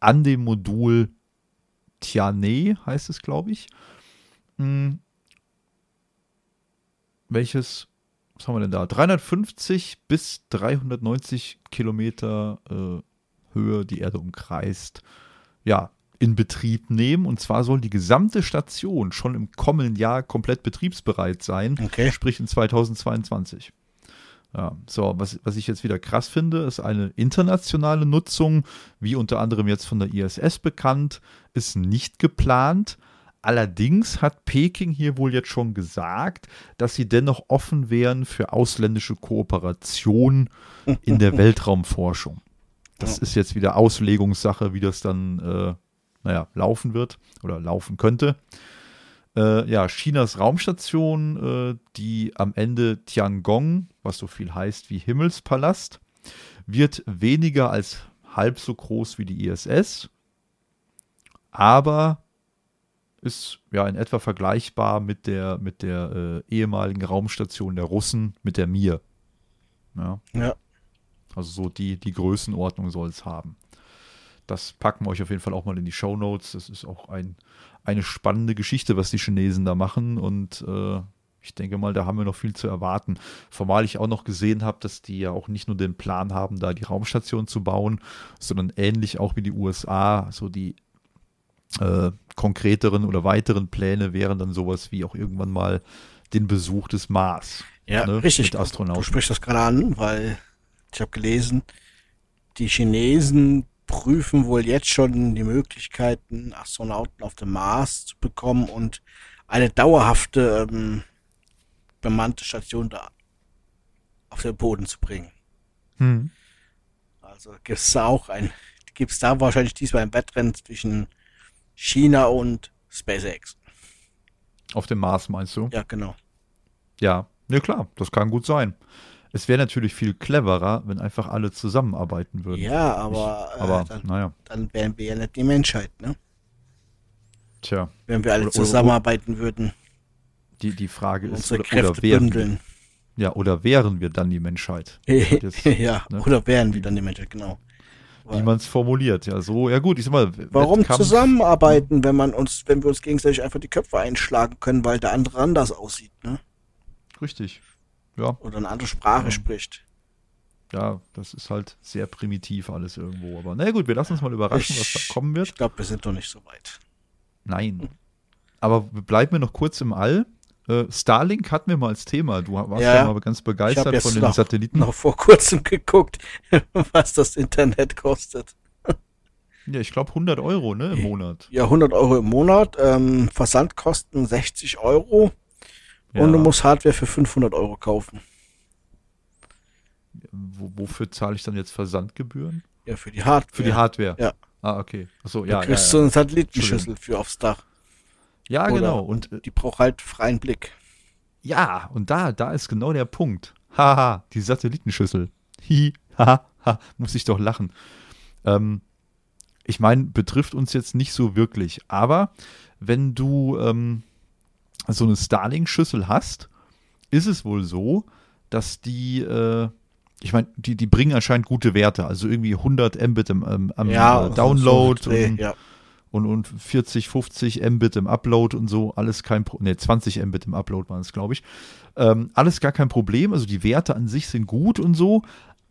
an dem Modul Tiane, heißt es, glaube ich, hm, welches, was haben wir denn da? 350 bis 390 Kilometer äh, Höhe die Erde umkreist. Ja, in Betrieb nehmen. Und zwar soll die gesamte Station schon im kommenden Jahr komplett betriebsbereit sein, okay. sprich in 2022. Ja, so, was, was ich jetzt wieder krass finde, ist eine internationale Nutzung, wie unter anderem jetzt von der ISS bekannt, ist nicht geplant. Allerdings hat Peking hier wohl jetzt schon gesagt, dass sie dennoch offen wären für ausländische Kooperation in der Weltraumforschung. Das ist jetzt wieder Auslegungssache, wie das dann, äh, naja, laufen wird oder laufen könnte. Äh, ja, Chinas Raumstation, äh, die am Ende Tiangong, was so viel heißt wie Himmelspalast, wird weniger als halb so groß wie die ISS, aber ist ja in etwa vergleichbar mit der, mit der äh, ehemaligen Raumstation der Russen, mit der Mir. Ja. ja. Also so die, die Größenordnung soll es haben. Das packen wir euch auf jeden Fall auch mal in die Show Notes. Das ist auch ein eine spannende Geschichte, was die Chinesen da machen. Und äh, ich denke mal, da haben wir noch viel zu erwarten. Formal ich auch noch gesehen habe, dass die ja auch nicht nur den Plan haben, da die Raumstation zu bauen, sondern ähnlich auch wie die USA, so die äh, konkreteren oder weiteren Pläne wären dann sowas wie auch irgendwann mal den Besuch des Mars. Ja, ne, richtig. Mit Astronauten. Du sprichst das gerade an, weil ich habe gelesen, die Chinesen prüfen wohl jetzt schon die Möglichkeiten, Astronauten auf dem Mars zu bekommen und eine dauerhafte ähm, bemannte Station da auf den Boden zu bringen. Hm. Also gibt es da auch ein, gibt es da wahrscheinlich diesmal ein Wettrennen zwischen China und SpaceX. Auf dem Mars meinst du? Ja, genau. Ja, ne klar, das kann gut sein. Es wäre natürlich viel cleverer, wenn einfach alle zusammenarbeiten würden. Ja, aber, ich, aber äh, dann, naja. dann wären wir ja nicht die Menschheit, ne? Tja. Wenn wir alle oder, zusammenarbeiten oder, würden. Die, die Frage ist, oder, oder wären. Wir, ja, oder wären wir dann die Menschheit? Jetzt, ja, ne? oder wären wir dann die Menschheit, genau. Wie man es formuliert, ja, so, ja gut, ich sag mal. Warum Wettkampf, zusammenarbeiten, wenn man uns, wenn wir uns gegenseitig einfach die Köpfe einschlagen können, weil der andere anders aussieht, ne? Richtig ja. Oder eine andere Sprache ja. spricht. Ja, das ist halt sehr primitiv alles irgendwo. Aber naja gut, wir lassen uns mal überraschen, ich, was da kommen wird. Ich glaube, wir sind noch nicht so weit. Nein. Aber bleiben wir noch kurz im All. Äh, Starlink hatten wir mal als Thema. Du warst ja, ja mal ganz begeistert von den noch, Satelliten. noch vor kurzem geguckt, was das Internet kostet. Ja, ich glaube 100 Euro ne, im Monat. Ja, 100 Euro im Monat. Ähm, Versandkosten 60 Euro. Ja. Und du musst Hardware für 500 Euro kaufen. Wo, wofür zahle ich dann jetzt Versandgebühren? Ja, für die Hardware. Für die Hardware. Ja. Ah, okay. Achso, ja. Ja, kriegst du ja. eine Satellitenschüssel für aufs Dach. Ja Oder- genau. Und äh, Die braucht halt freien Blick. ja, und da, da ist genau der Punkt. Haha, die Satellitenschüssel. Hi, haha, ha, muss ich doch lachen. Ähm, ich meine, betrifft uns jetzt nicht so wirklich, aber wenn du ähm, so eine Starlink-Schüssel hast, ist es wohl so, dass die, äh, ich meine, die, die bringen anscheinend gute Werte, also irgendwie 100 Mbit im, ähm, am äh, so- Download so, nee, ja. Und, und 40, 50 Mbit im Upload und so, alles kein Problem. Ne, 20 Mbit im Upload waren es, glaube ich. Ähm, alles gar kein Problem, also die Werte an sich sind gut und so.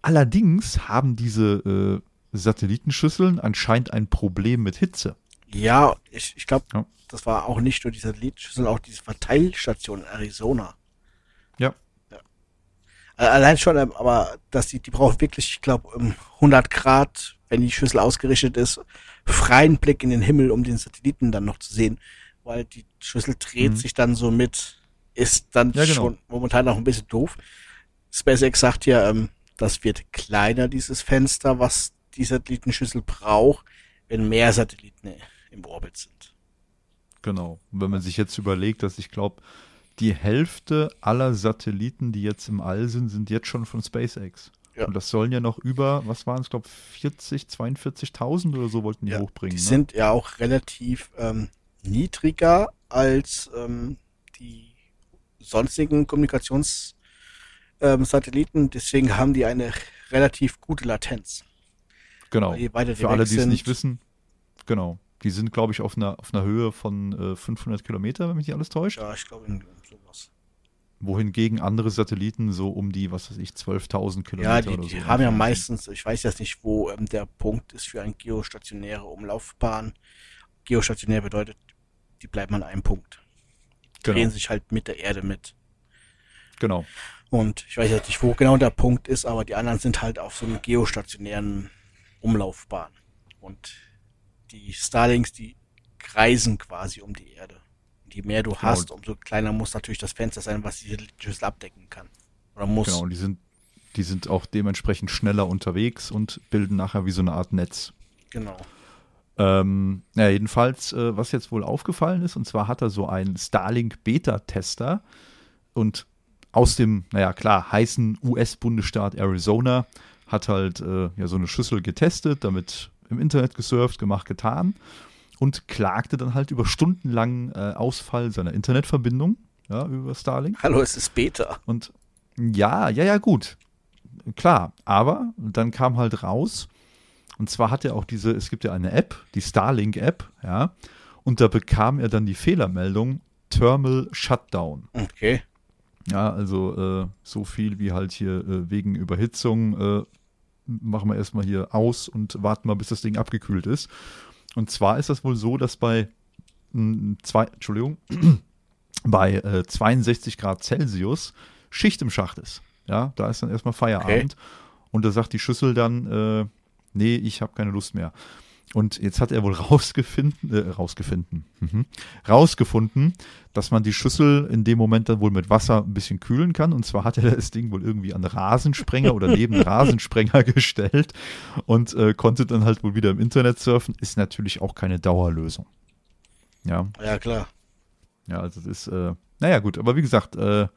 Allerdings haben diese äh, Satellitenschüsseln anscheinend ein Problem mit Hitze. Ja, ich, ich glaube, Ja. das war auch nicht nur die Satellitenschüssel, sondern auch diese Verteilstation in Arizona. Ja. ja. Äh, Allein schon, ähm, aber dass die, die braucht wirklich, ich glaube, 100 Grad, wenn die Schüssel ausgerichtet ist, freien Blick in den Himmel, um den Satelliten dann noch zu sehen, weil die Schüssel dreht Mhm. sich dann so mit, ist dann Ja, genau. schon momentan auch ein bisschen doof. SpaceX sagt ja, ähm, das wird kleiner, dieses Fenster, was die Satellitenschüssel braucht, wenn mehr Satelliten im Orbit sind. Genau. Und wenn man sich jetzt überlegt, dass ich glaube, die Hälfte aller Satelliten, die jetzt im All sind, sind jetzt schon von SpaceX. Ja. Und das sollen ja noch über, was waren es, glaube 40, 42.000 oder so wollten die Ja, hochbringen. die ne? sind ja auch relativ ähm, niedriger als ähm, die sonstigen Kommunikationssatelliten. Ähm. Deswegen haben die eine relativ gute Latenz. Genau. Für alle, die es nicht wissen, genau. Die sind, glaube ich, auf einer, auf einer Höhe von äh, 500 Kilometer, wenn mich nicht alles täuscht. Ja, ich glaube, sowas. Wohingegen andere Satelliten so um die, was weiß ich, 12.000 Kilometer Ja, die, oder die so. haben ja meistens, ich weiß jetzt nicht, wo ähm, der Punkt ist für eine geostationäre Umlaufbahn. Geostationär bedeutet, die bleiben an einem Punkt. Die drehen Genau, sich halt mit der Erde mit. genau. Und ich weiß jetzt nicht, wo genau der Punkt ist, aber die anderen sind halt auf so einer geostationären Umlaufbahn. Und die Starlinks, die kreisen quasi um die Erde. Je mehr du Genau. hast, umso kleiner muss natürlich das Fenster sein, was diese Schüssel abdecken kann. Oder muss. Genau, und die sind, die sind auch dementsprechend schneller unterwegs und bilden nachher wie so eine Art Netz. Genau. Ähm, ja, jedenfalls, äh, was jetzt wohl aufgefallen ist, und zwar hat er so einen Starlink Beta-Tester und aus dem, naja klar, heißen US-Bundesstaat Arizona hat halt äh, ja so eine Schüssel getestet, damit im Internet gesurft, gemacht, getan und klagte dann halt über stundenlangen äh, Ausfall seiner Internetverbindung, ja, über Starlink. Hallo, es ist Beta. Und ja, ja, ja, gut. Klar, aber dann kam halt raus, und zwar hat er auch diese, es gibt ja eine App, die Starlink-App, ja, und da bekam er dann die Fehlermeldung Thermal Shutdown. Okay. Ja, also äh, so viel wie halt hier äh, wegen Überhitzung äh, machen wir erstmal hier aus und warten mal, bis das Ding abgekühlt ist. Und zwar ist das wohl so, dass bei mh, zwei, Entschuldigung, bei äh, 62 Grad Celsius Schicht im Schacht ist. Ja, da ist dann erstmal Feierabend. Und da sagt die Schüssel dann, äh, nee, ich habe keine Lust mehr. Und jetzt hat er wohl rausgefunden, äh, rausgefunden, mhm, rausgefunden, dass man die Schüssel in dem Moment dann wohl mit Wasser ein bisschen kühlen kann. Und zwar hat er das Ding wohl irgendwie an Rasensprenger oder neben Rasensprenger gestellt und äh, konnte dann halt wohl wieder im Internet surfen. Ist natürlich auch keine Dauerlösung. Ja, Ja, klar. ja, also das ist, äh, naja gut, aber wie gesagt, äh,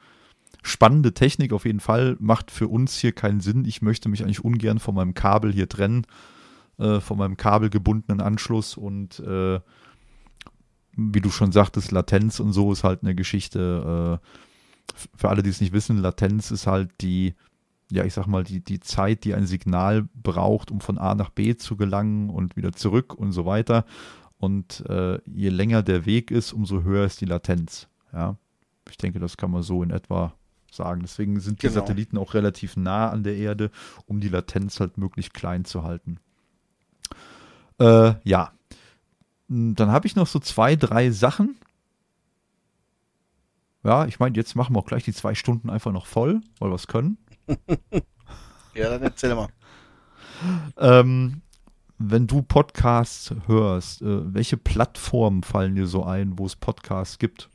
spannende Technik auf jeden Fall, macht für uns hier keinen Sinn. Ich möchte mich eigentlich ungern von meinem Kabel hier trennen, äh, von meinem kabelgebundenen Anschluss und äh, wie du schon sagtest, Latenz und so ist halt eine Geschichte. Äh, für alle, die es nicht wissen, Latenz ist halt die, ja, ich sag mal, die, die Zeit, die ein Signal braucht, um von A nach B zu gelangen und wieder zurück und so weiter. Und äh, je länger der Weg ist, umso höher ist die Latenz. Ja, ich denke, das kann man so in etwa sagen. Deswegen sind die Genau. Satelliten auch relativ nah an der Erde, um die Latenz halt möglichst klein zu halten. Äh, ja. Hm, Dann habe ich noch so zwei, drei Sachen. Ja, ich meine, jetzt machen wir auch gleich die zwei Stunden einfach noch voll, weil wir es können. Ja, dann erzähl mal. Ähm, wenn du Podcasts hörst, äh, welche Plattformen fallen dir so ein, wo es Podcasts gibt?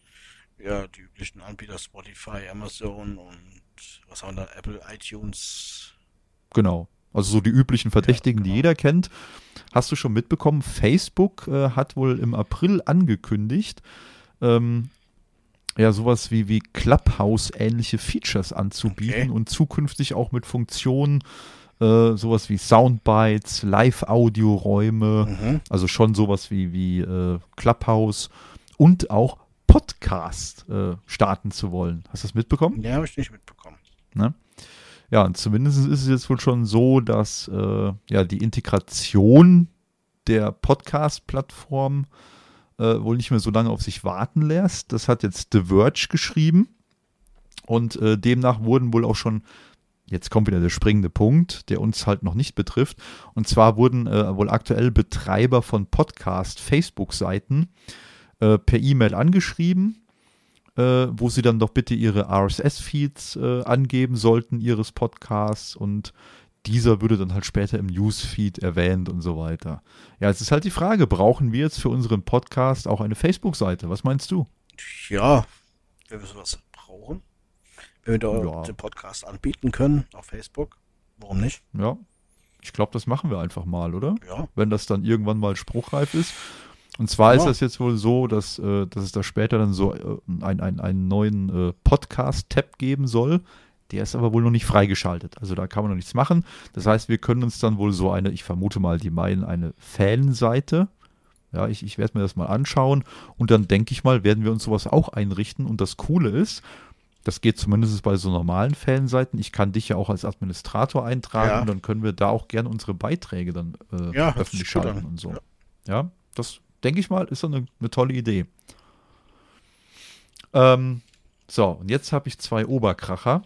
Ja, die üblichen Anbieter Spotify, Amazon und was haben wir da? Apple, iTunes. Genau. Also so die üblichen Verdächtigen, ja, genau. die jeder kennt. Hast du schon mitbekommen, Facebook äh, hat wohl im April angekündigt, ähm, ja, sowas wie, wie Clubhouse-ähnliche Features anzubieten okay. und zukünftig auch mit Funktionen, äh, sowas wie Soundbites, Live-Audio-Räume, mhm. also schon sowas wie, wie äh, Clubhouse und auch Podcast äh, starten zu wollen. Hast du das mitbekommen? Ja, habe ich nicht mitbekommen. Ne? Ja, und zumindest ist es jetzt wohl schon so, dass äh, ja die Integration der Podcast-Plattform äh, wohl nicht mehr so lange auf sich warten lässt. Das hat jetzt The Verge geschrieben. Und äh, demnach wurden wohl auch schon, jetzt kommt wieder der springende Punkt, der uns halt noch nicht betrifft. Und zwar wurden äh, wohl aktuell Betreiber von Podcast-Facebook-Seiten äh, per E-Mail angeschrieben, äh, wo sie dann doch bitte ihre RSS-Feeds äh, angeben sollten, ihres Podcasts und dieser würde dann halt später im Newsfeed erwähnt und so weiter. Ja, es ist halt die Frage, brauchen wir jetzt für unseren Podcast auch eine Facebook-Seite? Was meinst du? Ja, wenn wir sowas brauchen, wenn wir da ja. den Podcast anbieten können auf Facebook, warum nicht? Ja, ich glaube, das machen wir einfach mal, oder? Ja. Wenn das dann irgendwann mal spruchreif ist. Und zwar ja. ist das jetzt wohl so, dass, äh, dass es da später dann so äh, ein, ein, einen neuen äh, Podcast-Tab geben soll, der ist aber wohl noch nicht freigeschaltet. Also da kann man noch nichts machen. Das heißt, wir können uns dann wohl so eine, ich vermute mal, die meinen eine Fanseite. Ja, ich, ich werde mir das mal anschauen und dann denke ich mal, werden wir uns sowas auch einrichten. Und das Coole ist, das geht zumindest bei so normalen Fanseiten. Ich kann dich ja auch als Administrator eintragen ja. und dann können wir da auch gerne unsere Beiträge dann äh, ja, öffentlich schalten und so. Ja, ja das denke ich mal, ist so eine, eine tolle Idee. Ähm, so, und jetzt habe ich zwei Oberkracher.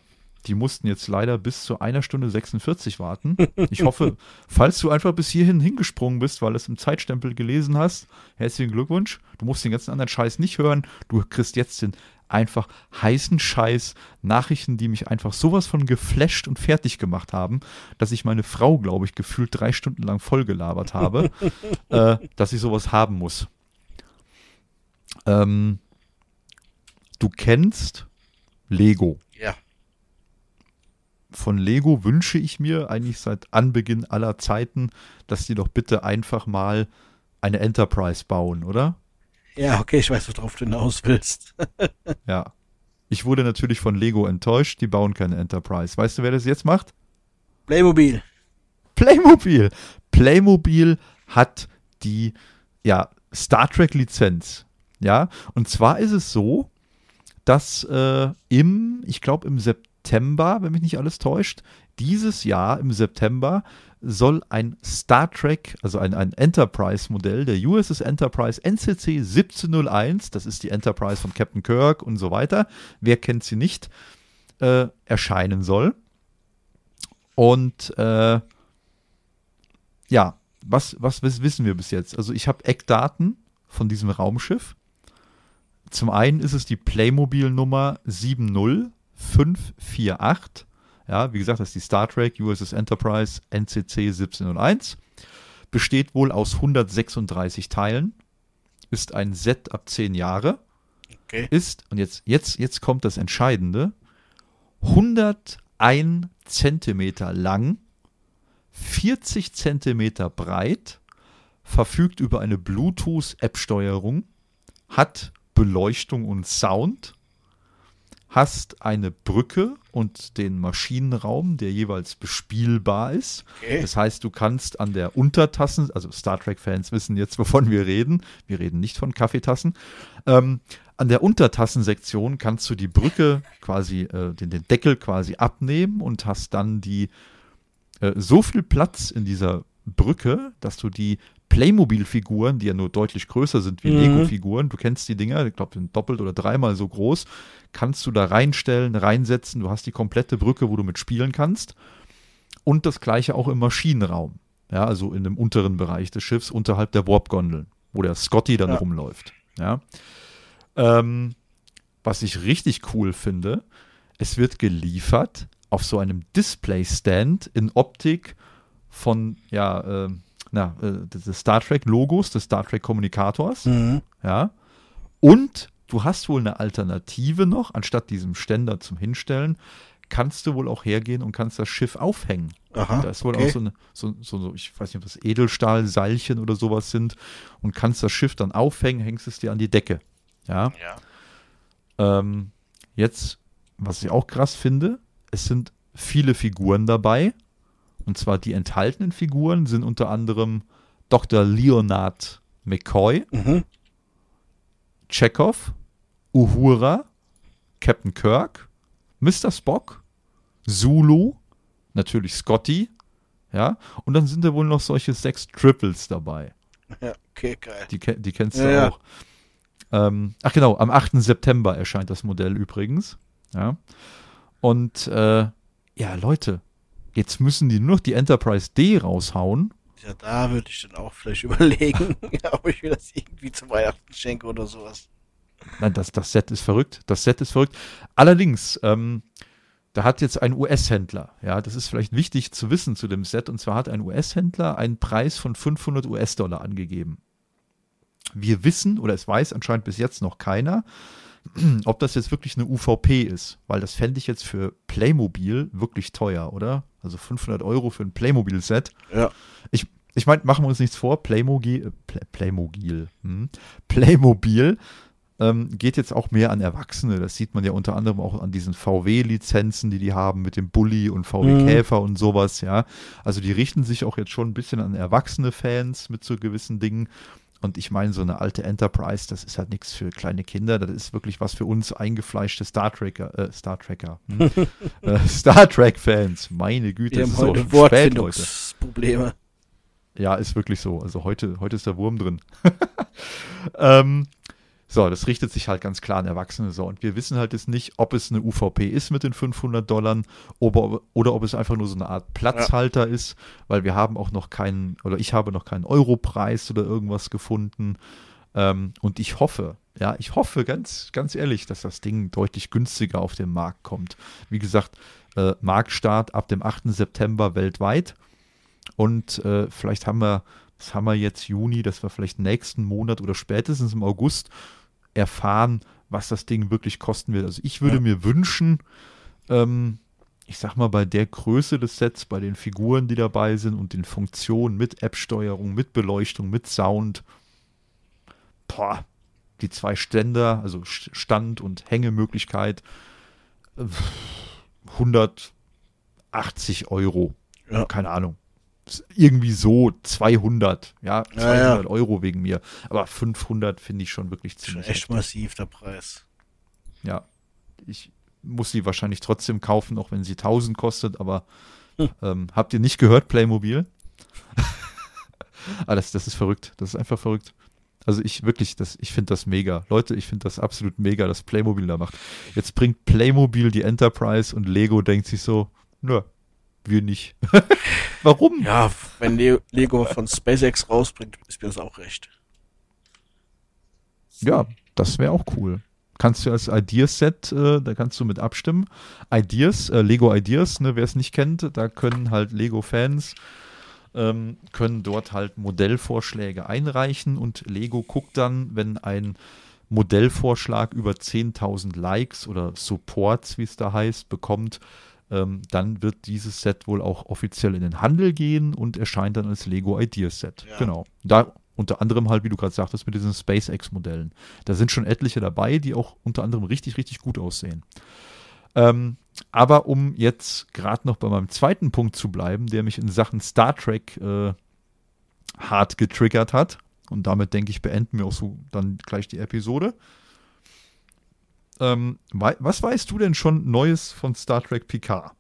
Die mussten jetzt leider bis zu einer Stunde 46 warten. Ich hoffe, falls du einfach bis hierhin hingesprungen bist, weil du es im Zeitstempel gelesen hast, herzlichen Glückwunsch. Du musst den ganzen anderen Scheiß nicht hören. Du kriegst jetzt den einfach heißen Scheiß, Nachrichten, die mich einfach sowas von geflasht und fertig gemacht haben, dass ich meine Frau, glaube ich, gefühlt drei Stunden lang vollgelabert habe, äh, dass ich sowas haben muss. Ähm, du kennst Lego. Ja von Lego wünsche ich mir eigentlich seit Anbeginn aller Zeiten, dass die doch bitte einfach mal eine Enterprise bauen, oder? Ja, okay, ich weiß, worauf du hinaus willst. ja. Ich wurde natürlich von Lego enttäuscht, die bauen keine Enterprise. Weißt du, wer das jetzt macht? Playmobil. Playmobil. Playmobil hat die ja, Star Trek Lizenz. Ja, und zwar ist es so, dass äh, im, ich glaube im September September, wenn mich nicht alles täuscht, dieses Jahr im September soll ein Star Trek, also ein, ein Enterprise-Modell, der USS Enterprise NCC 1701, das ist die Enterprise von Captain Kirk und so weiter, wer kennt sie nicht, äh, erscheinen soll. Und äh, ja, was, was wissen wir bis jetzt? Also ich habe Eckdaten von diesem Raumschiff. Zum einen ist es die Playmobil-Nummer 70 548. Ja, wie gesagt, das ist die Star Trek USS Enterprise NCC 1701. Besteht wohl aus 136 Teilen. Ist ein Set ab 10 Jahre. Okay. Ist, und jetzt, jetzt, jetzt kommt das Entscheidende, 101 Zentimeter lang, 40 Zentimeter breit, verfügt über eine Bluetooth-App-Steuerung, hat Beleuchtung und Sound, hast eine Brücke und den Maschinenraum, der jeweils bespielbar ist. Okay. Das heißt, du kannst an der Untertassen, also Star Trek-Fans wissen jetzt, wovon wir reden. Wir reden nicht von Kaffeetassen. Ähm, an der Untertassensektion kannst du die Brücke quasi, äh, den, den Deckel quasi abnehmen und hast dann die äh, so viel Platz in dieser Brücke, dass du die Playmobil-Figuren, die ja nur deutlich größer sind wie mhm. Lego-Figuren, du kennst die Dinger, ich glaube, sind doppelt oder dreimal so groß, kannst du da reinstellen, reinsetzen. Du hast die komplette Brücke, wo du mitspielen kannst. Und das gleiche auch im Maschinenraum. Ja, also in dem unteren Bereich des Schiffs, unterhalb der Warp-Gondeln, wo der Scotty dann ja. rumläuft. Ja. Ähm, was ich richtig cool finde, es wird geliefert auf so einem Display-Stand in Optik von, ja, äh, na, äh, des Star Trek-Logos, des Star Trek-Kommunikators. Mhm. Ja. Und du hast wohl eine Alternative noch, anstatt diesem Ständer zum Hinstellen, kannst du wohl auch hergehen und kannst das Schiff aufhängen. Aha, da ist wohl okay. auch so, eine, so, so, so, ich weiß nicht, ob das Edelstahlseilchen oder sowas sind und kannst das Schiff dann aufhängen, hängst es dir an die Decke. Ja. Ja. Ähm, jetzt, was ich auch krass finde, es sind viele Figuren dabei. Und zwar die enthaltenen Figuren sind unter anderem Dr. Leonard McCoy, Mhm. Chekhov, Uhura, Captain Kirk, Mr. Spock, Zulu, natürlich Scotty, ja, und dann sind da wohl noch solche sechs Triples dabei. Ja, okay, geil. Die, die kennst du Ja, ja. auch. Ähm, ach genau, am 8. September erscheint das Modell übrigens. Ja. Und äh, ja, Leute, jetzt müssen die nur noch die Enterprise D raushauen. Ja, da würde ich dann auch vielleicht überlegen, ob ich mir das irgendwie zu Weihnachten schenke oder sowas. Nein, das, das Set ist verrückt. Das Set ist verrückt. Allerdings, ähm, da hat jetzt ein US-Händler, ja, das ist vielleicht wichtig zu wissen zu dem Set, und zwar hat ein US-Händler einen Preis von 500 US-Dollar angegeben. Wir wissen, oder es weiß anscheinend bis jetzt noch keiner, ob das jetzt wirklich eine UVP ist, weil das fände ich jetzt für Playmobil wirklich teuer, oder? Also 500 Euro für ein Playmobil-Set. Ja. Ich, ich meine, machen wir uns nichts vor, Playmobil, äh, Play, Playmobil, hm? Playmobil ähm, geht jetzt auch mehr an Erwachsene. Das sieht man ja unter anderem auch an diesen VW-Lizenzen, die die haben mit dem Bulli und VW Mhm. Käfer und sowas, ja. Also die richten sich auch jetzt schon ein bisschen an erwachsene Fans mit so gewissen Dingen. Und ich meine, so eine alte Enterprise, das ist halt nichts für kleine Kinder. Das ist wirklich was für uns eingefleischte Star Trekker, äh, Star Trekker, hm? äh, Star Trek-Fans. Meine Güte, Wir es haben heute. Wortfindungsprobleme. Ja, ist wirklich so. Also heute, heute ist der Wurm drin. ähm, so, das richtet sich halt ganz klar an Erwachsene so. Und wir wissen halt jetzt nicht, ob es eine UVP ist mit den 500 Dollar oder, oder ob es einfach nur so eine Art Platzhalter ist, weil wir haben auch noch keinen, oder ich habe noch keinen Europreis oder irgendwas gefunden. Ähm, und ich hoffe, ja, ich hoffe ganz, ganz ehrlich, dass das Ding deutlich günstiger auf den Markt kommt. Wie gesagt, äh, Marktstart ab dem 8. September weltweit. Und äh, vielleicht haben wir, das haben wir jetzt Juni, dass wir vielleicht nächsten Monat oder spätestens im August erfahren, was das Ding wirklich kosten wird. Also ich würde Ja. mir wünschen, ähm, ich sag mal, bei der Größe des Sets, bei den Figuren, die dabei sind und den Funktionen mit App-Steuerung, mit Beleuchtung, mit Sound, boah, die zwei Ständer, also St- Stand- und Hängemöglichkeit, äh, 180 Euro. Ja. Keine Ahnung. Irgendwie so 200, ja, Ja, 200 ja. Euro wegen mir. Aber 500 finde ich schon wirklich Schon ziemlich echt heftig. massiv, der Preis. Ja, ich muss sie wahrscheinlich trotzdem kaufen, auch wenn sie 1000 kostet, aber Hm. ähm, habt ihr nicht gehört, Playmobil? ah, das, das ist verrückt. Das ist einfach verrückt. Also ich wirklich, das, ich finde das mega. Leute, ich finde das absolut mega, was Playmobil da macht. Jetzt bringt Playmobil die Enterprise und Lego denkt sich so, nö, wir nicht. Warum? Ja, wenn Le Lego von SpaceX rausbringt, ist mir das auch recht. Ja, das wäre auch cool. Kannst du als Ideas-Set, äh, da kannst du mit abstimmen. Ideas, äh, Lego Ideas, ne, wer es nicht kennt, da können halt Lego-Fans ähm, können dort halt Modellvorschläge einreichen und Lego guckt dann, wenn ein Modellvorschlag über 10.000 Likes oder Supports, wie es da heißt, bekommt, ähm, dann wird dieses Set wohl auch offiziell in den Handel gehen und erscheint dann als Lego Ideas Set. Ja. Genau. Da unter anderem halt, wie du gerade sagtest, mit diesen SpaceX-Modellen. Da sind schon etliche dabei, die auch unter anderem richtig, richtig gut aussehen. Ähm, aber um jetzt gerade noch bei meinem zweiten Punkt zu bleiben, der mich in Sachen Star Trek äh, hart getriggert hat, und damit denke ich, beenden wir auch so dann gleich die Episode. Ähm, was weißt du denn schon Neues von Star Trek Picard?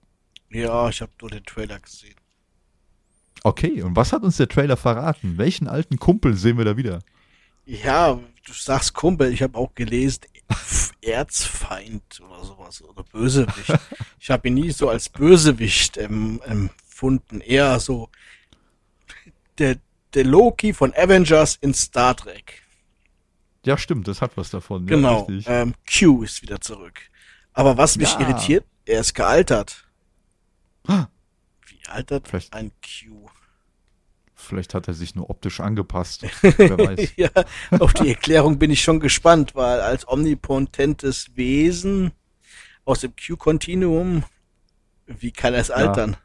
Ja, ich habe nur den Trailer gesehen. Okay, und was hat uns der Trailer verraten? Welchen alten Kumpel sehen wir da wieder? Ja, du sagst Kumpel, ich habe auch gelesen, Erzfeind oder sowas oder Bösewicht. Ich habe ihn nie so als Bösewicht ähm, empfunden, eher so der, der Loki von Avengers in Star Trek. Ja, stimmt, das hat was davon. Ja, Genau, richtig. ähm, Q ist wieder zurück. Aber was mich Ja. irritiert, er ist gealtert. Ah. Wie altert Vielleicht- ein Q? vielleicht hat er sich nur optisch angepasst. Wer weiß. ja, auf die Erklärung bin ich schon gespannt, weil als omnipotentes Wesen aus dem Q-Kontinuum, wie kann er es altern?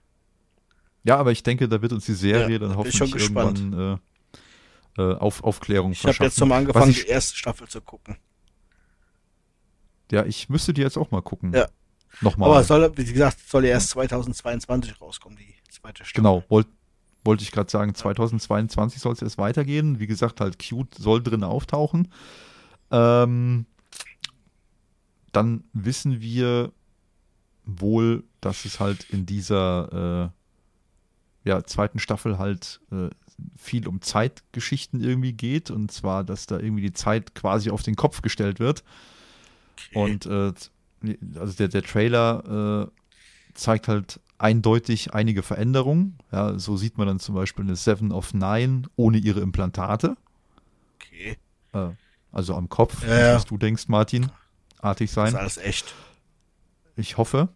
Ja, aber ich denke, da wird uns die Serie Ja, dann hoffentlich schon gespannt. irgendwann äh, äh, auf Aufklärung Ich habe verschaffen. jetzt nochmal angefangen, ich, die erste Staffel zu gucken. ja, ich müsste die jetzt auch mal gucken. Ja. Nochmal. Aber soll, wie gesagt, soll ja erst 2022 rauskommen, die zweite Staffel. Genau, wollte wollte ich gerade sagen, 2022 soll es erst weitergehen. Wie gesagt, halt Cute soll drin auftauchen. Ähm, dann wissen wir wohl, dass es halt in dieser äh, ja, zweiten Staffel halt äh, viel um Zeitgeschichten irgendwie geht. Und zwar, dass da irgendwie die Zeit quasi auf den Kopf gestellt wird. Okay. Und äh, also der, der Trailer äh, zeigt halt eindeutig einige Veränderungen. Ja, so sieht man dann zum Beispiel eine Seven of Nine ohne ihre Implantate. okay. Äh, also am Kopf, Ja, ja. was du denkst, Martin. Artig Das sein. ist alles echt. Ich hoffe.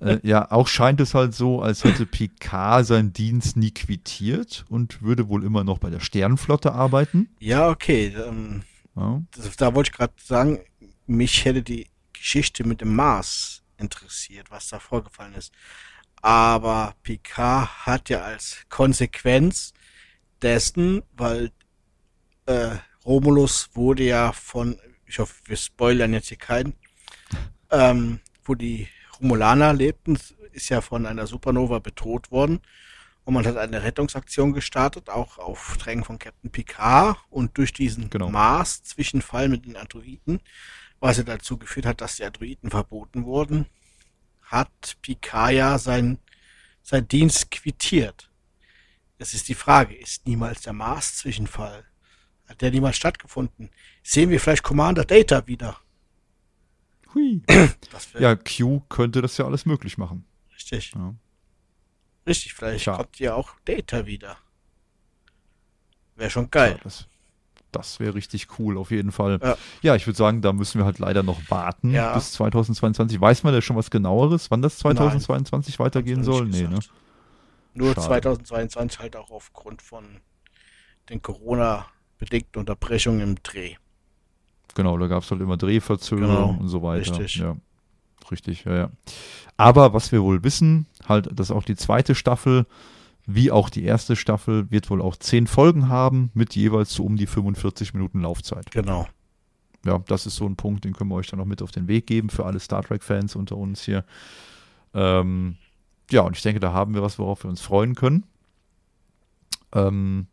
Äh, ja, auch scheint es halt so, als hätte Picard seinen Dienst nie quittiert und würde wohl immer noch bei der Sternenflotte arbeiten. Ja, okay. Ähm, Ja. das, da wollte ich gerade sagen, mich hätte die Geschichte mit dem Mars interessiert, was da vorgefallen ist. Aber Picard hat ja als Konsequenz dessen, weil äh, Romulus wurde ja von, ich hoffe, wir spoilern jetzt hier keinen, ähm, wo die Romulaner lebten, ist ja von einer Supernova bedroht worden. Und man hat eine Rettungsaktion gestartet, auch auf Drängen von Captain Picard. Und durch diesen Genau. Mars-Zwischenfall mit den Androiden, was ja dazu geführt hat, dass die Androiden verboten wurden, hat Picard ja sein, sein Dienst quittiert. Das ist die Frage, ist niemals der Mars-Zwischenfall? Hat der niemals stattgefunden? Sehen wir vielleicht Commander Data wieder? Hui. Ja, Q könnte das ja alles möglich machen. richtig. Ja. Richtig, vielleicht Tja. kommt ja auch Data wieder. Wäre schon geil. Ja, das das wäre richtig cool, auf jeden Fall. Ja. Ja, ich würde sagen, da müssen wir halt leider noch warten Ja. bis 2022. Weiß man da schon was genaueres, wann das 2022 weitergehen Hat's soll? Nee, ne? Nur Schade. 2022 halt auch aufgrund von den Corona-bedingten Unterbrechungen im Dreh. Genau, da gab es halt immer Drehverzögerungen Genau, und so weiter. richtig. Ja, richtig, ja, ja. Aber was wir wohl wissen, halt, dass auch die zweite Staffel, wie auch die erste Staffel, wird wohl auch zehn Folgen haben mit jeweils so um die 45 Minuten Laufzeit. Genau. Ja, das ist so ein Punkt, den können wir euch dann noch mit auf den Weg geben für alle Star Trek-Fans unter uns hier. Ähm, ja, und ich denke, da haben wir was, worauf wir uns freuen können. Ähm,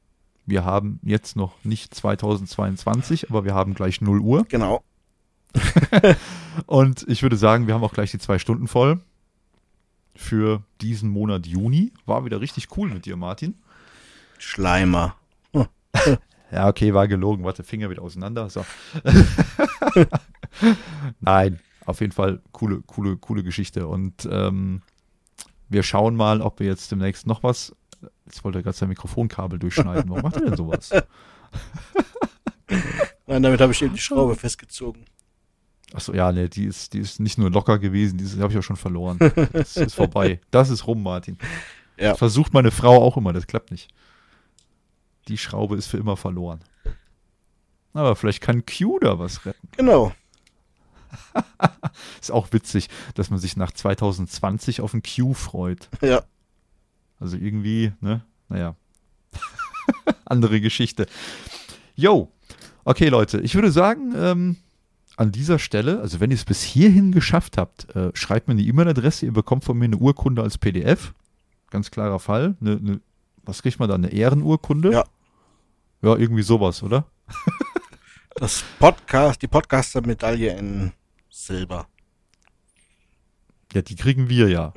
wir haben jetzt noch nicht 2022, aber wir haben gleich 0 Uhr. Genau. Und ich würde sagen, wir haben auch gleich die zwei Stunden voll für diesen Monat Juni. War wieder richtig cool mit dir, Martin. Schleimer. Ja, okay, war gelogen. Warte, Finger wieder auseinander. So. Nein, auf jeden Fall coole, coole, coole Geschichte. Und ähm, wir schauen mal, ob wir jetzt demnächst noch was. Jetzt wollte er gerade sein Mikrofonkabel durchschneiden. Warum macht er denn sowas? Nein, damit habe ich eben die Schraube festgezogen. Achso, ja, nee, die ist, die ist nicht nur locker gewesen, die habe ich auch schon verloren. Das ist vorbei. Das ist rum, Martin. Ja. Versucht meine Frau auch immer, das klappt nicht. Die Schraube ist für immer verloren. Aber vielleicht kann Q da was retten. Genau. Ist auch witzig, dass man sich nach 2020 auf ein Q freut. Ja. Also irgendwie, ne? Naja. Andere Geschichte. Yo. Okay, Leute, ich würde sagen, ähm, an dieser Stelle, also wenn ihr es bis hierhin geschafft habt, äh, schreibt mir eine E-Mail-Adresse, ihr bekommt von mir eine Urkunde als PDF. Ganz klarer Fall. Eine, eine, was kriegt man da? Eine Ehrenurkunde? Ja. Ja, irgendwie sowas, oder? Das Podcast, die Podcaster-Medaille in Silber. Ja, die kriegen wir ja.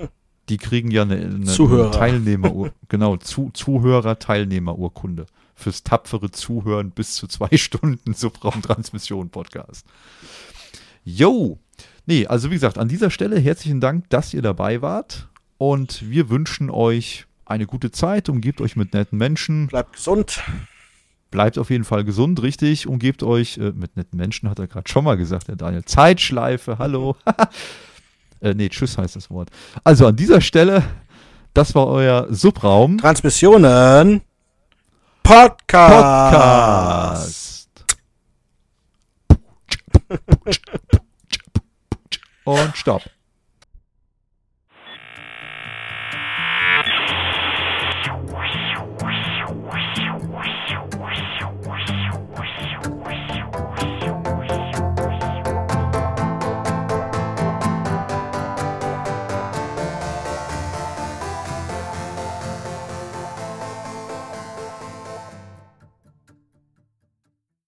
Die kriegen ja eine, eine, Zuhörer. Teilnehmer, genau, zu, Zuhörer-Teilnehmerurkunde fürs tapfere Zuhören bis zu zwei Stunden Subraumtransmission-Podcast. Jo! Nee, also wie gesagt, an dieser Stelle herzlichen Dank, dass ihr dabei wart und wir wünschen euch eine gute Zeit, umgebt euch mit netten Menschen, Bleibt gesund. bleibt auf jeden Fall gesund, richtig, umgebt euch äh, mit netten Menschen, hat er gerade schon mal gesagt, der Daniel. Zeitschleife, hallo. Äh, nee, tschüss heißt das Wort. Also an dieser Stelle, das war euer Subraum. Transmissionen. Podcast. Podcast. Und stopp.